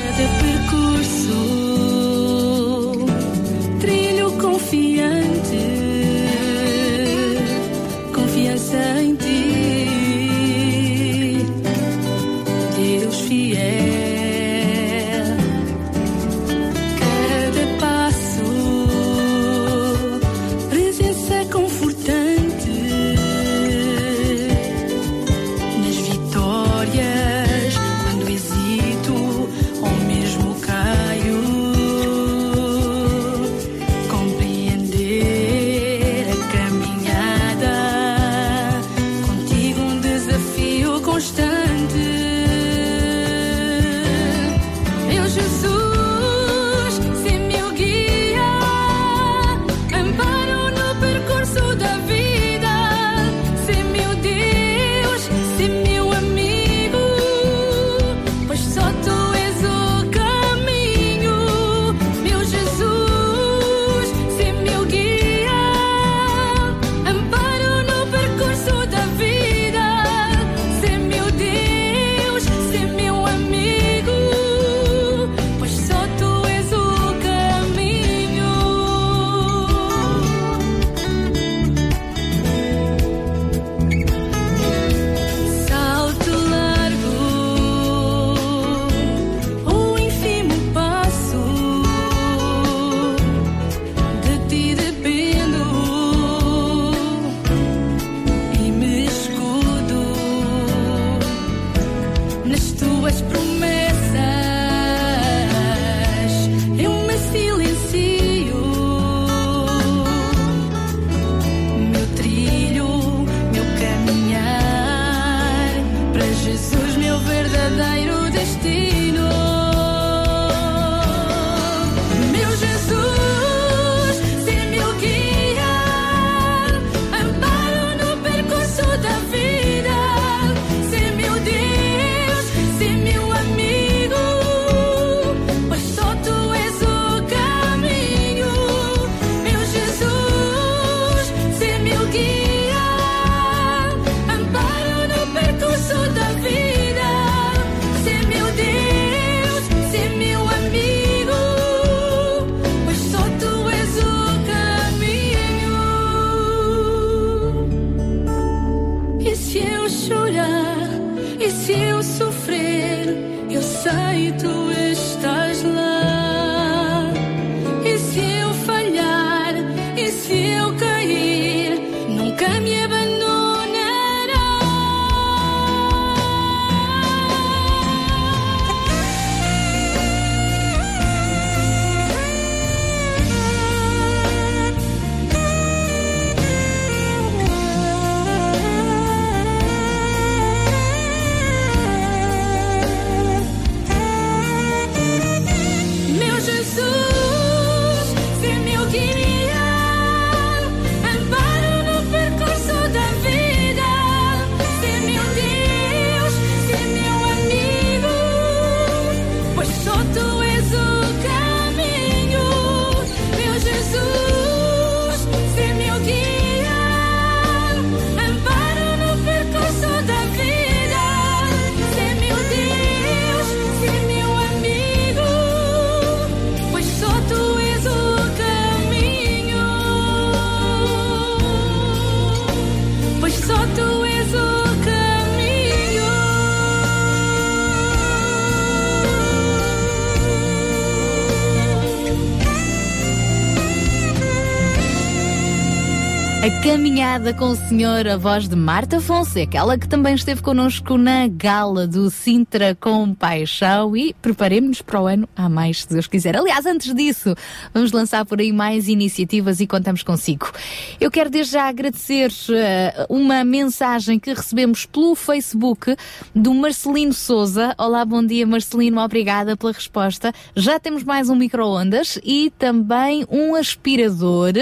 Caminhada com o senhor, a voz de Marta Fonseca, ela que também esteve connosco na gala do Sintra com Paixão e preparemos-nos para o ano a mais, se Deus quiser. Aliás, antes disso, vamos lançar por aí mais iniciativas e contamos consigo. Eu quero desde já agradecer eh, uma mensagem que recebemos pelo Facebook do Marcelino Souza. Olá, bom dia Marcelino, obrigada pela resposta. Já temos mais um micro-ondas e também um aspirador.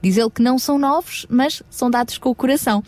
Diz ele que não são novos, mas são dados com o coração.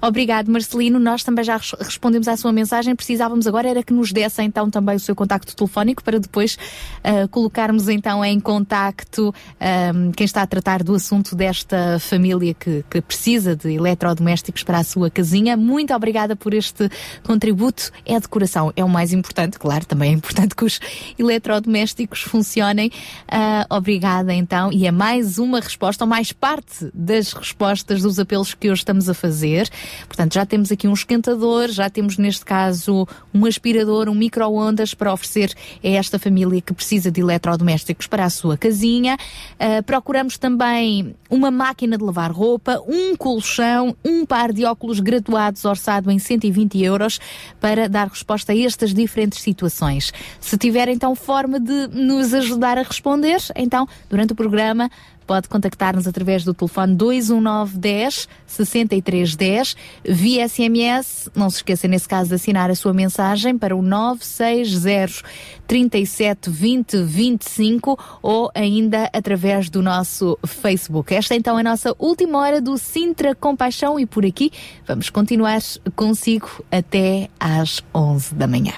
Obrigado, Marcelino. Nós também já res- respondemos à sua mensagem. Precisávamos agora era que nos desse então também o seu contacto telefónico para depois ah, colocarmos então em contacto ahm, quem está a tratar do assunto desta família que, que precisa de eletrodomésticos para a sua casinha. Muito obrigada por este contributo. É de coração, é o mais importante, claro, também é importante que os eletrodomésticos funcionem. Ah, obrigada então. E é mais uma resposta, ou mais parte das respostas dos apelos que hoje estamos a fazer. Portanto, já temos aqui um esquentador, já temos neste caso um aspirador, um micro-ondas para oferecer a esta família que precisa de eletrodomésticos para a sua casinha. Ah, procuramos também uma máquina de lavar roupa, um colchão, um par de óculos graduados orçado em 120 euros para dar resposta a estas diferentes situações. Se tiver então forma de nos ajudar a responder, então durante o programa pode contactar-nos através do telefone 21910 6310 via SMS. Não se esqueça, nesse caso, de assinar a sua mensagem para o 960 37 20 25 ou ainda através do nosso Facebook. Esta então é a nossa última hora do Sintra Compaixão e por aqui vamos continuar consigo até às 11 da manhã.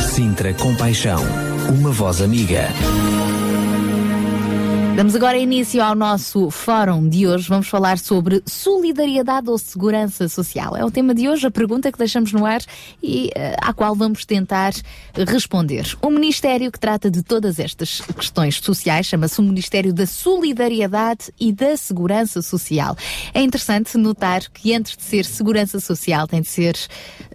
Sintra Compaixão, uma voz amiga.
Damos agora início ao nosso fórum de hoje. Vamos falar sobre solidariedade ou segurança social. É o tema de hoje, a pergunta que deixamos no ar e eh, à qual vamos tentar responder. O Ministério que trata de todas estas questões sociais chama-se o Ministério da Solidariedade e da Segurança Social. É interessante notar que antes de ser segurança social tem de ser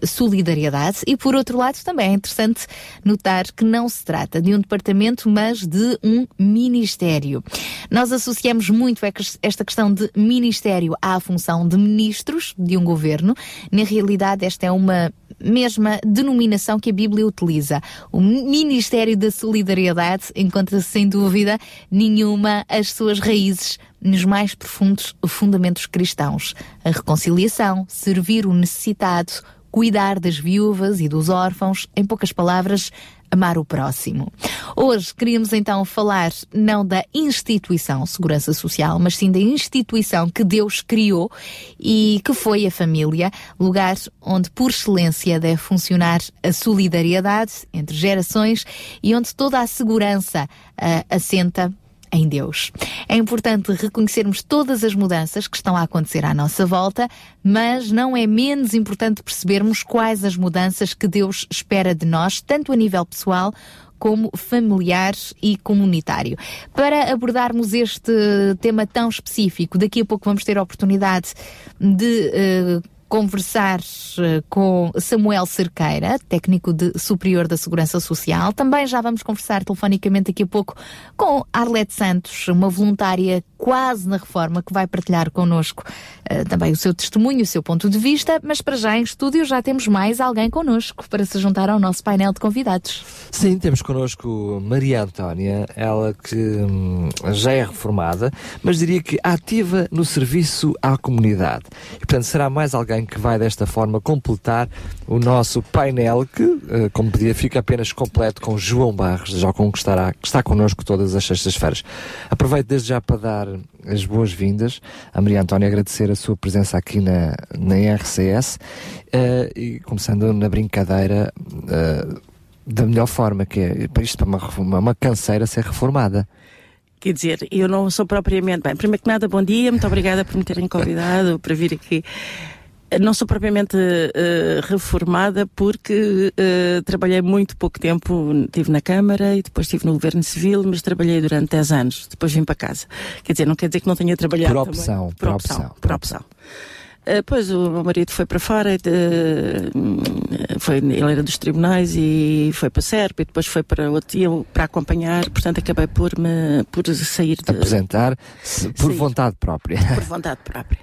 solidariedade e por outro lado também é interessante notar que não se trata de um departamento, mas de um ministério. Nós associamos muito esta questão de ministério à função de ministros de um governo. Na realidade, esta é uma mesma denominação que a Bíblia utiliza. O Ministério da Solidariedade encontra sem dúvida nenhuma as suas raízes nos mais profundos fundamentos cristãos. A reconciliação, servir o necessitado, cuidar das viúvas e dos órfãos, em poucas palavras, amar o próximo. Hoje queríamos então falar não da instituição Segurança Social, mas sim da instituição que Deus criou e que foi a família, lugar onde por excelência deve funcionar a solidariedade entre gerações e onde toda a segurança uh, assenta em Deus. É importante reconhecermos todas as mudanças que estão a acontecer à nossa volta, mas não é menos importante percebermos quais as mudanças que Deus espera de nós, tanto a nível pessoal como familiar e comunitário. Para abordarmos este tema tão específico, daqui a pouco vamos ter a oportunidade de uh, conversar uh, com Samuel Cerqueira, técnico de superior da Segurança Social. Também já vamos conversar telefonicamente daqui a pouco com Arlete Santos, uma voluntária quase na reforma que vai partilhar connosco uh, também o seu testemunho, o seu ponto de vista, mas para já em estúdio já temos mais alguém connosco para se juntar ao nosso painel de convidados.
Sim, temos connosco Maria Antónia, ela que hum, já é reformada, mas diria que ativa no serviço à comunidade. E portanto será mais alguém que vai desta forma completar o nosso painel que, uh, como pedia, fica apenas completo com João Barros, já estará, que está connosco todas as sextas-feiras. Aproveito desde já para dar as boas-vindas a Maria Antónia, agradecer a sua presença aqui na, na RCS uh, e começando na brincadeira uh, da melhor forma, que é para isto para uma, uma, uma canseira ser reformada.
Quer dizer, eu não sou propriamente. Bem, primeiro que nada, bom dia, muito obrigada por me terem convidado para vir aqui. Não sou propriamente uh, reformada porque uh, trabalhei muito pouco tempo, estive na Câmara e depois estive no Governo Civil, mas trabalhei durante 10 anos, depois vim para casa. Quer dizer, não quer dizer que não tenha trabalhado
por opção,
também. Por,
por
opção,
opção,
por opção. Uh, Pois o meu marido foi para fora, foi, ele era dos tribunais e foi para Sérvia, e depois foi para outro, eu para acompanhar, portanto acabei por me por sair de,
Apresentar se- por
Sim.
vontade própria.
por vontade própria.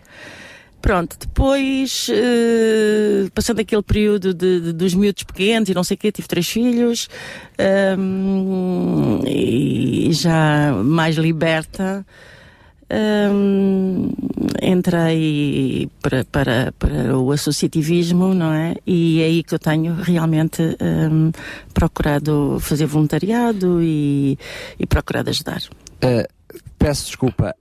Pronto, depois, eh, passando aquele período de, de- dos miúdos pequenos e não sei o quê, tive três filhos hum, e já mais liberta, hum, entrei para, para, para o associativismo, não é? E é aí que eu tenho realmente hum, procurado fazer voluntariado e, e procurado ajudar.
Uh, peço desculpa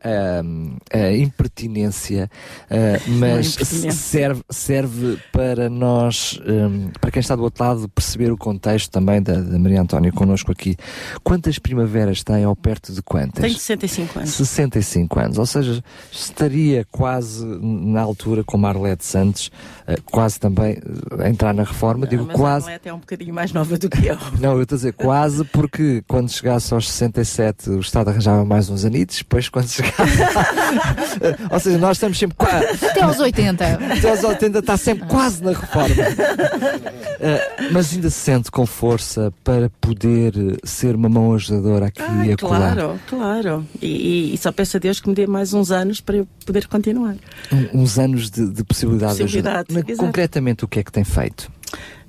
um, a impertinência, uh, mas serve, serve para nós, um, para quem está do outro lado, perceber o contexto também da, da Maria Antónia connosco aqui. Quantas primaveras tem ou perto de quantas?
Tenho 65 anos.
65 anos, ou seja, estaria quase na altura com Marlete Santos, uh, quase também uh, a entrar na reforma, digo
Mas
quase.
a Arlete é um bocadinho mais nova do que eu.
Não, eu estou a dizer quase porque quando chegasse aos 67 o Estado arranjava mais uns anitos, depois quando chegasse. Ou seja, nós estamos sempre quase.
Até aos 80.
Até aos 80 está sempre quase na reforma. Eh, mas ainda se sente com força para poder ser uma mão ajudadora aqui e acolá.
Claro, claro. E, e- só peço a Deus que me dê mais uns anos para eu poder continuar.
Um- uns anos de, de possibilidade, de ajuda.
Possibilidade,
Mas. Concretamente, o que é que tem feito?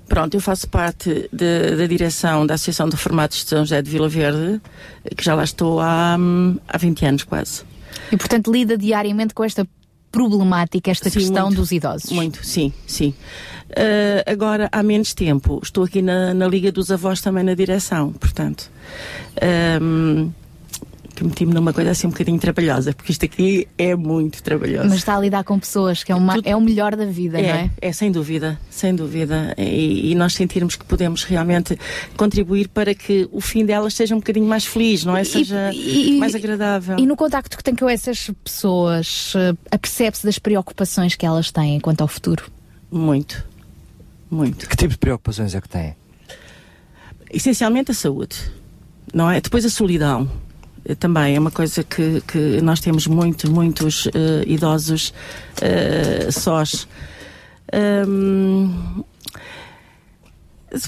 Pronto, eu faço parte de- da direção da Associação de Reformados de São José de Vila Verde, que já lá estou há, hum, há 20 anos quase.
E portanto lida diariamente com esta problemática, esta
Sim,
questão
muito.
dos idosos.
Muito, sim, sim. Uh, agora, há menos tempo, estou aqui na, na Liga dos Avós também na direção, portanto. Um, que meti-me numa coisa assim um bocadinho trabalhosa, porque isto aqui é muito trabalhoso.
Mas está a lidar com pessoas, que é, uma, é o melhor da vida, não é?
É, sem dúvida, sem dúvida. E, e nós sentirmos que podemos realmente contribuir para que o fim delas seja um bocadinho mais feliz, não é? Seja
e-
mais agradável.
E no contacto que tem com essas pessoas, eh, apercebe-se das preocupações que elas têm quanto ao futuro?
Muito, muito.
Que tipo de preocupações é que tem?
Essencialmente a saúde, não é? Depois a solidão. Eh, Também é uma coisa que, que nós temos muito, muitos eh, idosos eh, sós. Ahm,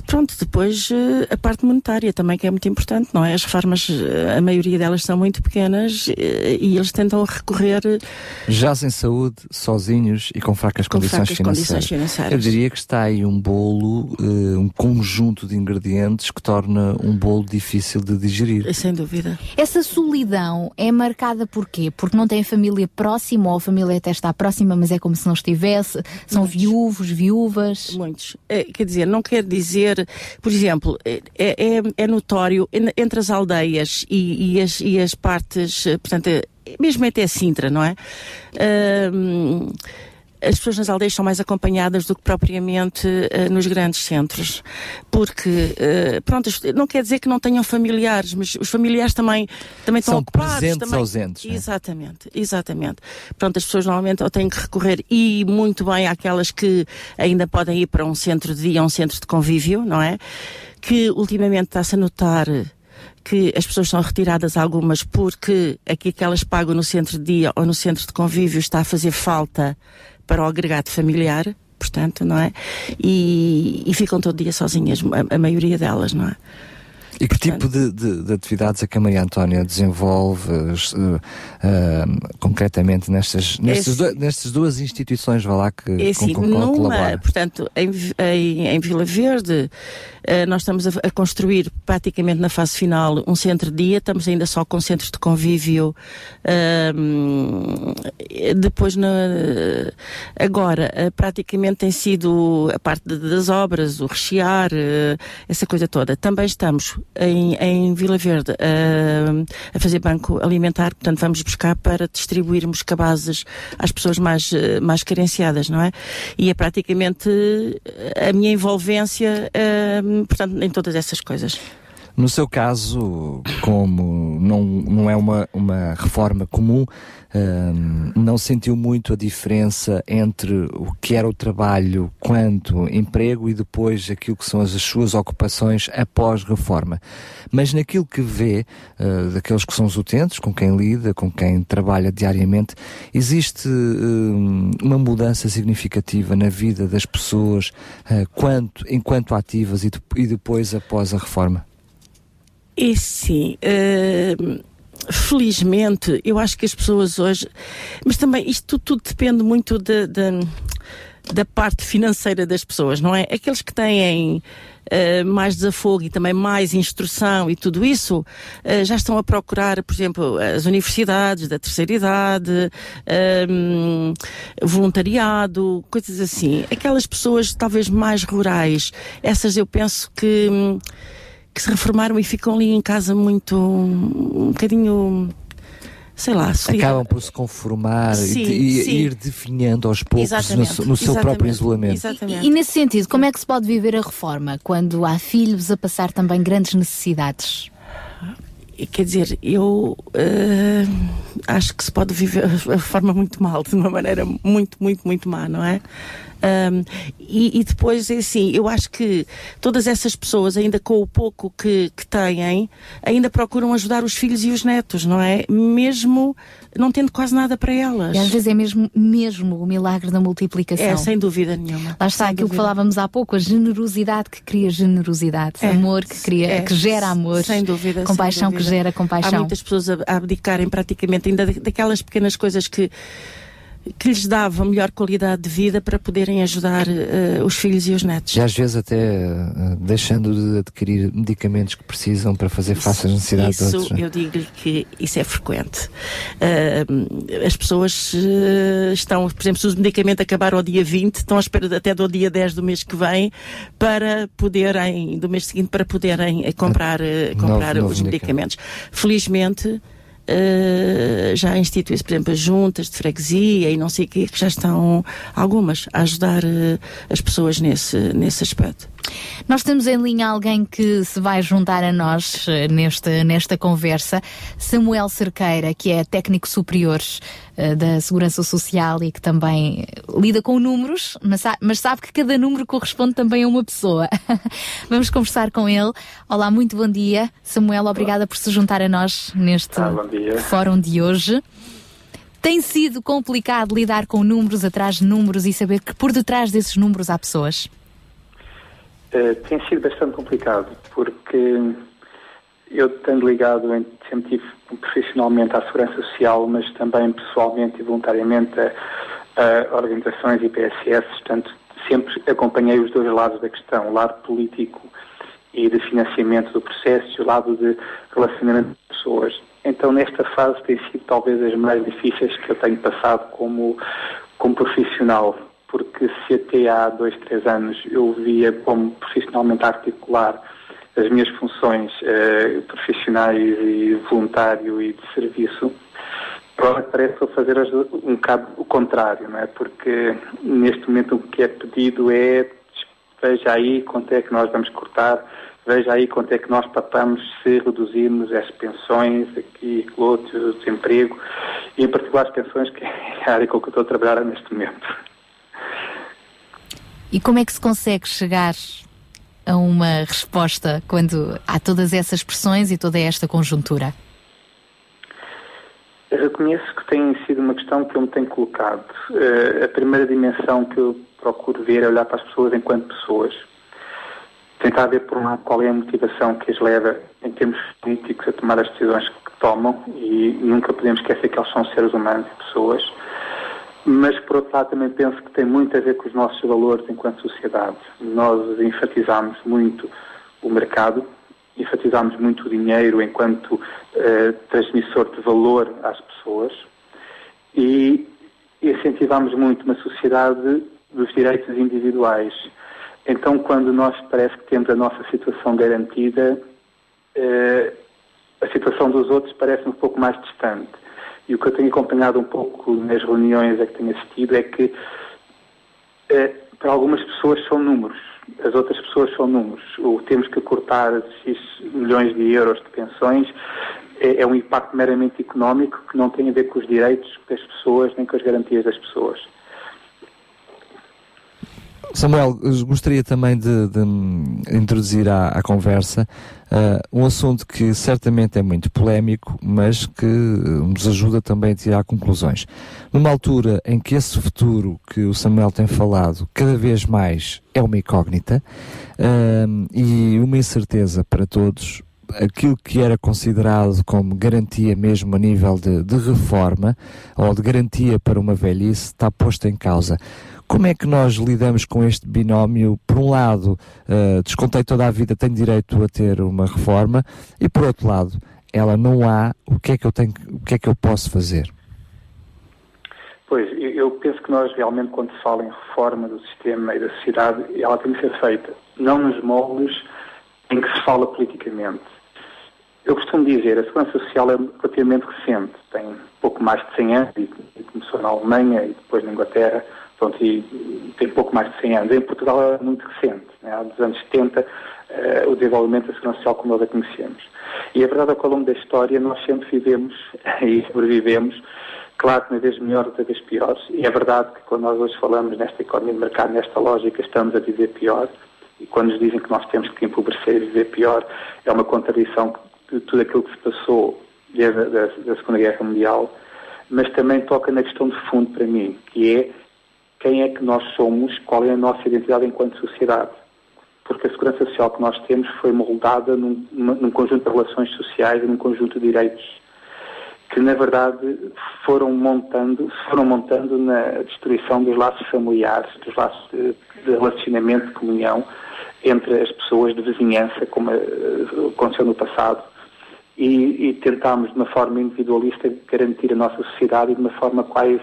Pronto, depois eh, a parte monetária também que é muito importante, não é? As reformas, eh, a maioria delas são muito pequenas eh, e eles tentam recorrer
Já sem saúde, sozinhos e com fracas
Com
condições,
fracas
financeiras.
condições financeiras.
Eu diria que está aí um bolo, um conjunto de ingredientes que torna um bolo difícil de digerir.
Sem dúvida.
Essa solidão é marcada por quê? Porque não tem a família próxima ou a família até está próxima, mas é como se não estivesse? São viúvos, viúvas?
Muitos. É, quer dizer, não quer dizer, por exemplo, é, é, é notório en- entre as aldeias e, e as, e as partes, eh, portanto, é- mesmo até Sintra, não é? Ahm, as pessoas nas aldeias são mais acompanhadas do que propriamente eh, nos grandes centros. Porque, eh, pronto, não quer dizer que não tenham familiares, mas os familiares também, também estão
São
ocupados.
presentes
também.
ausentes, não é?
Exatamente, exatamente. Pronto, as pessoas normalmente ou têm que recorrer e muito bem àquelas que ainda podem ir para um centro de dia, um centro de convívio, não é? Que ultimamente está-se a notar que as pessoas são retiradas algumas porque aqui que elas pagam no centro de dia ou no centro de convívio está a fazer falta para o agregado familiar, portanto, não é? E, e ficam todo dia sozinhas, a, a maioria delas, não é?
E que tipo de, de- de atividades é que a Maria Antónia desenvolve eh, eh, concretamente nestas, nestas, do- nestas duas instituições, vá lá, que
É assim,
com, com,
numa,
colabora?
portanto, em, em, em Vila Verde, eh, nós estamos a, a construir praticamente na fase final um centro de dia, estamos ainda só com centros de convívio. depois, na, agora, praticamente tem sido a parte de- das obras, o rechear, essa coisa toda. Também estamos em, em Vila Verde ahm, a fazer banco alimentar, portanto, vamos buscar para distribuirmos cabazes às pessoas mais, eh, mais carenciadas, não é? E é praticamente eh, a minha envolvência, ahm, portanto, em todas essas coisas.
No seu caso, como não, não é uma, uma reforma comum, hum, não sentiu muito a diferença entre o que era o trabalho quanto emprego e depois aquilo que são as, as suas ocupações após reforma. Mas naquilo que vê, uh, daqueles que são os utentes, com quem lida, com quem trabalha diariamente, existe hum, uma mudança significativa na vida das pessoas uh, quanto, enquanto ativas e, de- e depois após a reforma?
E sim, eh, felizmente, eu acho que as pessoas hoje. Mas também isto tudo, depende muito de- de- da parte financeira das pessoas, não é? Aqueles que têm. eh, mais desafogo e também mais instrução e tudo isso, eh, já estão a procurar, por exemplo, as universidades da terceira idade, hum, voluntariado, coisas assim. Aquelas pessoas talvez mais rurais, essas eu penso que que se reformaram e ficam ali em casa muito um bocadinho sei lá.
Acabam por se conformar e
Sim,
e,
sim.
ir definhando aos poucos no,
Exatamente,
no seu próprio
exatamente,
isolamento.
E, e nesse sentido, como é que se pode viver a reforma quando há filhos a passar também grandes necessidades?
E, Quer dizer, eu eh, acho que se pode viver a forma muito mal, de uma maneira muito, muito, muito má, não é? Ahm, e, e depois, é assim, eu acho que todas essas pessoas, ainda com o pouco que, que têm, ainda procuram ajudar os filhos e os netos, não é? Mesmo não tendo quase nada para elas.
E às vezes é mesmo, mesmo o milagre da multiplicação.
É, sem dúvida nenhuma.
Lá está
Sem
aquilo que
dúvida.
falávamos há pouco, a generosidade que cria generosidade,
É,
amor que cria,
é,
que gera amor,
sem dúvida, sem
compaixão que
dúvida.
gera
Há
compaixão.
muitas pessoas a, abdicarem praticamente ainda da- daquelas pequenas coisas que que lhes dava melhor qualidade de vida para poderem ajudar eh, os filhos e os netos.
E às vezes até eh, deixando de adquirir medicamentos que precisam para fazer face às necessidades de
Isso,
outros. né?
eu digo-lhe que isso é frequente. Ah, as pessoas estão, por exemplo, se o medicamento acabar ao dia 20, estão à espera até do dia 10 do mês que vem para poderem, do mês seguinte, para poderem comprar, eh,
Novo-
comprar
novo
os medicamentos. Felizmente, eh, já institui-se, por exemplo, as juntas de freguesia e não sei o quê, que já estão algumas a ajudar eh, as pessoas nesse, nesse aspecto.
Nós temos em linha alguém que se vai juntar a nós eh, nesta, nesta conversa, Samuel Cerqueira, que é técnico superior eh, da Segurança Social e que também lida com números, mas, sa- mas sabe que cada número corresponde também a uma pessoa. Vamos conversar com ele. Olá, muito bom dia. Samuel, obrigada por se juntar a nós neste
Ah,
fórum de hoje. Tem sido complicado lidar com números atrás de números e saber que por detrás desses números há pessoas?
Eh, tem sido bastante complicado, porque eu tenho ligado, em- sempre tive profissionalmente à Segurança Social, mas também pessoalmente e voluntariamente a, a organizações e PSS, portanto, sempre acompanhei os dois lados da questão, o lado político e de financiamento do processo e o lado de relacionamento de pessoas. Então, nesta fase tem sido talvez as mais difíceis que eu tenho passado como, como profissional, porque se até há dois, três anos eu via como profissionalmente articular as minhas funções eh, profissionais e voluntário e de serviço, agora parece fazer um bocado o contrário, não é? Porque neste momento o que é pedido é veja aí quanto é que nós vamos cortar, veja aí quanto é que nós papamos se reduzirmos as pensões, aqui, outro, o desemprego, e em particular as pensões, que é a área com que eu estou a trabalhar neste momento.
E como é que se consegue chegar a uma resposta quando há todas essas pressões e toda esta conjuntura?
Eu reconheço que tem sido uma questão que eu me tenho colocado. Eh, a primeira dimensão que eu procuro ver é olhar para as pessoas enquanto pessoas. Tentar ver, por um lado, qual é a motivação que as leva, em termos políticos, a tomar as decisões que tomam, e nunca podemos esquecer que eles são seres humanos e pessoas. Mas, por outro lado, também penso que tem muito a ver com os nossos valores enquanto sociedade. Nós enfatizamos muito o mercado, enfatizamos muito o dinheiro enquanto eh, transmissor de valor às pessoas e incentivamos muito uma sociedade dos direitos individuais. Então, quando nós parece que temos a nossa situação garantida, eh, a situação dos outros parece um pouco mais distante. E o que eu tenho acompanhado um pouco nas reuniões a que tenho assistido é que eh, para algumas pessoas são números, as outras pessoas são números. O temos que cortar milhões de euros de pensões é, é um impacto meramente económico que não tem a ver com os direitos das pessoas nem com as garantias das pessoas.
Samuel, gostaria também de, de, introduzir à, à conversa uh, um assunto que certamente é muito polémico, mas que uh, nos ajuda também a tirar conclusões. Numa altura em que esse futuro que o Samuel tem falado cada vez mais é uma incógnita uh, e uma incerteza para todos, aquilo que era considerado como garantia mesmo a nível de, de reforma ou de garantia para uma velhice está posto em causa. Como é que nós lidamos com este binómio? Por um lado, uh, descontei toda a vida, tenho direito a ter uma reforma, e por outro lado, ela não há, o que é que eu tenho, o que é que eu posso fazer?
Pois, eu- penso que nós realmente, quando se fala em reforma do sistema e da sociedade, ela tem que ser feita, não nos moldes em que se fala politicamente. Eu costumo dizer, a segurança social é relativamente recente, tem pouco mais de 100 anos, e começou na Alemanha e depois na Inglaterra, pronto, e tem pouco mais de 100 anos. Em Portugal é muito recente, né? há dos anos 70, eh, o desenvolvimento da segurança social como nós a conhecemos. E a verdade é que ao longo da história nós sempre vivemos e sobrevivemos, claro que uma vez melhor, outra vez pior, e é verdade que quando nós hoje falamos nesta economia de mercado, nesta lógica, estamos a viver pior, e quando nos dizem que nós temos que empobrecer e viver pior, é uma contradição de tudo aquilo que se passou desde a da Segunda Guerra Mundial, mas também toca na questão de fundo para mim, que é quem é que nós somos, qual é a nossa identidade enquanto sociedade. Porque a segurança social que nós temos foi moldada num, num conjunto de relações sociais e num conjunto de direitos que, na verdade, foram montando, foram montando na destruição dos laços familiares, dos laços de, de relacionamento, de comunhão entre as pessoas de vizinhança, como eh, aconteceu no passado, e, e tentámos, de uma forma individualista, garantir a nossa sociedade e de uma forma quase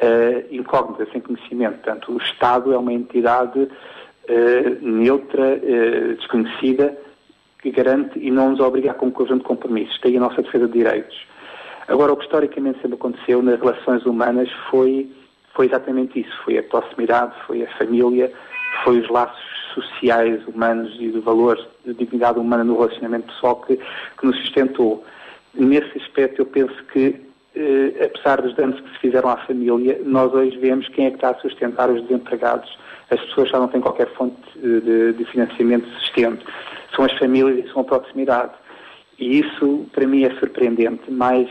eh, incógnita, sem conhecimento. Portanto, o Estado é uma entidade eh, neutra, eh, desconhecida, que garante e não nos obriga a um conjunto de compromissos. Tem a nossa defesa de direitos. Agora, o que historicamente sempre aconteceu nas relações humanas foi, foi exatamente isso. Foi a proximidade, foi a família, foi os laços sociais, humanos e de valores de dignidade humana no relacionamento pessoal que, que nos sustentou. Nesse aspecto, eu penso que, eh, apesar dos danos que se fizeram à família, nós hoje vemos quem é que está a sustentar os desempregados. As pessoas já não têm qualquer fonte eh, de, de financiamento sustento. São as famílias e são a proximidade. E isso, para mim, é surpreendente, mas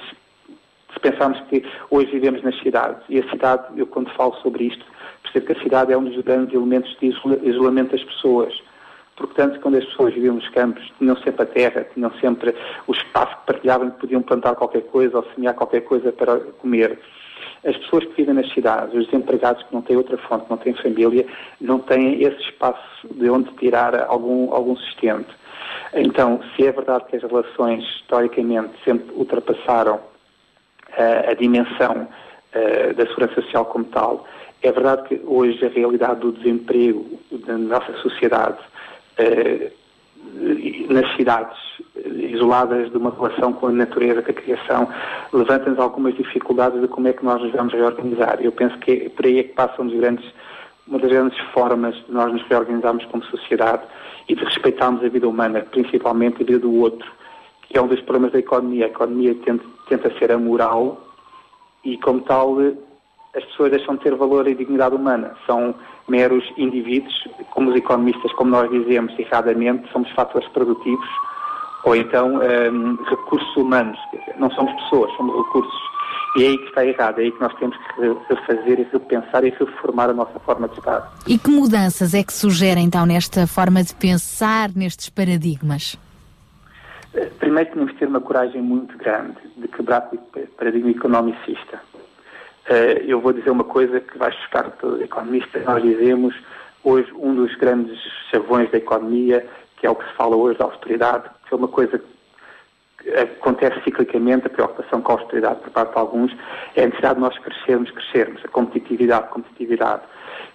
se pensarmos que hoje vivemos nas cidades, e a cidade, eu quando falo sobre isto, percebo que a cidade é um dos grandes elementos de isola- isolamento das pessoas. Portanto, quando as pessoas viviam nos campos, tinham sempre a terra, tinham sempre o espaço que partilhavam, que podiam plantar qualquer coisa ou semear qualquer coisa para comer. As pessoas que vivem nas cidades, os desempregados que não têm outra fonte, não têm família, não têm esse espaço de onde tirar algum, algum sustento. Então, se é verdade que as relações, historicamente, sempre ultrapassaram eh, a dimensão eh, da segurança social como tal, é verdade que hoje a realidade do desemprego da nossa sociedade nas cidades eh, isoladas de uma relação com a natureza, com a criação, levanta-nos algumas dificuldades de como é que nós nos vamos reorganizar. Eu penso que é por aí é que passam grandes, uma das grandes formas de nós nos reorganizarmos como sociedade e de respeitarmos a vida humana, principalmente a vida do outro, que é um dos problemas da economia. A economia tenta, tenta ser amoral e, como tal, eh, as pessoas deixam de ter valor e dignidade humana. São meros indivíduos, como os economistas, como nós dizemos erradamente, somos fatores produtivos ou então ehm, recursos humanos. Dizer, não somos pessoas, somos recursos. E é aí que está errado, é aí que nós temos que re- refazer e repensar e reformar a nossa forma de estar.
E que mudanças é que sugere então nesta forma de pensar, nestes paradigmas?
Eh, Primeiro tínhamos que ter uma coragem muito grande de quebrar o paradigma economicista. Eh, Eu vou dizer uma coisa que vai chocar todo o economista. Nós dizemos hoje um dos grandes chavões da economia, que é o que se fala hoje da austeridade, que é uma coisa que acontece ciclicamente, a preocupação com a austeridade por parte de alguns, é a necessidade de nós crescermos, crescermos, a competitividade, competitividade.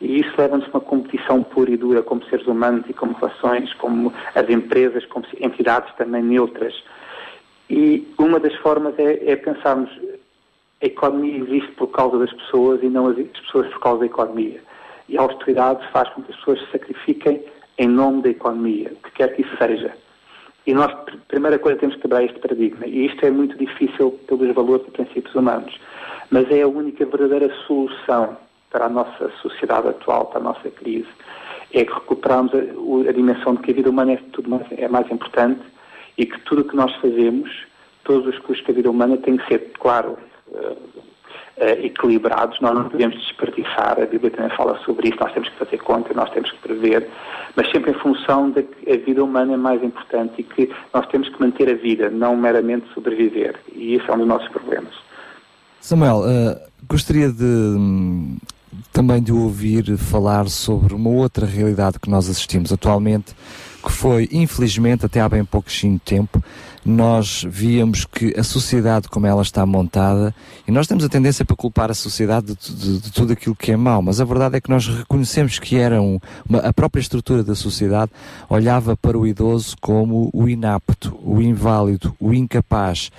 E isso leva-nos a uma competição pura e dura como seres humanos e como relações, como as empresas, como entidades também neutras. E uma das formas é, é pensarmos a economia existe por causa das pessoas e não as as pessoas por causa da economia. E a austeridade faz com que as pessoas se sacrifiquem em nome da economia, o que quer que isso seja. E nós, pr- primeira coisa, temos que quebrar este paradigma. E isto é muito difícil pelos valores e princípios humanos. Mas é a única verdadeira solução para a nossa sociedade atual, para a nossa crise. É que recuperarmos a, a dimensão de que a vida humana é, tudo mais, é mais importante e que tudo o que nós fazemos, todos os custos que a vida humana têm que ser, claro, equilibrados, nós não podemos desperdiçar, a Bíblia também fala sobre isso, nós temos que fazer conta, nós temos que prever, mas sempre em função de que a vida humana é mais importante e que nós temos que manter a vida, não meramente sobreviver. E esse é um dos nossos problemas.
Samuel, eh, gostaria de também de ouvir falar sobre uma outra realidade que nós assistimos atualmente, que foi, infelizmente, até há bem pouquinho tempo, nós víamos que a sociedade como ela está montada, e nós temos a tendência para culpar a sociedade de, de- de tudo aquilo que é mau, mas a verdade é que nós reconhecemos que era um- uma- a própria estrutura da sociedade olhava para o idoso como o inapto, o inválido, o incapaz,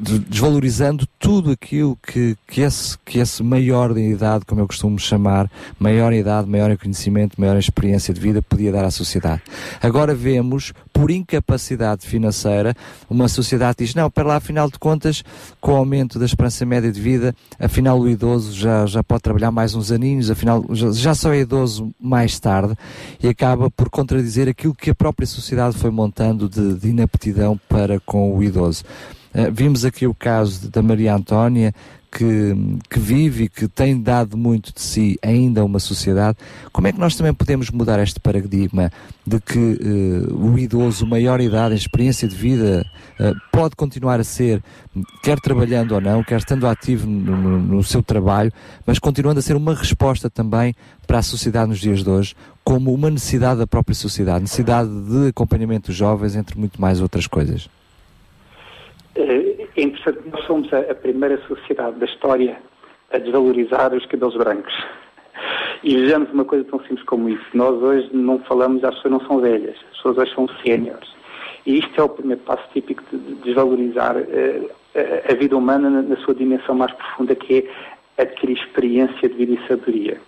de- desvalorizando tudo aquilo que, que, esse, que esse maior de idade, como eu costumo chamar, maior idade, maior conhecimento, maior experiência de vida podia dar à sociedade. Agora vemos, por incapacidade financeira, uma sociedade diz, não, para lá, afinal de contas, com o aumento da esperança média de vida, afinal o idoso já, já pode trabalhar mais uns aninhos, afinal já, já só é idoso mais tarde e acaba por contradizer aquilo que a própria sociedade foi montando de, de inaptidão para com o idoso. Eh, vimos aqui o caso da Maria Antónia, que, que vive e que tem dado muito de si ainda a uma sociedade. Como é que nós também podemos mudar este paradigma de que eh, o idoso, maior idade, experiência de vida, eh, pode continuar a ser, quer trabalhando ou não, quer estando ativo no, no- no seu trabalho, mas continuando a ser uma resposta também para a sociedade nos dias de hoje, como uma necessidade da própria sociedade, necessidade de acompanhamento dos jovens, entre muito mais outras coisas.
Eh, É interessante, nós somos a, primeira sociedade da história a desvalorizar os cabelos brancos. E vejamos uma coisa tão simples como isso. Nós hoje não falamos, as pessoas não são velhas, as pessoas hoje são séniores. E isto é o primeiro passo típico de de desvalorizar eh, a, a vida humana na, na sua dimensão mais profunda, que é adquirir experiência de vida e sabedoria.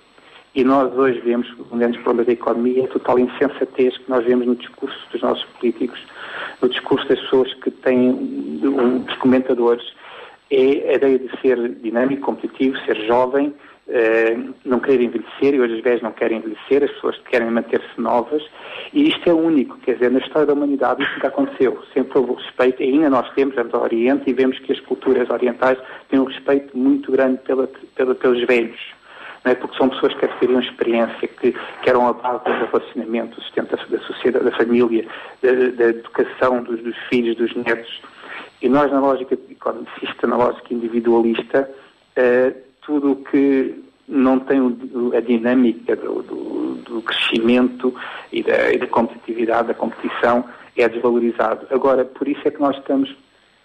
E nós hoje vemos, um grande problema da economia, é a total insensatez que nós vemos no discurso dos nossos políticos, no discurso das pessoas que têm, dos comentadores, é a ideia de ser dinâmico, competitivo, ser jovem, eh, não querer envelhecer, e hoje os velhos não querem envelhecer, as pessoas querem manter-se novas, e isto é único, quer dizer, na história da humanidade isso nunca aconteceu, sempre houve o respeito, e ainda nós temos, vamos ao Oriente e vemos que as culturas orientais têm um respeito muito grande pela, pela- pelos velhos, não é? porque são pessoas que adquiriram experiência, que, que eram a base do relacionamento, do sustento da, da sociedade, da família, da, da educação dos, dos filhos, dos netos. E nós, na lógica economicista, na lógica individualista, eh, tudo o que não tem o- a dinâmica do, do- do crescimento e da, e da competitividade, da competição, é desvalorizado. Agora, por isso é que nós estamos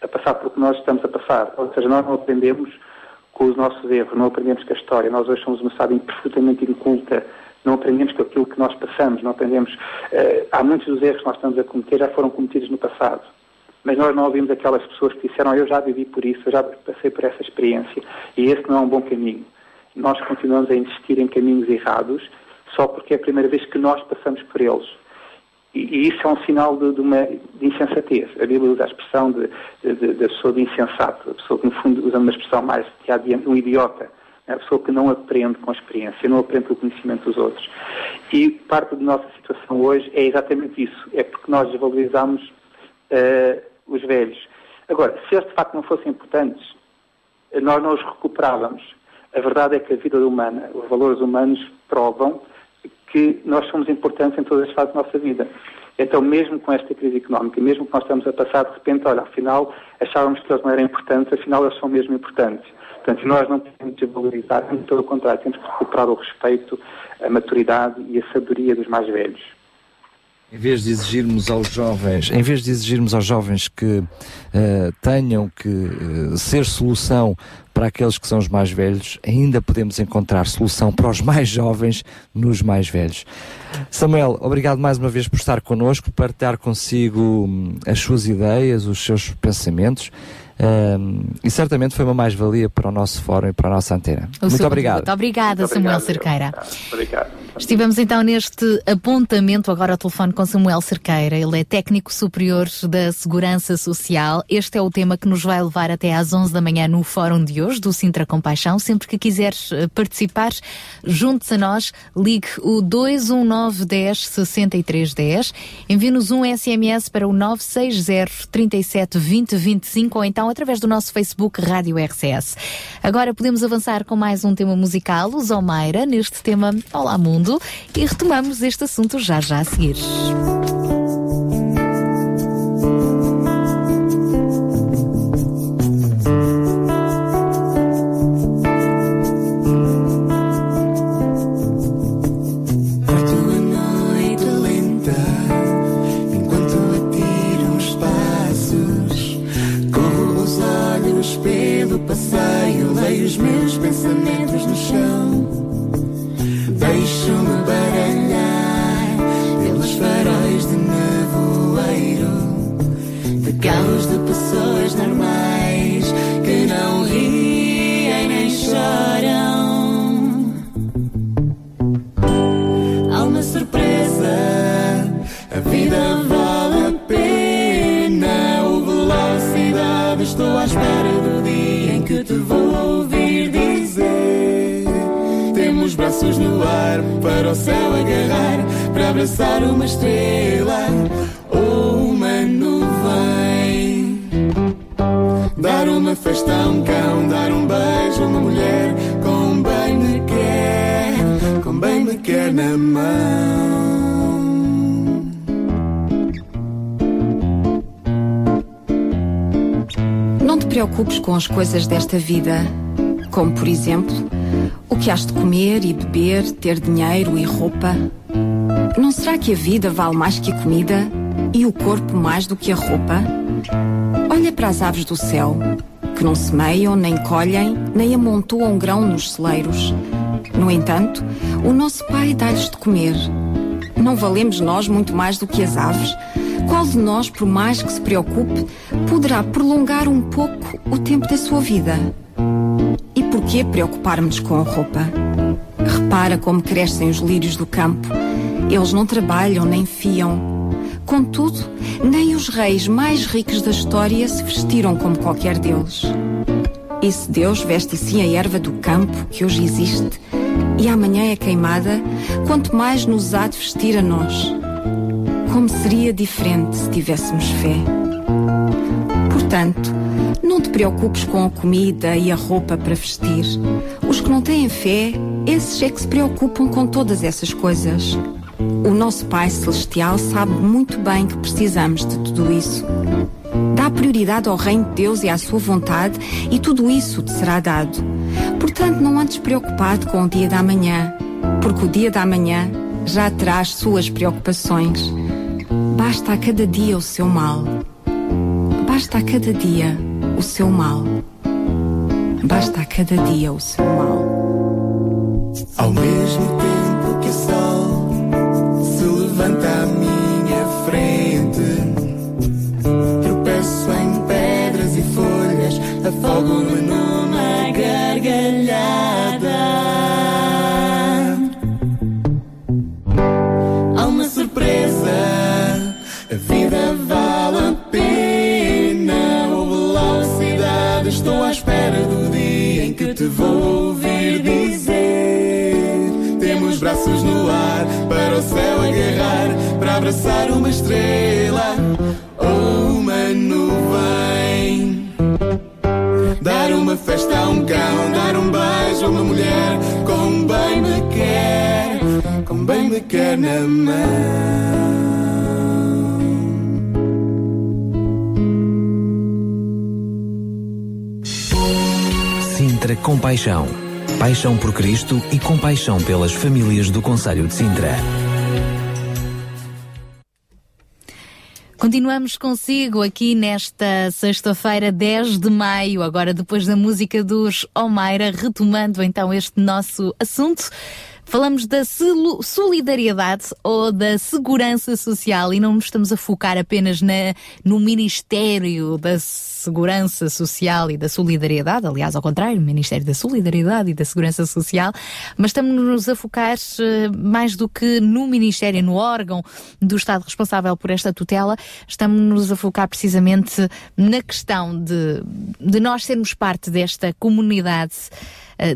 a passar pelo que nós estamos a passar. Ou seja, nós não aprendemos com os nossos erros, não aprendemos com a história. Nós hoje somos uma sociedade absolutamente inculta, não aprendemos com aquilo que nós passamos, não aprendemos. eh, há muitos dos erros que nós estamos a cometer já foram cometidos no passado. Mas nós não ouvimos aquelas pessoas que disseram eu já vivi por isso, eu já passei por essa experiência e esse não é um bom caminho. Nós continuamos a insistir em caminhos errados só porque é a primeira vez que nós passamos por eles. E, isso é um sinal de, de uma de insensatez. A Bíblia usa a expressão de, de, da pessoa de insensato, a pessoa que, no fundo, usando uma expressão mais de um idiota. É a pessoa que não aprende com a experiência, não aprende o conhecimento dos outros. E parte da nossa situação hoje é exatamente isso. É porque nós desvalorizamos eh, os velhos. Agora, se eles de facto não fossem importantes, nós não os recuperávamos. A verdade é que a vida humana, os valores humanos provam que nós somos importantes em todas as fases da nossa vida. Então, mesmo com esta crise económica, mesmo que nós estamos a passar, de repente, olha, afinal, achávamos que eles não eram importantes, afinal, eles são mesmo importantes. Portanto, nós não podemos desvalorizar, pelo contrário, temos que recuperar o respeito, a maturidade e a sabedoria dos mais velhos.
Em vez de exigirmos aos jovens, em vez de exigirmos aos jovens que eh, tenham que eh, ser solução para aqueles que são os mais velhos, ainda podemos encontrar solução para os mais jovens nos mais velhos. Samuel, obrigado mais uma vez por estar connosco, partilhar consigo hum, as suas ideias, os seus pensamentos. Ahm, e certamente foi uma mais-valia para o nosso fórum e para a nossa antena.
O
Muito obrigado.
contributo. Obrigada, Samuel Cerqueira.
Obrigado.
Estivemos então neste apontamento agora ao telefone com Samuel Cerqueira. Ele é técnico superior da Segurança Social. Este é o tema que nos vai levar até às 11 da manhã no fórum de hoje do Sintra Compaixão. Sempre que quiseres eh, participar, junte-se a nós, ligue o 219 10 63 10, envie-nos um SMS para o 960 37 20 25 ou então através do nosso Facebook Rádio RCS. Agora podemos avançar com mais um tema musical, o Zomaira, neste tema Olá Mundo, e retomamos este assunto já já a seguir.
Passeio, leio os meus pensamentos no chão. Deixo-me baralhar pelos faróis de nevoeiro, de carros de pessoas normais braços no ar para o céu agarrar, para abraçar uma estrela ou uma nuvem. Dar uma festa a um cão, dar um beijo a uma mulher com bem me quer, com bem me quer na mão.
Não te preocupes com as coisas desta vida, como por exemplo, o que has de comer e beber, ter dinheiro e roupa. Não será que a vida vale mais que a comida e o corpo mais do que a roupa? Olha para as aves do céu, que não semeiam, nem colhem, nem amontoam grão nos celeiros. No entanto, o nosso Pai dá-lhes de comer. Não valemos nós muito mais do que as aves? Qual de nós, por mais que se preocupe, poderá prolongar um pouco o tempo da sua vida? E por que preocupar-nos com a roupa? Repara como crescem os lírios do campo. Eles não trabalham nem fiam. Contudo, nem os reis mais ricos da história se vestiram como qualquer deles. E se Deus veste assim a erva do campo que hoje existe e amanhã é queimada, quanto mais nos há de vestir a nós. Como seria diferente se tivéssemos fé? Portanto, não te preocupes com a comida e a roupa para vestir. Os que não têm fé, esses é que se preocupam com todas essas coisas. O nosso Pai Celestial sabe muito bem que precisamos de tudo isso. Dá prioridade ao reino de Deus e à sua vontade, e tudo isso te será dado. Portanto, não andes preocupado com o dia da manhã, porque o dia da manhã já traz suas preocupações. Basta a cada dia o seu mal. Basta a cada dia o seu mal. Basta a cada dia o seu mal.
Ao mesmo tempo que o sol abraçar uma estrela ou uma nuvem. Dar uma festa a um cão, dar um beijo a uma mulher com bem me quer, com bem me quer na mão.
Sintra Compaixão. Paixão por Cristo e compaixão pelas famílias do Conselho de Sintra.
Continuamos consigo aqui nesta sexta-feira, 10 de maio, agora depois da música dos Almeida, retomando então este nosso assunto. Falamos da solidariedade ou da segurança social e não nos estamos a focar apenas na, no Ministério da Segurança Social e da Solidariedade, aliás, ao contrário, Ministério da Solidariedade e da Segurança Social, mas estamos a focar eh, mais do que no Ministério, no órgão do Estado responsável por esta tutela, estamos a focar precisamente na questão de, de nós sermos parte desta comunidade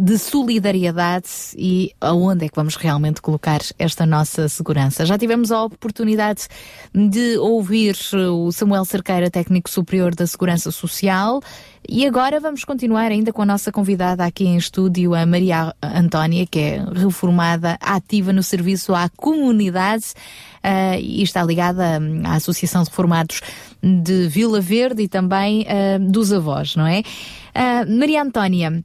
de solidariedade e aonde é que vamos realmente colocar esta nossa segurança. Já tivemos a oportunidade de ouvir eh, o Samuel Cerqueira, técnico superior da Segurança Social, e agora vamos continuar ainda com a nossa convidada aqui em estúdio, a Maria Antónia, que é reformada, ativa no serviço à comunidade eh, e está ligada hum, à Associação de Reformados de Vila Verde e também eh, dos avós, não é? Ah, Maria Antónia,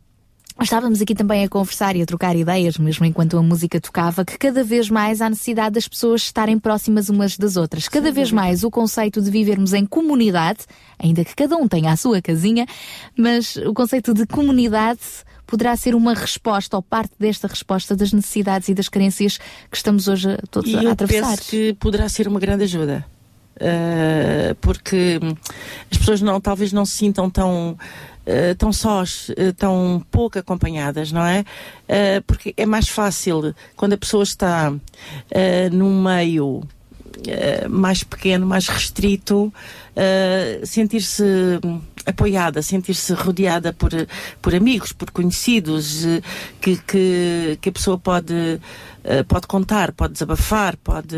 Estávamos aqui também a conversar e a trocar ideias, mesmo enquanto a música tocava, que cada vez mais há necessidade das pessoas estarem próximas umas das outras. Cada vez mais o conceito de vivermos em comunidade, ainda que cada um tenha a sua casinha, mas o conceito de comunidade poderá ser uma resposta ou parte desta resposta das necessidades e das carências que estamos hoje todos
E
a
eu
atravessar.
penso que poderá ser uma grande ajuda. Uh, porque as pessoas não, talvez não se sintam tão, uh, tão sós, uh, tão pouco acompanhadas, não é? Uh, porque é mais fácil quando a pessoa está num meio mais pequeno, mais restrito, sentir-se apoiada, sentir-se rodeada por, por amigos, por conhecidos, que, que, que a pessoa pode, pode contar, pode desabafar, pode.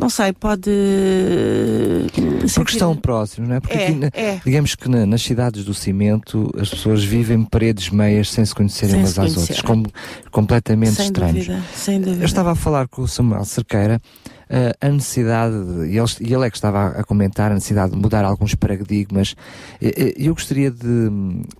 Não sei, pode.
Porque estão próximos, não é? Porque
É,
aqui,
é.
digamos que na- nas cidades do cimento as pessoas vivem paredes meias sem se conhecerem
Sem
umas
se
às
conhecer.
outras, como completamente
Sem
estranhos.
dúvida, sem dúvida.
Eu estava a falar com o Samuel Cerqueira eh, a necessidade, de, e, ele, e ele é que estava a, a comentar a necessidade de mudar alguns paradigmas. Eh, eh, Eu gostaria de,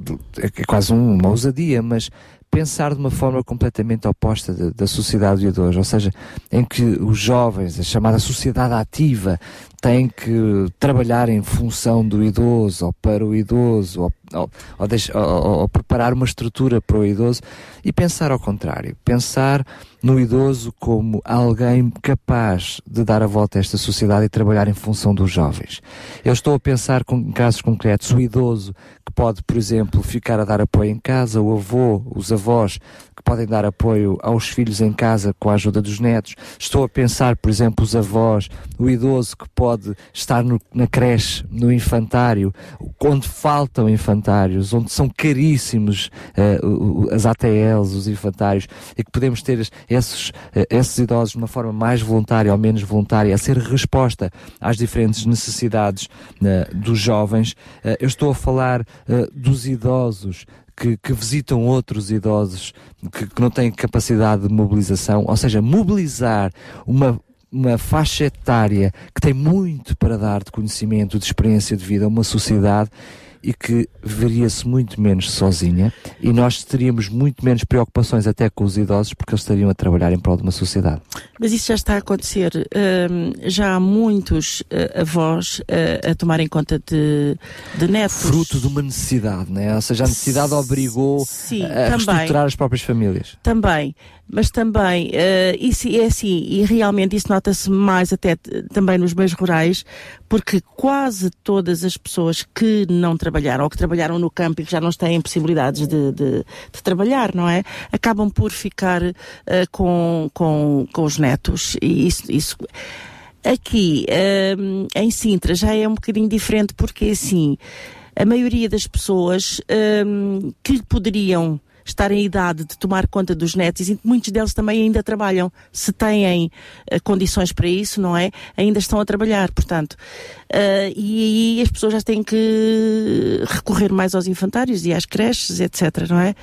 de- é quase um- uma ousadia, mas pensar de uma forma completamente oposta de- da sociedade de hoje, ou seja, em que os jovens, a chamada sociedade ativa, têm que trabalhar em função do idoso ou para o idoso ou, ou- ou- ou preparar uma estrutura para o idoso e pensar ao contrário, pensar no idoso como alguém capaz de dar a volta a esta sociedade e trabalhar em função dos jovens. Eu estou a pensar com em casos concretos, o idoso que pode, por exemplo, ficar a dar apoio em casa, o avô, os avós que podem dar apoio aos filhos em casa com a ajuda dos netos. Estou a pensar, por exemplo, os avós, o idoso que pode estar no- na creche, no infantário, onde faltam infantários, onde são caríssimos o- as ATLs, os infantários, e que podemos ter es- esses, eh, esses idosos de uma forma mais voluntária ou menos voluntária, a ser resposta às diferentes necessidades eh, dos jovens. Eu estou a falar dos idosos que, que visitam outros idosos que, que não têm capacidade de mobilização, ou seja, mobilizar uma, uma faixa etária que tem muito para dar de conhecimento, de experiência de vida a uma sociedade e que veria-se muito menos sozinha e nós teríamos muito menos preocupações até com os idosos porque eles estariam a trabalhar em prol de uma sociedade.
Mas isso já está a acontecer. Hum, já há muitos uh, avós uh, a tomarem conta de, de netos.
Fruto de uma necessidade, né? ou seja, a necessidade obrigou
Sim,
a
também.
reestruturar as próprias famílias.
Também, mas também, eh, isso é assim, e realmente isso nota-se mais até também nos meios rurais, porque quase todas as pessoas que não trabalharam, ou que trabalharam no campo e que já não têm possibilidades de, de, de trabalhar, não é? Acabam por ficar eh, com, com, com os netos. E isso, isso Aqui, hum, em Sintra, já é um bocadinho diferente, porque assim, a maioria das pessoas hum, que poderiam estar em idade de tomar conta dos netos, e muitos deles também ainda trabalham, se têm eh, condições para isso, não é? Ainda estão a trabalhar, portanto. Eh, e aí as pessoas já têm que recorrer mais aos infantários e às creches, etc, não é?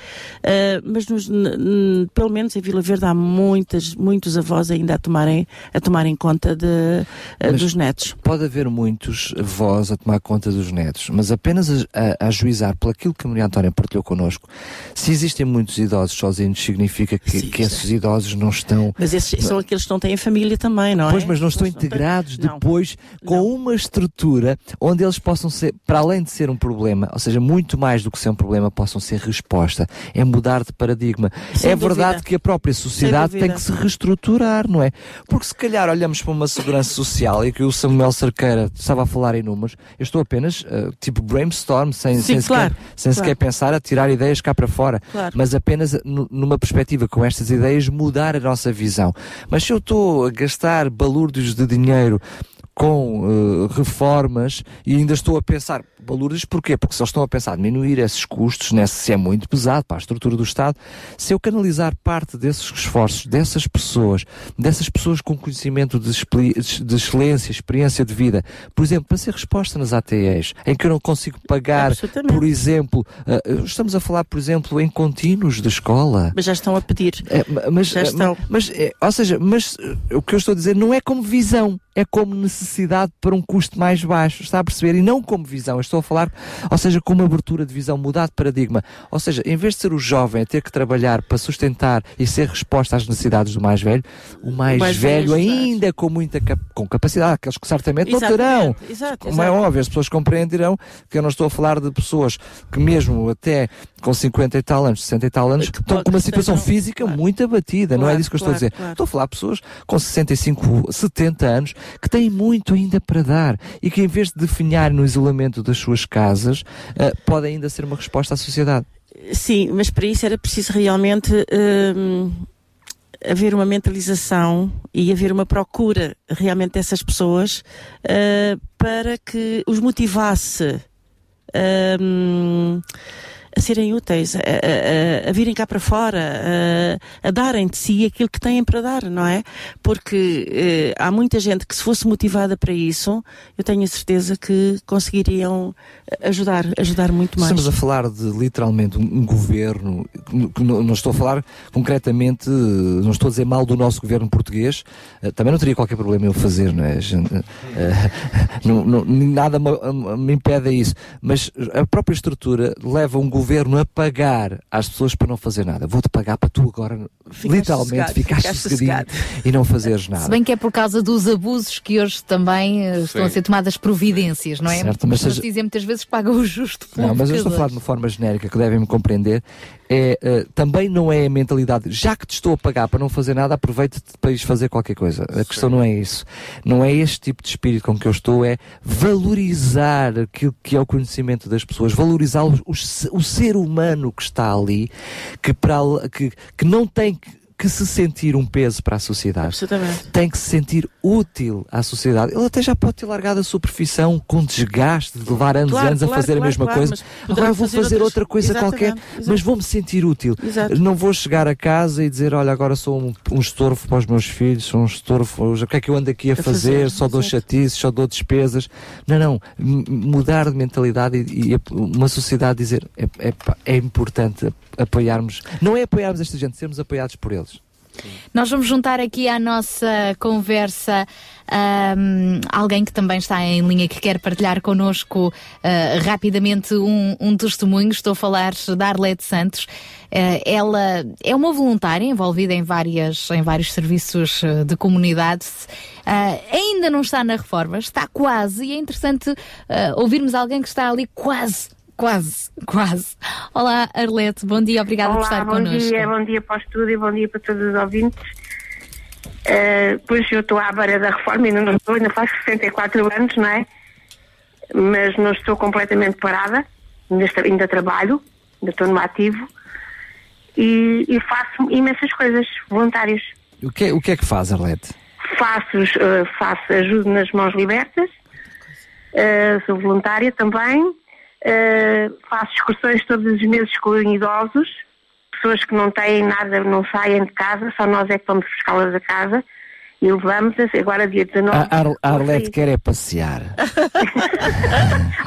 Eh, mas nos- pelo menos em Vila Verde há muitas, muitos avós ainda a tomarem, a tomarem conta de,
Mas
dos netos.
Pode haver muitos avós a tomar conta dos netos, mas apenas a, a, a juizar por aquilo que a Maria Antónia partilhou connosco, se existem muitos idosos sozinhos, significa que, que esses idosos não estão.
Mas esses são aqueles que não têm família também, não é?
Pois, mas não estão integrados depois com uma estrutura onde eles possam ser, para além de ser um problema, ou seja, muito mais do que ser um problema, possam ser resposta. É mudar de paradigma.
Sem
é verdade
dúvida.
que a própria sociedade tem que se reestruturar, não é? Porque se calhar olhamos para uma segurança social e que o Samuel Cerqueira estava a falar em números, eu estou apenas, eh, tipo brainstorm, sem,
Sim,
sem,
claro,
sequer, sem
claro.
sequer pensar a tirar ideias cá para fora,
Claro.
mas apenas nu- numa perspectiva com estas ideias mudar a nossa visão. Mas se eu estou a gastar balúrdios de dinheiro com eh, reformas e ainda estou a pensar, balúrdios porquê? Porque se eles estão a pensar diminuir esses custos, né, se é muito pesado para a estrutura do Estado, se eu canalizar parte desses esforços, dessas pessoas, dessas pessoas com conhecimento de, de excelência, experiência de vida, por exemplo, para ser resposta nas ATEs, em que eu não consigo pagar, por exemplo, eh, estamos a falar, por exemplo, em contínuos de escola.
Mas já estão a pedir.
É, ma- mas,
Já
eh,
estão.
mas, eh, ou seja, mas o que eu estou a dizer não é como visão, é como necessidade para um custo mais baixo, está a perceber? E não como visão, eu estou a falar, ou seja, como abertura de visão, mudar de paradigma. Ou seja, em vez de ser o jovem a ter que trabalhar para sustentar e ser resposta às necessidades do mais velho, o mais,
mais velho
velho ainda com muita cap- com capacidade, aqueles que certamente não terão.
Exatamente, exato,
Como é óbvio, as pessoas compreenderão que eu não estou a falar de pessoas que mesmo até com 50 e tal anos, 60 e tal anos, estão com uma situação física muito abatida, não é
Claro,
disso que eu estou a
claro,
dizer.
claro.
Estou a falar de pessoas com 65, 70 anos que têm muito ainda para dar e que em vez de definhar no isolamento das suas casas, eh, podem ainda ser uma resposta à sociedade.
Sim, mas para isso era preciso realmente hum, haver uma mentalização e haver uma procura realmente dessas pessoas ah, para que os motivasse hum, a serem úteis, a, a- a- virem cá para fora, a, a darem de si aquilo que têm para dar, não é? Porque eh, há muita gente que se fosse motivada para isso, eu tenho a certeza que conseguiriam ajudar, ajudar muito mais.
Estamos a falar de literalmente um, governo, não, estou a falar concretamente, não estou a dizer mal do nosso governo português, eh, também não teria qualquer problema eu fazer, não é? Eh, não- não- nada me impede a isso, mas a própria estrutura leva um governo a pagar às pessoas para não fazer nada. Vou-te pagar para tu agora,
Ficares
literalmente,
sossegado,
ficar
ficares
sossegadinho e não fazeres nada.
Se bem que é por causa dos abusos que hoje também eh, estão a
Sim.
ser tomadas providências, não é?
Certo, mas
Nós
seja-
dizemos muitas vezes que paga o justo
Não, mas eu estou a falar de uma forma genérica que devem me compreender. É, eh, também não é a mentalidade, já que te estou a pagar para não fazer nada, aproveita-te para ires fazer qualquer coisa. A questão não é isso. Não é este tipo de espírito com que eu estou, é valorizar aquilo que é o conhecimento das pessoas, valorizar o, o se- o ser humano que está ali, que, para, que, que não tem que que se sentir um peso para a sociedade. Tem que se sentir útil à sociedade. Ele até já pode ter largado a sua profissão com desgaste de levar anos
Claro,
e anos a
claro,
fazer a
claro,
mesma
claro,
coisa.
mas poderá
Agora vou
fazer
fazer
outras-
outra coisa
Exatamente,
qualquer,
exato.
mas vou-me sentir útil.
Exato.
Não vou chegar a casa e dizer, olha, agora sou um, um estorvo para os meus filhos, sou um estorvo, o que é que eu ando aqui a,
A
fazer?
fazer,
Só dou chatices, só dou despesas. Não, não. Mudar de mentalidade e, e a- uma sociedade dizer, é, é, é importante apoiarmos, não é apoiarmos esta gente, sermos apoiados por eles.
Nós vamos juntar aqui à nossa conversa ahm, alguém que também está em linha que quer partilhar connosco ah, rapidamente um, um testemunho. Estou a falar da Arlete Santos. Ah, ela é uma voluntária envolvida em, várias, em vários serviços ah, de comunidade. Ah, ainda não está na reforma, está quase, e é interessante ouvirmos alguém que está ali quase. Quase, quase. Olá, Arlete, bom dia, obrigada por
Olá,
estar
bom
connosco.
dia, bom dia para o estúdio, bom dia para todos os ouvintes. Eh, pois eu estou à beira da reforma, ainda não estou, ainda faço 64 anos, não é? Mas não estou completamente parada, ainda, trabalho, ainda estou no ativo e, e faço imensas coisas voluntárias.
O que é, o que, é que faz, Arlete?
Faço, eh, faço ajudo nas mãos libertas, eh, sou voluntária também, eh, faço excursões todos os meses com idosos, pessoas que não têm nada, não saem de casa, só nós é que vamos buscá-las a casa e levamos, agora dia 19.
A, Ar- a Arlete quer é passear.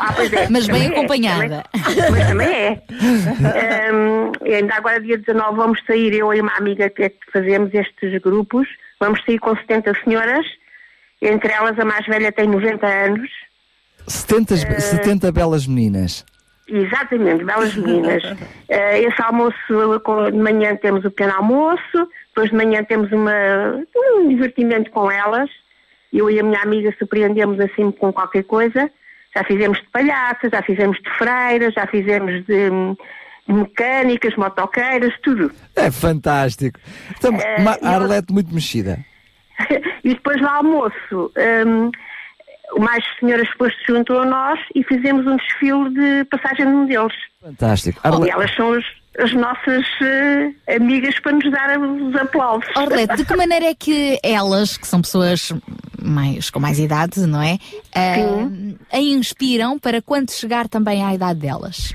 Ah, pois é.
Mas bem
é,
acompanhada.
também- mas também é. Ahm, e ainda agora, dia 19, vamos sair, eu e uma amiga que é que fazemos estes grupos, vamos sair com 70 senhoras, entre elas a mais velha tem 90 anos.
70,
Eh,
70 belas meninas.
Exatamente, belas meninas. Eh, esse almoço, de manhã temos o pequeno almoço, depois de manhã temos uma, um divertimento com elas. Eu e a minha amiga surpreendemos assim com qualquer coisa. Já fizemos de palhaças, já fizemos de freiras, já fizemos de, mecânicas, motoqueiras, tudo.
É fantástico. Então,
Eh, e
a
ela-
Arlete muito mexida.
e depois do almoço, hum, mais senhoras depois se juntou a nós e fizemos um desfile de passagem de modelos.
Fantástico.
E
Arle-
elas são as, as nossas eh, amigas para nos dar os aplausos.
Arlete, de que maneira é que elas, que são pessoas mais, com mais idade, não é? Ah, a inspiram para quando chegar também à idade delas?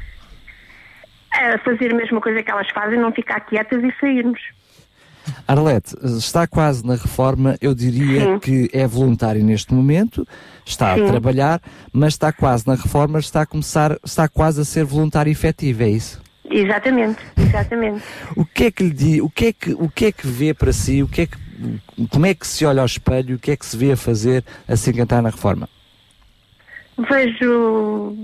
É fazer a mesma coisa que elas fazem, não ficar quietas e sairmos.
Arlete, está quase na reforma, eu diria que é voluntário neste momento, está
Sim.
a trabalhar, mas está quase na reforma, está a começar, está quase a ser voluntário efetivo, é isso?
Exatamente, exatamente.
O que é que lhe di, o que é que, o que é que vê para si, o que é que, como é que se olha ao espelho, o que é que se vê a fazer assim que entrar na reforma?
Vejo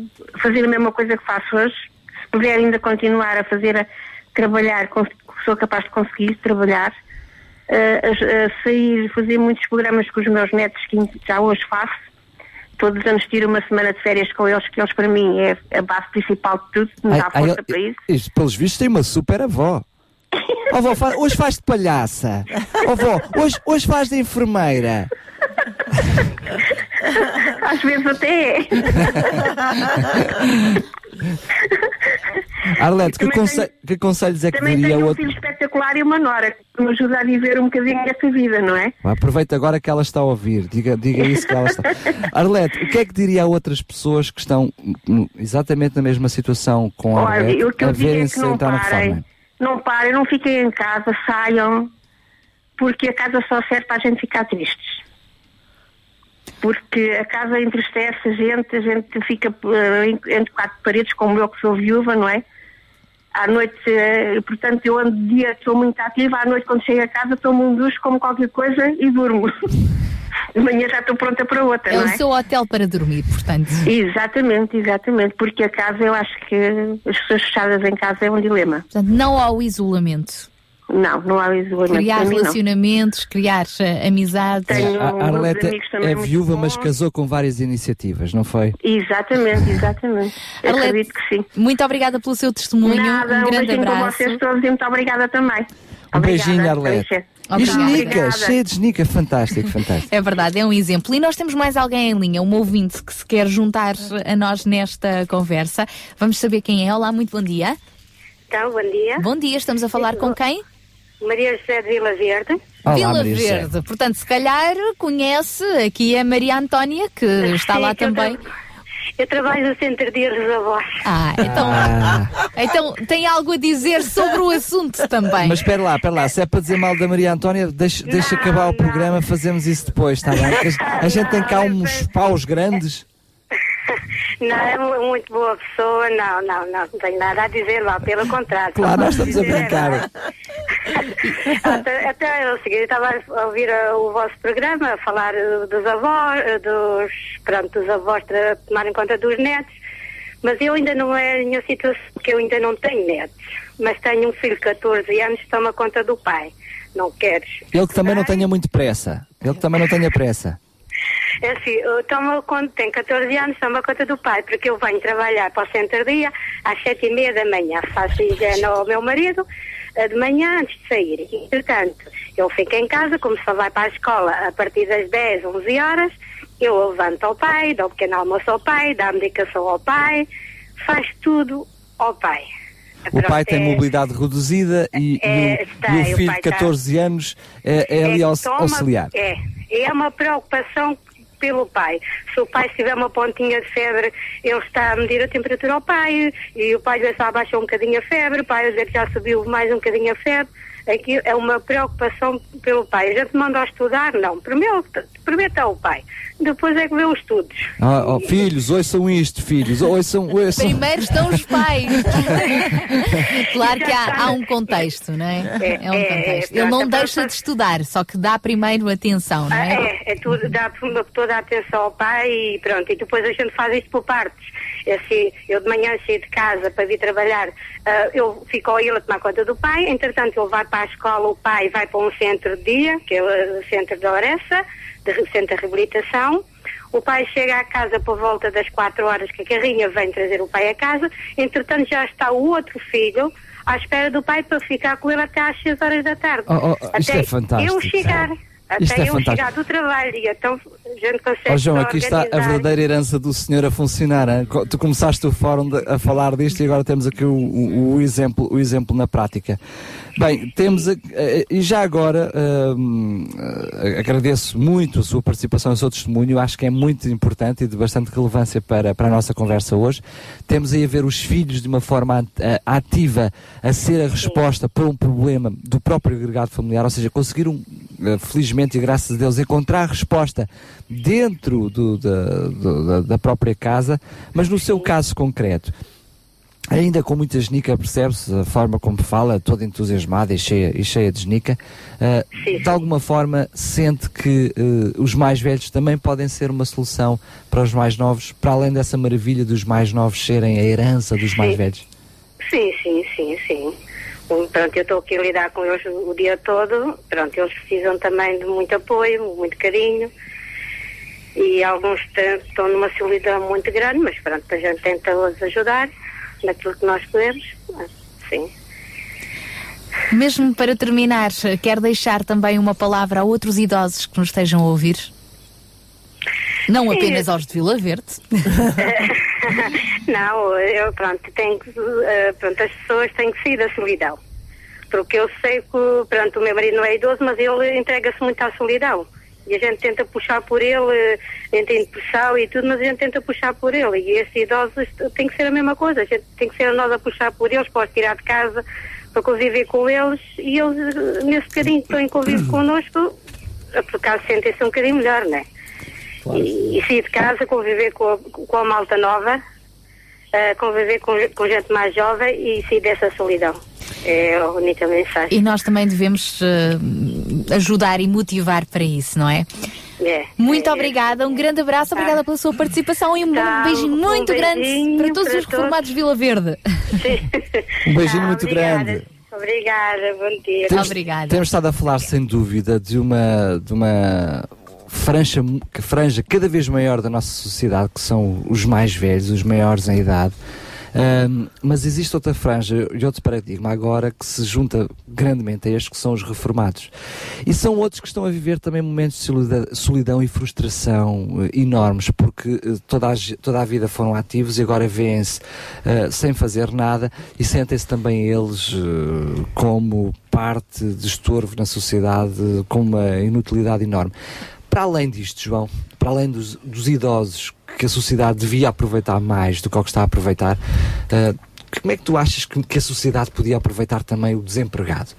fazer a mesma coisa que faço hoje. Se puder ainda continuar a fazer, a trabalhar, cons- sou capaz de conseguir trabalhar, a sair, fazer muitos programas com os meus netos que já hoje faço. Todos os anos tiro uma semana de férias com eles, que eles para mim é a base principal de tudo, me dá
Ai, ai,
força para isso.
isto, pelos vistos, tem uma super avó. Oh, fa- hoje faz de palhaça. Oh, avó, hoje, hoje faz de enfermeira.
Às vezes até é.
Arlete, que, conse- que conselhos é que
Também
diria
tenho um
outra?
filho espetacular e uma nora que me ajuda a viver um bocadinho esta vida, não é?
Aproveita agora que ela está a ouvir. Diga, diga isso que ela está. Arlete, o que é que diria a outras pessoas que estão exatamente na mesma situação com a
Olha,
Arlete
o que
a
é
verem-se
não
entrar na
parem,
reforma?
não parem, não fiquem em casa, saiam, porque a casa só serve para a gente ficar tristes. Porque a casa entristece a gente, a gente fica em- entre quatro paredes, como eu que sou viúva, não é? À noite, eh, portanto, eu ando de dia, sou muito ativa, à noite quando chego a casa tomo um duche, como qualquer coisa e durmo. De manhã já estou pronta para outra,
É
não
o
é?
seu hotel para dormir, portanto.
Exatamente, exatamente, porque a casa eu acho que as pessoas fechadas em casa é um dilema.
Portanto, não ao isolamento.
Não, não há isolamento.
Criar
mim, não.
relacionamentos, criar eh, amizades.
Tenho
A
também
é viúva, mas casou com várias iniciativas, não foi?
Exatamente, exatamente. Eu
Arlete,
acredito que sim.
Muito obrigada pelo seu testemunho.
Nada,
um
um
grande
para
abraço.
vocês todos e muito obrigada também.
Um
Obrigada,
beijinho, Arlete. E genica,
Obrigada.
cheia de genica, fantástico, fantástico.
É verdade, é um exemplo. E nós temos mais alguém em linha, um ouvinte que se quer juntar a nós nesta conversa. Vamos saber quem é. Olá, muito bom dia.
Então, bom dia.
Bom dia, estamos a falar com quem?
Maria José de Vila Verde.
Olá,
Vila
Maria José.
Verde. Portanto, se calhar conhece aqui a Maria Antónia, que está
Sim,
lá também.
Eu trabalho no Centro de Avós.
Ah, então, então tem algo a dizer sobre o assunto também.
Mas espera lá, espera lá, se é para dizer mal da Maria Antónia, deixa, deixa acabar o programa, fazemos isso depois, está bem? A gente tem cá uns paus grandes.
Não, é mu- muito boa pessoa. Não, não, não. Não tenho nada a dizer lá, pelo contrário.
Claro, nós estamos a brincar.
Até, até é o seguinte, eu estava a ouvir uh, o vosso programa, a falar uh, dos avós, uh, dos, pronto, dos avós tomarem conta dos netos, mas eu ainda não é a minha situação, porque eu ainda não tenho netos, mas tenho um filho de 14 anos que toma conta do pai. Não queres?
Ele que também não tenha muito pressa. Ele que também não tenha pressa.
É assim, eu tomo conta, tem 14 anos, toma conta do pai, porque eu venho trabalhar para o centro dia às sete e meia da manhã. Faço higiene ao meu marido eh, de manhã antes de sair. Entretanto, eu fico em casa, como só vai para a escola a partir das 10, 11 horas, eu levanto ao pai, dou um pequeno almoço ao pai, dou a medicação ao pai, faz tudo ao pai.
O pai tem
é-
mobilidade reduzida e,
é,
e o,
está,
e o filho de 14 anos é, é ali
que
aux- auxiliar.
É, é uma preocupação pelo pai. Se o pai tiver uma pontinha de febre, ele está a medir a temperatura ao pai e o pai já está abaixar um bocadinho a febre, o pai já subiu mais um bocadinho a febre, é que é uma preocupação pelo pai. A gente manda estudar? Não. Primeiro, primeiro está o pai, depois é que vê os estudos.
Ah, oh, filhos, ouçam isto, filhos, ouçam, ouçam.
Primeiro estão os pais. claro que há, há um contexto, não é? É um
é,
contexto.
é,
Ele não deixa de estudar, só que dá primeiro atenção, não é?
É, é tudo, dá toda a atenção ao pai e pronto, e depois a gente faz isto por partes. É assim, eu de manhã saio de casa para vir trabalhar, ah, eu fico a ele a tomar conta do pai, entretanto ele vai para a escola, o pai vai para um centro de dia, que é o centro da Oressa, de centro de reabilitação. O pai chega à casa por volta das quatro horas que a carrinha vem trazer o pai a casa, entretanto já está o outro filho à espera do pai para ficar com ele até às seis horas da tarde.
Oh, oh, isto
até
é fantástico.
eu chegar. Até
é
eu
fantástico.
chegar do trabalho e então a gente consegue
Ó João, aqui está a verdadeira herança do senhor a funcionar. hein? Tu começaste o fórum de- a falar disto e agora temos aqui o, o- o exemplo, o exemplo na prática. Bem, temos a- e já agora eh, agradeço muito a sua participação o seu testemunho. Acho que é muito importante e de bastante relevância para, para a nossa conversa hoje. Temos aí a ver os filhos de uma forma at- ativa a ser a resposta para um problema do próprio agregado familiar, ou seja, conseguiram, eh, felizmente e graças a Deus, encontrar resposta dentro do- da- da própria casa, mas no seu caso concreto. Ainda com muita genica, percebe-se a forma como fala, toda entusiasmada e cheia, e cheia de genica. eh, de alguma forma, sente que eh, os mais velhos também podem ser uma solução para os mais novos, para além dessa maravilha dos mais novos serem a herança dos mais
Sim.
velhos.
Sim, sim, sim, sim. Um, Pronto, eu estou aqui a lidar com eles o dia todo. Pronto, eles precisam também de muito apoio, muito carinho. E alguns estão numa solidão muito grande, mas pronto, a gente tenta os ajudar naquilo que nós podemos. Ah, Sim.
Mesmo para terminar, quer deixar também uma palavra a outros idosos que nos estejam a ouvir? Não
Sim.
apenas aos de Vila Verde.
Não, eu pronto, tenho que, eh, pronto, as pessoas têm que sair da solidão. Porque eu sei que, pronto, o meu marido não é idoso, mas ele entrega-se muito à solidão. E a gente tenta puxar por ele, eh, entra em depressão e tudo, mas a gente tenta puxar por ele. E esses idosos tem que ser a mesma coisa. A gente tem que ser nós a puxar por eles, para os tirar de casa, para conviver com eles. E eles, eh, nesse bocadinho que estão em convívio connosco, eh, por acaso sentem-se um bocadinho melhor, não é? E, e sair de casa, conviver com a, com a malta nova, eh, conviver com, com gente mais jovem e sair dessa solidão. É a única mensagem.
E nós também devemos eh, ajudar e motivar para isso, não é?
É.
Muito obrigada, um grande abraço, obrigada pela sua participação e um
Tá,
beijinho
um
muito grande
beijinho
para todos
para
os reformados de Vila Verde.
Um beijinho
Tá,
muito
obrigada.
grande.
Obrigada, bom dia.
Temos, Temos estado a falar, sem dúvida, de uma, de uma franja, que franja cada vez maior da nossa sociedade, que são os mais velhos, os maiores em idade. Ahm, mas existe outra franja e outro paradigma agora que se junta grandemente a estes que são os reformados. E são outros que estão a viver também momentos de solidão e frustração eh, enormes, porque eh, toda a, toda a vida foram ativos e agora vêem-se eh, sem fazer nada e sentem-se também eles eh, como parte de estorvo na sociedade, com uma inutilidade enorme. Para além disto, João, para além dos, dos idosos que a sociedade devia aproveitar mais do que o que está a aproveitar, eh, como é que tu achas que, que a sociedade podia aproveitar também o desempregado?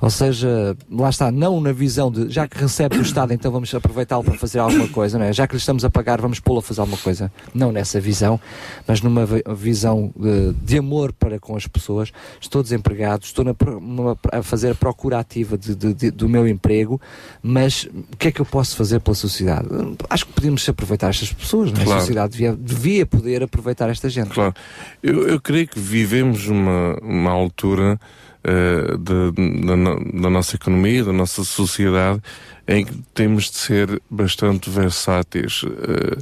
Ou seja, lá está, não na visão de já que recebe do Estado, então vamos aproveitá-lo para fazer alguma coisa, não é? Já que lhe estamos a pagar, vamos pô-lo a fazer alguma coisa. Não nessa visão, mas numa vi- visão de, de amor para com as pessoas. Estou desempregado, estou na numa- a fazer a procura ativa de- de- de- do meu emprego, mas o que é que eu posso fazer pela sociedade? Acho que podíamos aproveitar estas pessoas, não é?
Claro.
A sociedade devia, devia poder aproveitar esta gente.
Claro. Eu, eu creio que vivemos uma, uma altura eh, de- da, da nossa economia, da nossa sociedade, em que temos de ser bastante versáteis. Eh,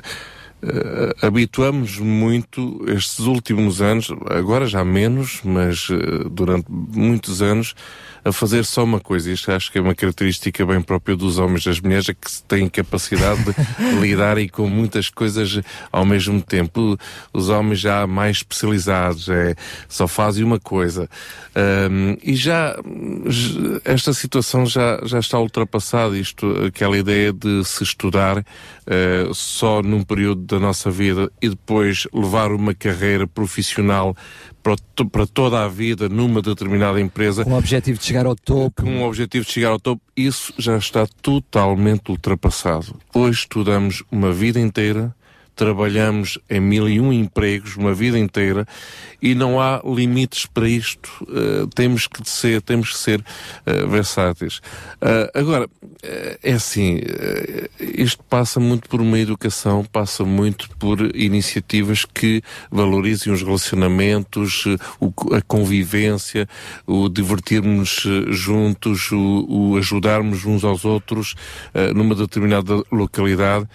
eh, habituamos muito estes últimos anos, agora já menos, mas durante muitos anos, a fazer só uma coisa. Isto acho que é uma característica bem própria dos homens e das mulheres, é que se têm capacidade de lidar e com muitas coisas ao mesmo tempo. Os homens já mais especializados, é, só fazem uma coisa. Ahm, e já, esta situação já, já está ultrapassada, isto, aquela ideia de se estudar eh, só num período da nossa vida e depois levar uma carreira profissional para, to- para toda a vida numa determinada empresa.
Com o objetivo de chegar ao topo.
Com o objetivo de chegar ao topo, isso já está totalmente ultrapassado. Hoje estudamos uma vida inteira, trabalhamos em mil e um empregos uma vida inteira e não há limites para isto. Uh, temos que ser, temos que ser uh, versáteis. Uh, agora, é assim, isto passa muito por uma educação, passa muito por iniciativas que valorizem os relacionamentos, o- a convivência, o divertirmos juntos, o, o ajudarmos uns aos outros numa determinada localidade.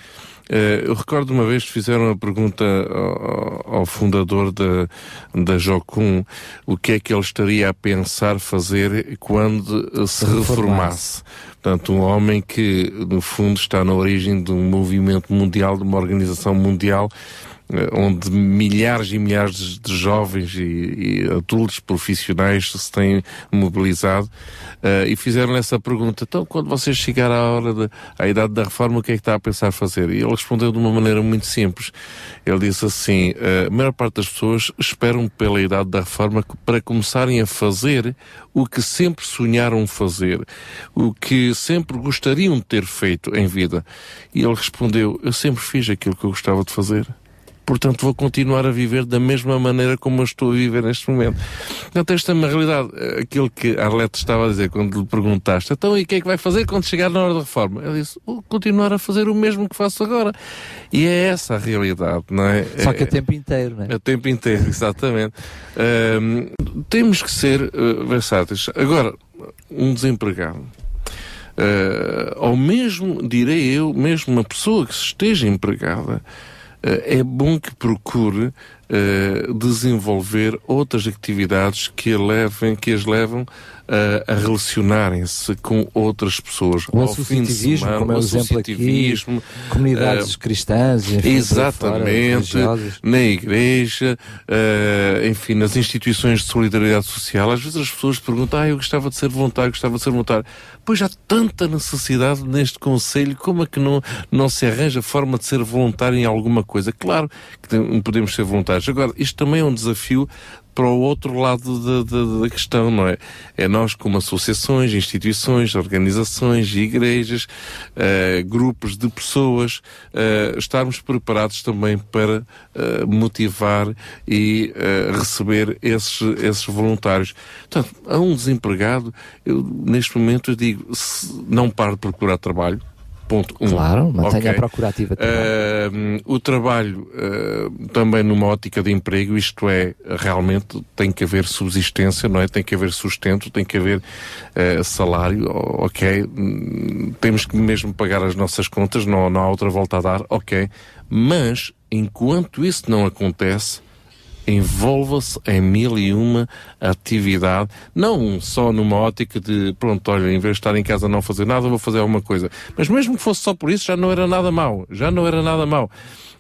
Eh, eu recordo uma vez que fizeram uma pergunta ao, ao fundador da, da Jocum o que é que ele estaria a pensar fazer quando se
Reformasse.
Portanto, um homem que, no fundo, está na origem de um movimento mundial, de uma organização mundial, onde milhares e milhares de- jovens e, e adultos profissionais se têm mobilizado eh, e fizeram essa pergunta. Então, quando você chegar à hora da idade da reforma, o que é que está a pensar fazer? E ele respondeu de uma maneira muito simples. Ele disse assim: eh, a maior parte das pessoas esperam pela idade da reforma para começarem a fazer o que sempre sonharam fazer, o que sempre gostariam de ter feito em vida. E ele respondeu: Eu sempre fiz aquilo que eu gostava de fazer. Portanto, vou continuar a viver da mesma maneira como eu estou a viver neste momento. Portanto, esta é uma realidade. Aquilo que Arlete estava a dizer quando lhe perguntaste, então e o que é que vai fazer quando chegar na hora da reforma? Ele disse, vou continuar a fazer o mesmo que faço agora. E é essa a realidade, não é?
Só que
É-
a tempo inteiro, não é?
a tempo inteiro, exatamente. Temos que ser eh, versáteis. Agora, um desempregado. eh, ou mesmo, direi eu, mesmo uma pessoa que esteja empregada, é bom que procure eh, desenvolver outras atividades que, a levem, que as levam eh, a relacionarem-se com outras pessoas.
O associativismo,
semana,
como é o exemplo aqui, comunidades
eh,
cristãs, enfim, fora,
Exatamente,
religiosas.
na igreja, eh, enfim, nas instituições de solidariedade social. Às vezes as pessoas perguntam, ah, eu gostava de ser voluntário, gostava de ser voluntário. Pois há tanta necessidade neste Conselho, como é que não, não se arranja forma de ser voluntário em alguma coisa? Claro que podemos ser voluntários. Agora, isto também é um desafio para o outro lado da, da- questão, não é? É nós, como associações, instituições, organizações, igrejas, eh, grupos de pessoas, eh, estarmos preparados também para eh, motivar e receber esses, esses voluntários. Portanto, a um desempregado, eu, neste momento eu digo, se não pare de procurar trabalho, Ponto um.
Claro, mantenha
Ok.
a procura ativa trabalho.
Uh, o trabalho uh, também numa ótica de emprego, isto é, realmente tem que haver subsistência, não é? Tem que haver sustento, tem que haver uh, salário, ok. Hum, Temos que mesmo pagar as nossas contas, não, não há outra volta a dar, ok. Mas, enquanto isso não acontece, envolva-se em mil e uma atividade, não só numa ótica de, pronto, olha, em vez de estar em casa não fazer nada, vou fazer alguma coisa. Mas mesmo que fosse só por isso, já não era nada mau, já não era nada mau.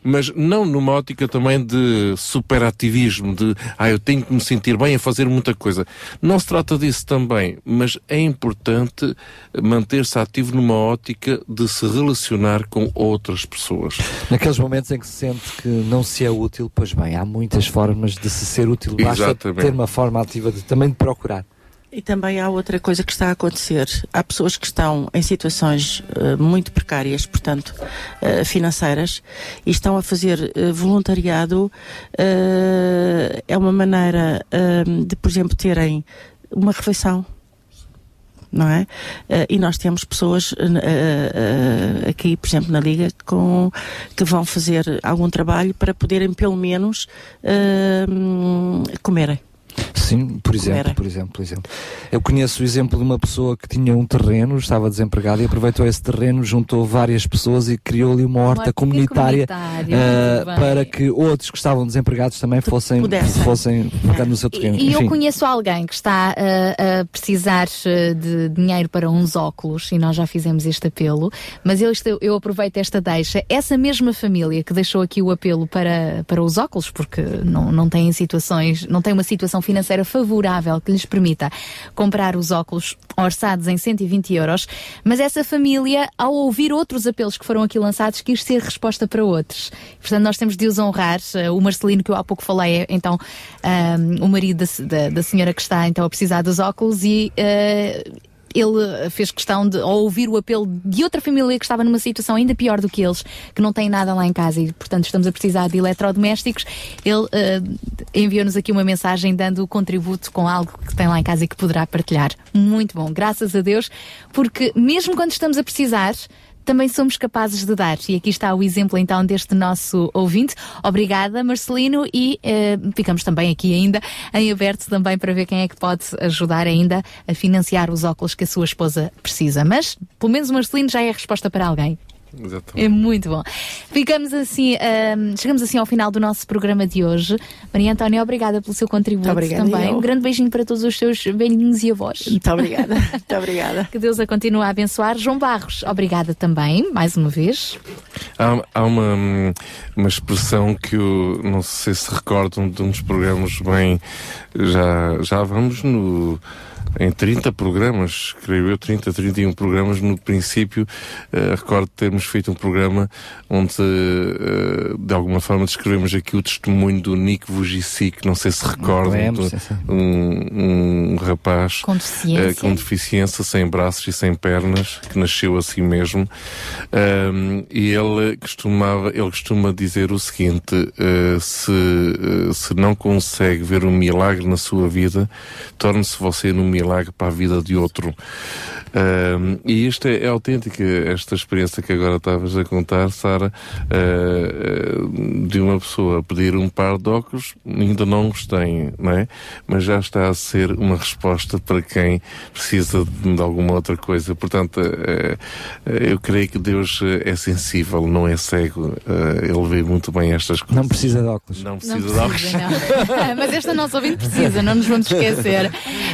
Mas não numa ótica também de superativismo, de, ah, eu tenho que me sentir bem a fazer muita coisa. Não se trata disso também, mas é importante manter-se ativo numa ótica de se relacionar com outras pessoas.
Naqueles momentos em que se sente que não se é útil, pois bem, há muitas formas de se ser útil. Basta
Exatamente.
ter uma forma ativa de, também de procurar.
E também há outra coisa que está a acontecer. Há pessoas que estão em situações eh, muito precárias, portanto, eh, financeiras, e estão a fazer eh, voluntariado. é uma maneira de, por exemplo, terem uma refeição. Não é? Eh, e nós temos pessoas eh, eh, aqui, por exemplo, na Liga, com, que vão fazer algum trabalho para poderem, pelo menos, comerem.
Sim, por exemplo, por exemplo, por exemplo. Eu conheço o exemplo de uma pessoa que tinha um terreno, estava desempregada e aproveitou esse terreno, juntou várias pessoas e criou ali uma horta
horta
comunitária,
comunitária, bem.
para que outros que estavam desempregados também fossem,
pudessem.
fossem ficar no seu terreno.
E eu
Enfim.
conheço alguém que está uh, a precisar uh, de dinheiro para uns óculos e nós já fizemos este apelo, mas eu, este- eu aproveito esta deixa. Essa mesma família que deixou aqui o apelo para, para os óculos, porque não, não têm situações, não tem uma situação financeira financeira favorável que lhes permita comprar os óculos orçados em 120 euros, mas essa família, ao ouvir outros apelos que foram aqui lançados, quis ser resposta para outros. Portanto, nós temos de os honrar. Uh, O Marcelino, que eu há pouco falei, é então um, o marido da, da- da senhora que está então a precisar dos óculos e uh, ele fez questão de ao ouvir o apelo de outra família que estava numa situação ainda pior do que eles, que não tem nada lá em casa e, portanto, estamos a precisar de eletrodomésticos. Ele eh, enviou-nos aqui uma mensagem dando o contributo com algo que tem lá em casa e que poderá partilhar. Muito bom, graças a Deus, porque mesmo quando estamos a precisar, também somos capazes de dar. E aqui está o exemplo então deste nosso ouvinte. Obrigada, Marcelino, e eh, ficamos também aqui ainda em aberto também para ver quem é que pode ajudar ainda a financiar os óculos que a sua esposa precisa. Mas, pelo menos Marcelino já é a resposta para alguém.
Exatamente.
É muito bom. Ficamos assim, ahm, chegamos assim ao final do nosso programa de hoje. Maria Antónia, obrigada pelo seu contributo
obrigada,
também.
eu.
Um grande beijinho para todos os seus velhinhos e avós.
Muito obrigada. Muito obrigada.
Que Deus a continue a abençoar. João Barros, obrigada também, mais uma vez.
Há, há uma, uma expressão que eu não sei se recordam de um dos programas bem. Já, já vamos no. Em 30 programas, creio eu, 30, 31 programas, no princípio, eh, recordo termos feito um programa onde, eh, de alguma forma, descrevemos aqui o testemunho do Nick Vujici, que não sei se recordam, um, um rapaz
Com deficiência.
eh, com deficiência, sem braços e sem pernas, que nasceu assim mesmo. Ahm, e ele costumava, ele costuma dizer o seguinte: eh, se, se não consegue ver um milagre na sua vida, torne-se você num milagre para a vida de outro. E isto é, é autêntica, esta experiência que agora estavas a contar, Sara, eh, de uma pessoa pedir um par de óculos, ainda não os tem, não é? Mas já está a ser uma resposta para quem precisa de, de alguma outra coisa. Portanto, eh, eu creio que Deus é sensível, não é cego. Eh, ele vê muito bem estas coisas.
Não precisa de óculos.
Não
Não
precisa de óculos.
precisa, não. mas esta nossa ouvinte precisa, não nos vamos esquecer.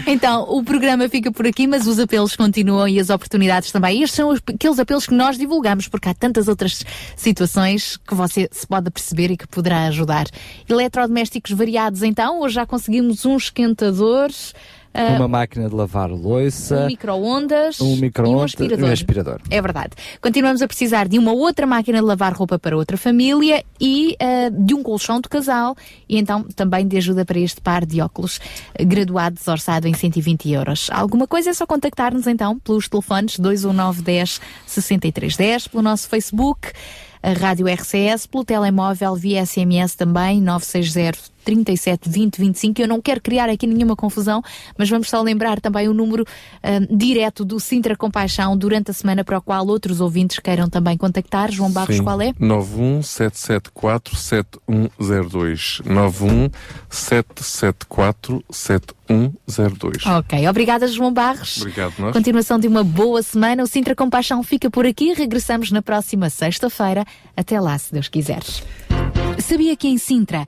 Então, o programa fica por aqui, mas os apelos continuam e as oportunidades também. Estes são os- aqueles apelos que nós divulgamos, porque há tantas outras situações que você se pode perceber e que poderá ajudar. Eletrodomésticos variados, então, hoje já conseguimos um esquentador. Ah,
Uma máquina de lavar louça.
um micro-ondas
um
e um
micro-ondas
aspirador.
e um aspirador.
É verdade. Continuamos a precisar de uma outra máquina de lavar roupa para outra família e ah, de um colchão de casal e então também de ajuda para este par de óculos eh, graduado desorçado em 120 euros. Alguma coisa é só contactar-nos então pelos telefones 219 10 63 10, pelo nosso Facebook, a Rádio RCS, pelo telemóvel via SMS também 960 37 20 25. Eu não quero criar aqui nenhuma confusão, mas vamos só lembrar também o número ah, direto do Sintra Compaixão durante a semana para o qual outros ouvintes queiram também contactar. João Barros,
Sim.
qual é?
917747102. 917747102.
Ok, obrigada João Barros.
Obrigado, nós.
Continuação de uma boa semana. O Sintra Compaixão fica por aqui. Regressamos na próxima sexta-feira. Até lá, se Deus quiser. Sabia que em Sintra,